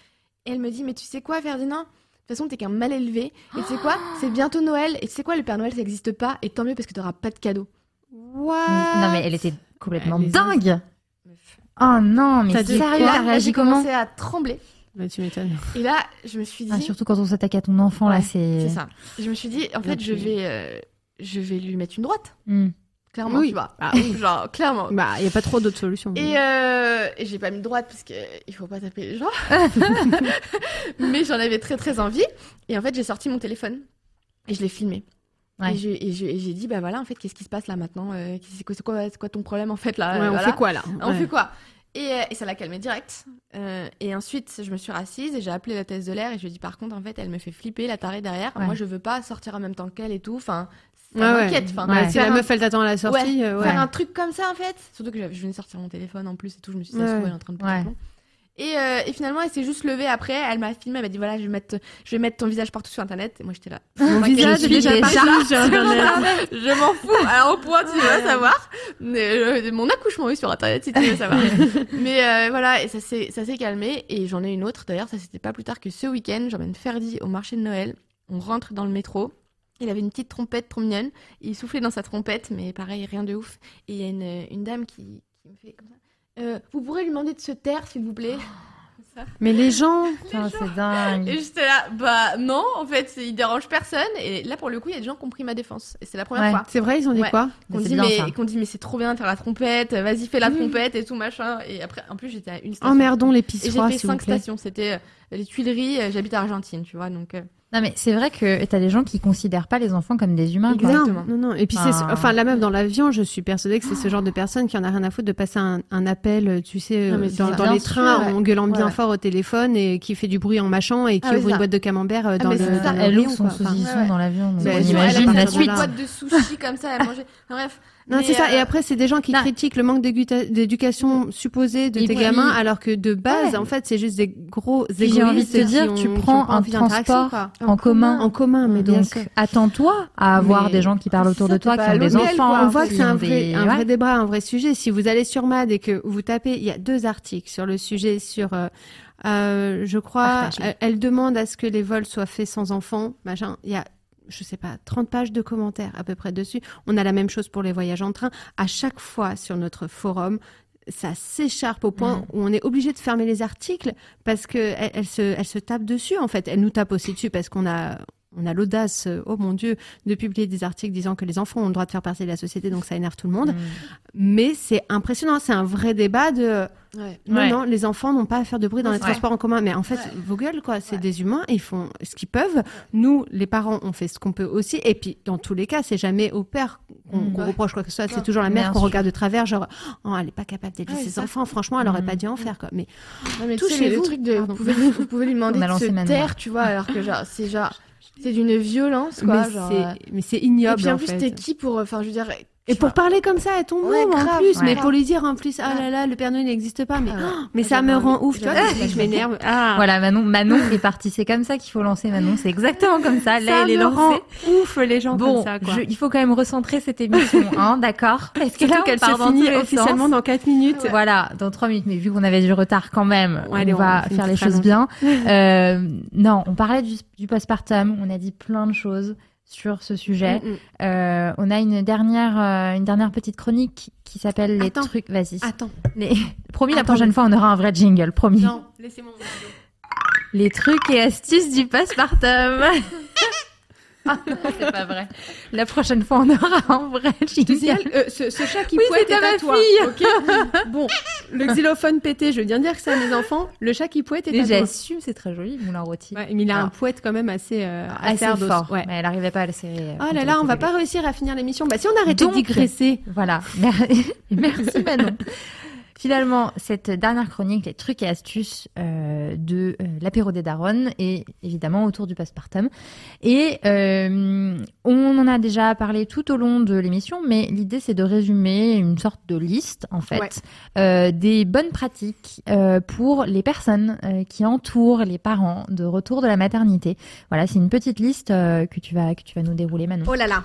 Et elle me dit, mais tu sais quoi, Ferdinand? Toute façon, t'es qu'un mal élevé. Et tu sais quoi C'est bientôt Noël. Et tu sais quoi Le Père Noël, ça n'existe pas. Et tant mieux parce que t'auras pas de cadeau. What Non, mais elle était complètement Elle dingue. Oh non, mais T'as dit sérieux, t'as réagi j'ai comment commencé à trembler. Bah, tu m'étonnes. Et là, je me suis dit. Ah, Surtout quand on s'attaque à ton enfant, là, c'est. C'est ça. Je me suis dit, en fait, je vais, euh, je vais lui mettre une droite. Hmm. Clairement, Oui. tu vois. Ah oui. Genre, clairement. Bah, il n'y a pas trop d'autres solutions. Et, euh, et j'ai pas mis droite parce que il faut pas taper les gens. Mais j'en avais très très envie. Et en fait, j'ai sorti mon téléphone et je l'ai filmé. Ouais. Et j'ai dit, bah voilà, en fait, qu'est-ce qui se passe là maintenant Euh, C'est quoi, c'est quoi, c'est quoi ton problème en fait là Ouais, Euh, on fait quoi là On Ouais. fait quoi et, euh, et ça l'a calmé direct. Euh, et ensuite, je me suis rassise et j'ai appelé la thèse de l'air et je lui ai dit, par contre, en fait, elle me fait flipper, la tarée derrière. Ouais. Moi, je veux pas sortir en même temps qu'elle et tout. Enfin, ça Ouais, ouais. m'inquiète. Enfin, Ouais. Si la un- meuf elle t'attend à la sortie, Ouais, euh, faire un truc comme ça en fait. Surtout que je venais de sortir mon téléphone en plus et tout. Je me suis dit, ça se Ouais. trouve, elle est en train de plomb. Et, euh, et finalement, elle s'est juste levée après. Elle m'a filmé. Elle m'a dit voilà, je vais mettre, je vais mettre ton visage partout sur internet. Et moi, j'étais là. Mon visage est déjà parti sur internet. je m'en fous. Alors, au point, tu veux savoir. Mais, euh, mon accouchement est sur internet si tu veux savoir. Mais euh, voilà, et ça s'est ça s'est calmé. Et j'en ai une autre d'ailleurs. Ça, c'était pas plus tard que ce week-end. J'emmène Ferdi au marché de Noël. On rentre dans le métro. Il avait une petite trompette trop mignonne. Il soufflait dans sa trompette, mais pareil, rien de ouf. Et il y a une, une dame qui, qui me fait comme ça. Euh, vous pourrez lui demander de se taire, s'il vous plaît Mais les gens, Putain, c'est dingue. Et j'étais là, bah non, en fait, il dérange personne. Et là, pour le coup, il y a des gens qui ont pris ma défense. Et c'est la première Ouais. fois. c'est vrai, ils ont dit Ouais. quoi Qu'on dit, dit, mais c'est trop bien de faire la trompette, vas-y, fais la trompette et tout, machin. Et après, en plus, j'étais à une station. Emmerdons les Et j'ai fait cinq plaît. stations. C'était euh, les Tuileries, euh, j'habite à Argentine, tu vois, donc. euh, Non, mais c'est vrai que t'as des gens qui considèrent pas les enfants comme des humains. Exactement. Non, non, non. Et puis, c'est, Ah. enfin, la meuf dans l'avion, je suis persuadée que c'est ce genre de personne qui en a rien à foutre de passer un, un appel, tu sais, Non, euh, c'est dans, les sûr, trains ouais. en gueulant bien Ouais. fort au téléphone et qui fait du bruit en mâchant et qui Ah, oui, ouvre une boîte de camembert euh, dans mais le, c'est ça. dans le Elle ouvre son. Enfin, saucisson dans l'avion. donc Mais on elle imagine a la une suite. boîte de sushis comme ça, elle mangeait. Enfin, bref. Non, c'est ça. euh, Et après, c'est des gens qui non. critiquent le manque d'éducation supposé de Et tes puis- gamins, alors que de base, Ouais. en fait, c'est juste des gros égoïstes. j'ai envie de te qui dire, ont- tu prends un transport en commun. En commun, mais Donc, attends-toi à avoir Mais- des gens qui parlent autour ça, de toi, qui ont des enfants. quoi. On voit que c'est un vrai, des- un ouais. vrai débat, un vrai sujet. Si vous allez sur MAD et que vous tapez, il y a deux articles sur le sujet, sur, euh, euh, je crois, elle, elle demande à ce que les vols soient faits sans enfants, machin. Il y a, je sais pas, 30 pages de commentaires à peu près dessus. On a la même chose pour les voyages en train. À chaque fois sur notre forum, ça s'écharpe au point où on est obligé de fermer les articles parce que elle, elle se, elle se tape dessus en fait. Elle nous tape aussi dessus parce qu'on a, on a l'audace, euh, oh mon dieu, de publier des articles disant que les enfants ont le droit de faire partie de la société, donc ça énerve tout le monde. Mm. Mais c'est impressionnant, c'est un vrai débat de Ouais. non, Ouais. non, les enfants n'ont pas à faire de bruit dans les Ouais. transports en commun. Mais en fait, Ouais. vos gueules, quoi, c'est Ouais. des humains, ils font ce qu'ils peuvent. Nous, les parents, on fait ce qu'on peut aussi. Et puis, dans tous les cas, c'est jamais au père qu'on Mm. reproche quoi que ce soit. C'est toujours la mère qu'on regarde de travers, genre, oh, elle est pas capable Ouais, ses enfants. Franchement, elle aurait Mm. pas dû en faire, quoi. Mais Non, Touchez-vous. vous vous pouvez lui demander de se taire, tu vois, alors que genre, c'est genre, c'est d'une violence, quoi. mais genre, c'est- euh, mais c'est Et ignoble. puis en en plus, fait. t'es qui pour, enfin, je veux dire. Et pour parler comme ça à ton Ouais, môme en plus, ouais. mais pour lui dire en plus, ah là là, le Père Noël n'existe pas, mais, Ah ouais. oh, mais Ah, ça me rend ouf, tu vois, je m'énerve. Ah. Voilà, Manon, Manon est partie. C'est comme ça qu'il faut lancer Manon. C'est exactement comme ça. Là, ça elle est lancée. ouf les gens Bon, comme ça, quoi. je- il faut quand même recentrer cette émission, hein, d'accord Parce que là, qu'elle se finit officiellement sens. dans 4 minutes. Voilà, dans trois minutes. Mais vu qu'on avait du retard quand même, Ouais, allez, on on va faire les choses bien. Euh, non, on parlait du, du postpartum. On a dit plein de choses sur ce sujet. Mm, mm. Euh, on a une dernière, euh, une dernière petite chronique qui s'appelle les trucs. Vas-y. Attends. Les... Promis, la prochaine fois, on aura un vrai jingle. Promis. Non, laissez-moi. Les trucs et astuces du postpartum. Ah, non, c'est pas vrai. La prochaine fois, on aura un vrai euh, ce, ce chat qui Oui, pouette est à ma toi. fille. bon, le xylophone pété, je veux bien dire que c'est à mes enfants. Le chat qui pouette est à toi. j'assume, c'est très joli, moulin rôti. Ouais, mais il a un pouette quand même assez, euh, assez, assez fort. Ouais. Mais elle arrivait pas à le serrer. Oh là là, on va pas réussir à finir l'émission. Bah si on arrêtait de digresser. Voilà. Mer- Merci Manon. Finalement, cette dernière chronique, les trucs et astuces euh, de euh, l'apéro des darons et évidemment autour du postpartum. Et euh, on en a déjà parlé tout au long de l'émission, mais l'idée c'est de résumer une sorte de liste en fait Ouais. euh, des bonnes pratiques euh, pour les personnes euh, qui entourent les parents de retour de la maternité. Voilà, c'est une petite liste euh, que tu vas que tu vas nous dérouler Manon. Oh là là.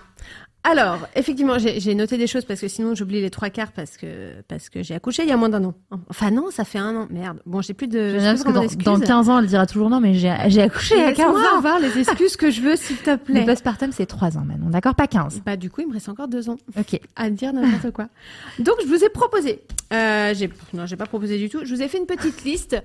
Alors, effectivement, j'ai noté des choses parce que sinon j'oublie les trois quarts parce que parce que j'ai accouché il y a moins d'un an. Enfin non, ça fait un an. Merde. Bon, j'ai plus de. J'ai dans, dans d'excuses. 15 ans, elle dira toujours non, mais j'ai j'ai accouché à 15 Laisse-moi ans. avoir les excuses que je veux, s'il te Le plaît. postpartum, c'est 3 ans, Manon, d'accord? Pas 15. Bah du coup, il me reste encore deux ans Ok. à dire n'importe quoi. Donc je vous ai proposé. Euh, j'ai non, j'ai pas proposé du tout. Je vous ai fait une petite liste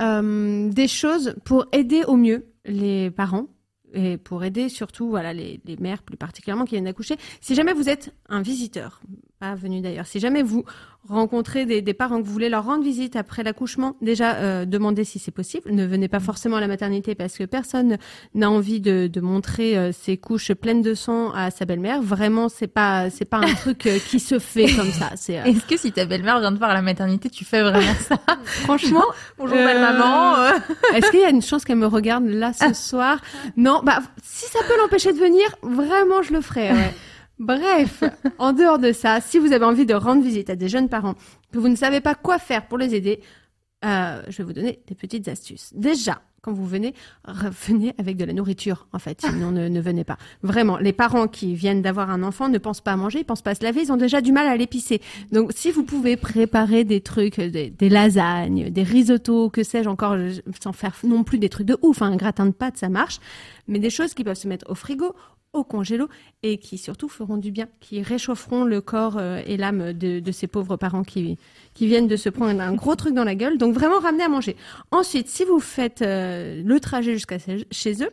euh, des choses pour aider au mieux les parents et pour aider surtout voilà les, les mères plus particulièrement qui viennent d'accoucher. Si jamais vous êtes un visiteur, pas venu d'ailleurs. Si jamais vous rencontrez des, des, parents que vous voulez leur rendre visite après l'accouchement, déjà euh, demandez si c'est possible. Ne venez pas forcément à la maternité parce que personne n'a envie de, de montrer euh, ses couches pleines de sang à sa belle-mère. Vraiment, c'est pas c'est pas un truc euh, qui se fait comme ça. C'est euh, Est-ce que si ta belle-mère vient te voir à la maternité, tu fais vraiment ça? Franchement. Bonjour belle maman. euh. Est-ce qu'il y a une chance qu'elle me regarde là ce soir? Non, bah si ça peut l'empêcher de venir, vraiment je le ferai. ouais. Bref, en dehors de ça, si vous avez envie de rendre visite à des jeunes parents que vous ne savez pas quoi faire pour les aider, euh, je vais vous donner des petites astuces. Déjà, quand vous venez, revenez avec de la nourriture, en fait. Sinon, ne, ne venez pas. Vraiment, les parents qui viennent d'avoir un enfant ne pensent pas à manger, ils pensent pas à se laver, ils ont déjà du mal à l'épicer. Donc, si vous pouvez préparer des trucs, des, des lasagnes, des risottos, que sais-je encore, sans faire non plus des trucs de ouf, hein, un gratin de pâtes, ça marche, mais des choses qui peuvent se mettre au frigo, au congélo et qui surtout feront du bien, qui réchaufferont le corps euh, et l'âme de, de ces pauvres parents qui, qui viennent de se prendre un gros truc dans la gueule. Donc vraiment ramener à manger. Ensuite, si vous faites euh, le trajet jusqu'à chez- eux,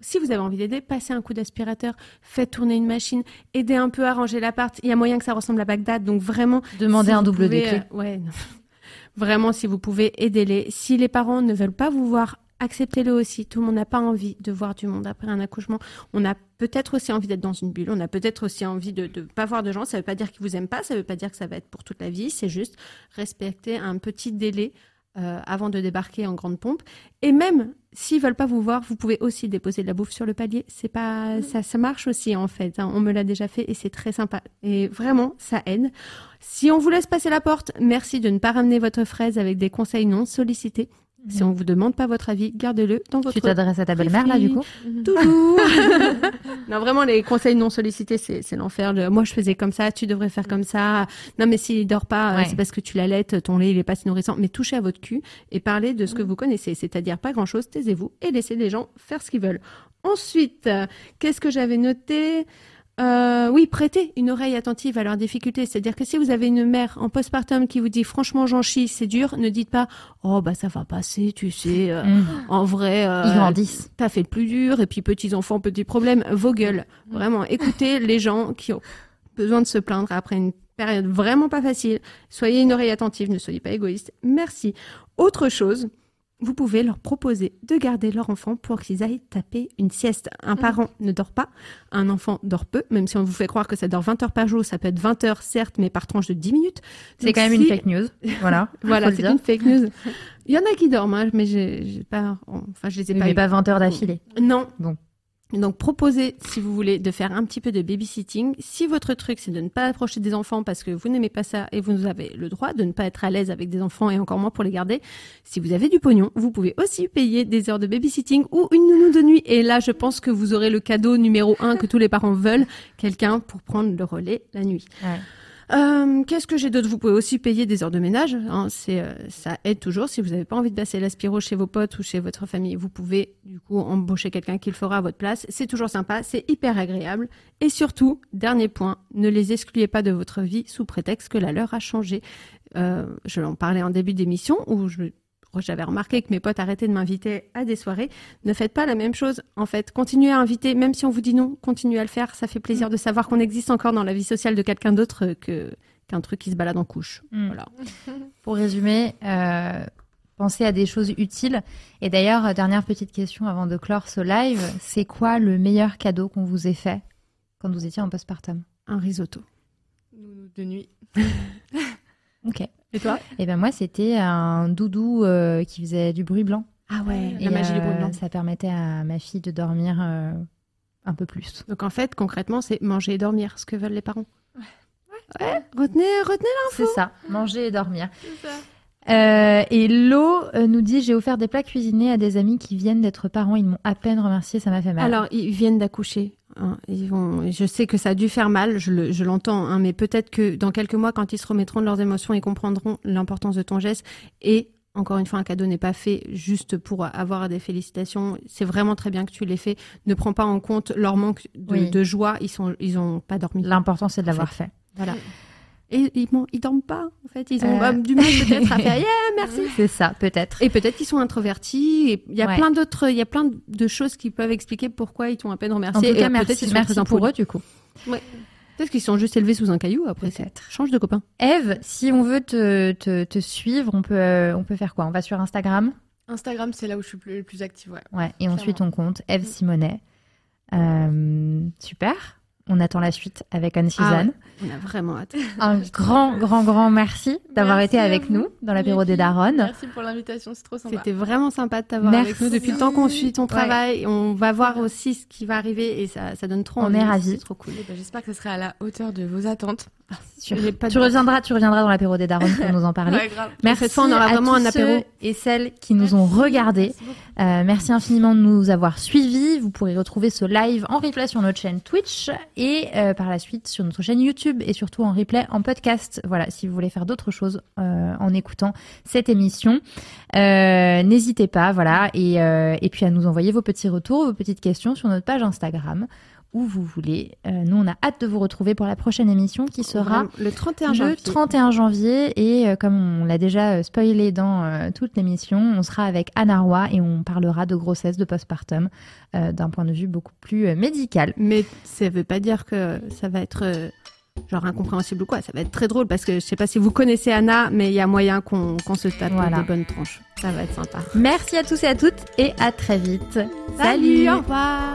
si vous avez envie d'aider, passez un coup d'aspirateur, faites tourner une machine, aidez un peu à ranger l'appart. Il y a moyen que ça ressemble à Bagdad, donc vraiment. Demandez si un double pouvez, des clés. euh, ouais, non. Vraiment, si vous pouvez, aidez-les. Si les parents ne veulent pas vous voir, acceptez-le aussi. Tout le monde n'a pas envie de voir du monde après un accouchement. On a peut-être aussi envie d'être dans une bulle. On a peut-être aussi envie de ne pas voir de gens. Ça ne veut pas dire qu'ils vous aiment pas. Ça ne veut pas dire que ça va être pour toute la vie. C'est juste respecter un petit délai euh, avant de débarquer en grande pompe. Et même s'ils veulent pas vous voir, vous pouvez aussi déposer de la bouffe sur le palier. C'est pas ça, ça marche aussi en fait. hein. On me l'a déjà fait et c'est très sympa. Et vraiment, ça aide. Si on vous laisse passer la porte, merci de ne pas ramener votre fraise avec des conseils non sollicités. Si on vous demande pas votre avis, gardez-le dans votre Tu t'adresses à ta belle-mère là du coup Toujours. non, vraiment, les conseils non sollicités, c'est, l'enfer. Le, moi, je faisais comme ça, tu devrais faire comme ça. Non, mais s'il dort pas, euh, Ouais. c'est parce que tu l'allaites, ton lait, il est pas si nourrissant. Mais touchez à votre cul et parlez de ce que vous connaissez. C'est-à-dire pas grand-chose, taisez-vous et laissez les gens faire ce qu'ils veulent. Ensuite, euh, qu'est-ce que j'avais noté? Euh, oui, prêtez une oreille attentive à leurs difficultés. C'est-à-dire que si vous avez une mère en postpartum qui vous dit franchement j'en chie, c'est dur, ne dites pas oh bah ça va passer, tu sais. euh, Mmh. En vrai, euh, Ils grandissent. t'as fait le plus dur, et puis petits enfants, petits problèmes, vos gueules. Vraiment, écoutez les gens qui ont besoin de se plaindre après une période vraiment pas facile. Soyez une oreille attentive, ne soyez pas égoïste. Merci. Autre chose, vous pouvez leur proposer de garder leur enfant pour qu'ils aillent taper une sieste. Un parent ne dort pas, un enfant dort peu, même si on vous fait croire que ça dort 20 heures par jour, ça peut être 20 heures certes, mais par tranche de 10 minutes. C'est quand même une fake news. Voilà. Voilà, c'est une fake news. Il y en a qui dorment, hein, mais j'ai j'ai pas, enfin, je les ai Oui, pas mais eu. pas 20 heures d'affilée. Non. Bon. Donc proposez, si vous voulez, de faire un petit peu de babysitting. Si votre truc, c'est de ne pas approcher des enfants parce que vous n'aimez pas ça et vous avez le droit de ne pas être à l'aise avec des enfants et encore moins pour les garder, si vous avez du pognon, vous pouvez aussi payer des heures de babysitting ou une nounou de nuit. Et là, je pense que vous aurez le cadeau numéro un que tous les parents veulent, quelqu'un pour prendre le relais la nuit. Euh, Qu'est-ce que j'ai d'autre? Vous pouvez aussi payer des heures de ménage. Hein, c'est euh, ça aide toujours. Si vous n'avez pas envie de passer l'aspiro chez vos potes ou chez votre famille, vous pouvez du coup embaucher quelqu'un qui le fera à votre place. C'est toujours sympa, c'est hyper agréable. Et surtout, dernier point, ne les excluez pas de votre vie sous prétexte que la leur a changé. Euh, je l'en parlais en début d'émission où je j'avais remarqué que mes potes arrêtaient de m'inviter à des soirées. Ne faites pas la même chose. En fait, continuez à inviter, même si on vous dit non, continuez à le faire. Ça fait plaisir de savoir qu'on existe encore dans la vie sociale de quelqu'un d'autre que qu'un truc qui se balade en couche. Mm. Voilà. Pour résumer, euh, pensez à des choses utiles. Et d'ailleurs, euh, dernière petite question avant de clore ce live, c'est quoi le meilleur cadeau qu'on vous ait fait quand vous étiez en postpartum? Un risotto. De nuit. Ok. Et toi Et ben moi, c'était un doudou euh, qui faisait du bruit blanc. Ah ouais, Et, la magie du bruit euh, blanc. Ça permettait à ma fille de dormir euh, un peu plus. Donc en fait, concrètement, c'est manger et dormir, ce que veulent les parents. Ouais. Retenez, retenez C'est ça, manger et dormir. Euh, et Lo euh, nous dit j'ai offert des plats cuisinés à des amis qui viennent d'être parents. Ils m'ont à peine remercié, ça m'a fait mal. Alors, ils viennent d'accoucher. Hein. Ils vont... Je sais que ça a dû faire mal, je, le- je l'entends, hein, mais peut-être que dans quelques mois, quand ils se remettront de leurs émotions, ils comprendront l'importance de ton geste. Et encore une fois, un cadeau n'est pas fait juste pour avoir des félicitations. C'est vraiment très bien que tu l'aies fait. Ne prends pas en compte leur manque de, Oui. de joie. Ils sont, ils ont pas dormi. l'important c'est de l'avoir fait. Voilà. Et ils, m'ont- ils dorment pas, en fait. Ils ont Euh. euh, du mal peut-être à faire yeah, merci. C'est ça, peut-être. Et peut-être qu'ils sont introvertis. Et il y a Ouais. plein d'autres, il y a plein de choses qui peuvent expliquer pourquoi ils t'ont à peine En remercié. tout cas, et merci, sont merci pour eux du coup. Ouais. Peut-être qu'ils sont juste élevés sous un caillou après. Peut-être. Change de copain. Eve, si on veut te, te, te suivre, on peut, euh, on peut faire quoi? On va sur Instagram? Instagram, c'est là où je suis le plus active, ouais. Ouais, et on suit ton compte, Eve Simonet. Euh, super. On attend la suite avec Anne-Suzanne. Ah ouais, on a vraiment hâte. Un grand, grand, grand merci d'avoir été avec vous, nous dans l'apéro des. Daronnes. Merci pour l'invitation, c'est trop sympa. C'était vraiment sympa de t'avoir Merci. avec nous depuis le temps qu'on suit ton Ouais. travail. On va voir aussi ce qui va arriver et ça, ça donne trop On envie. est ravis. C'est trop cool. Eh ben, J'espère que ce sera à la hauteur de vos attentes. Pas Tu reviendras, tu reviendras dans l'apéro des Daronnes pour nous en parler. Ouais. Merci Cette fois, on aura à vraiment tous un apéro. ceux et celles qui nous ont regardés. merci. Euh, merci infiniment de nous avoir suivis. Vous pourrez retrouver ce live en replay sur notre chaîne Twitch et euh, par la suite sur notre chaîne YouTube et surtout en replay en podcast. Voilà, si vous voulez faire d'autres choses euh, en écoutant cette émission, euh, n'hésitez pas. Voilà, et, euh, et puis à nous envoyer vos petits retours, vos petites questions sur notre page Instagram où vous voulez. Nous, on a hâte de vous retrouver pour la prochaine émission qui sera le 31 le janvier. 31 janvier et comme on l'a déjà spoilé dans toute l'émission, on sera avec Anna Roy et on parlera de grossesse, de postpartum d'un point de vue beaucoup plus médical. Mais ça veut pas dire que ça va être genre incompréhensible ou quoi. Ça va être très drôle parce que je sais pas si vous connaissez Anna, mais il y a moyen qu'on se tape Voilà. des bonnes tranches. Ça va être sympa. Merci à tous et à toutes et à très vite. Salut, au revoir.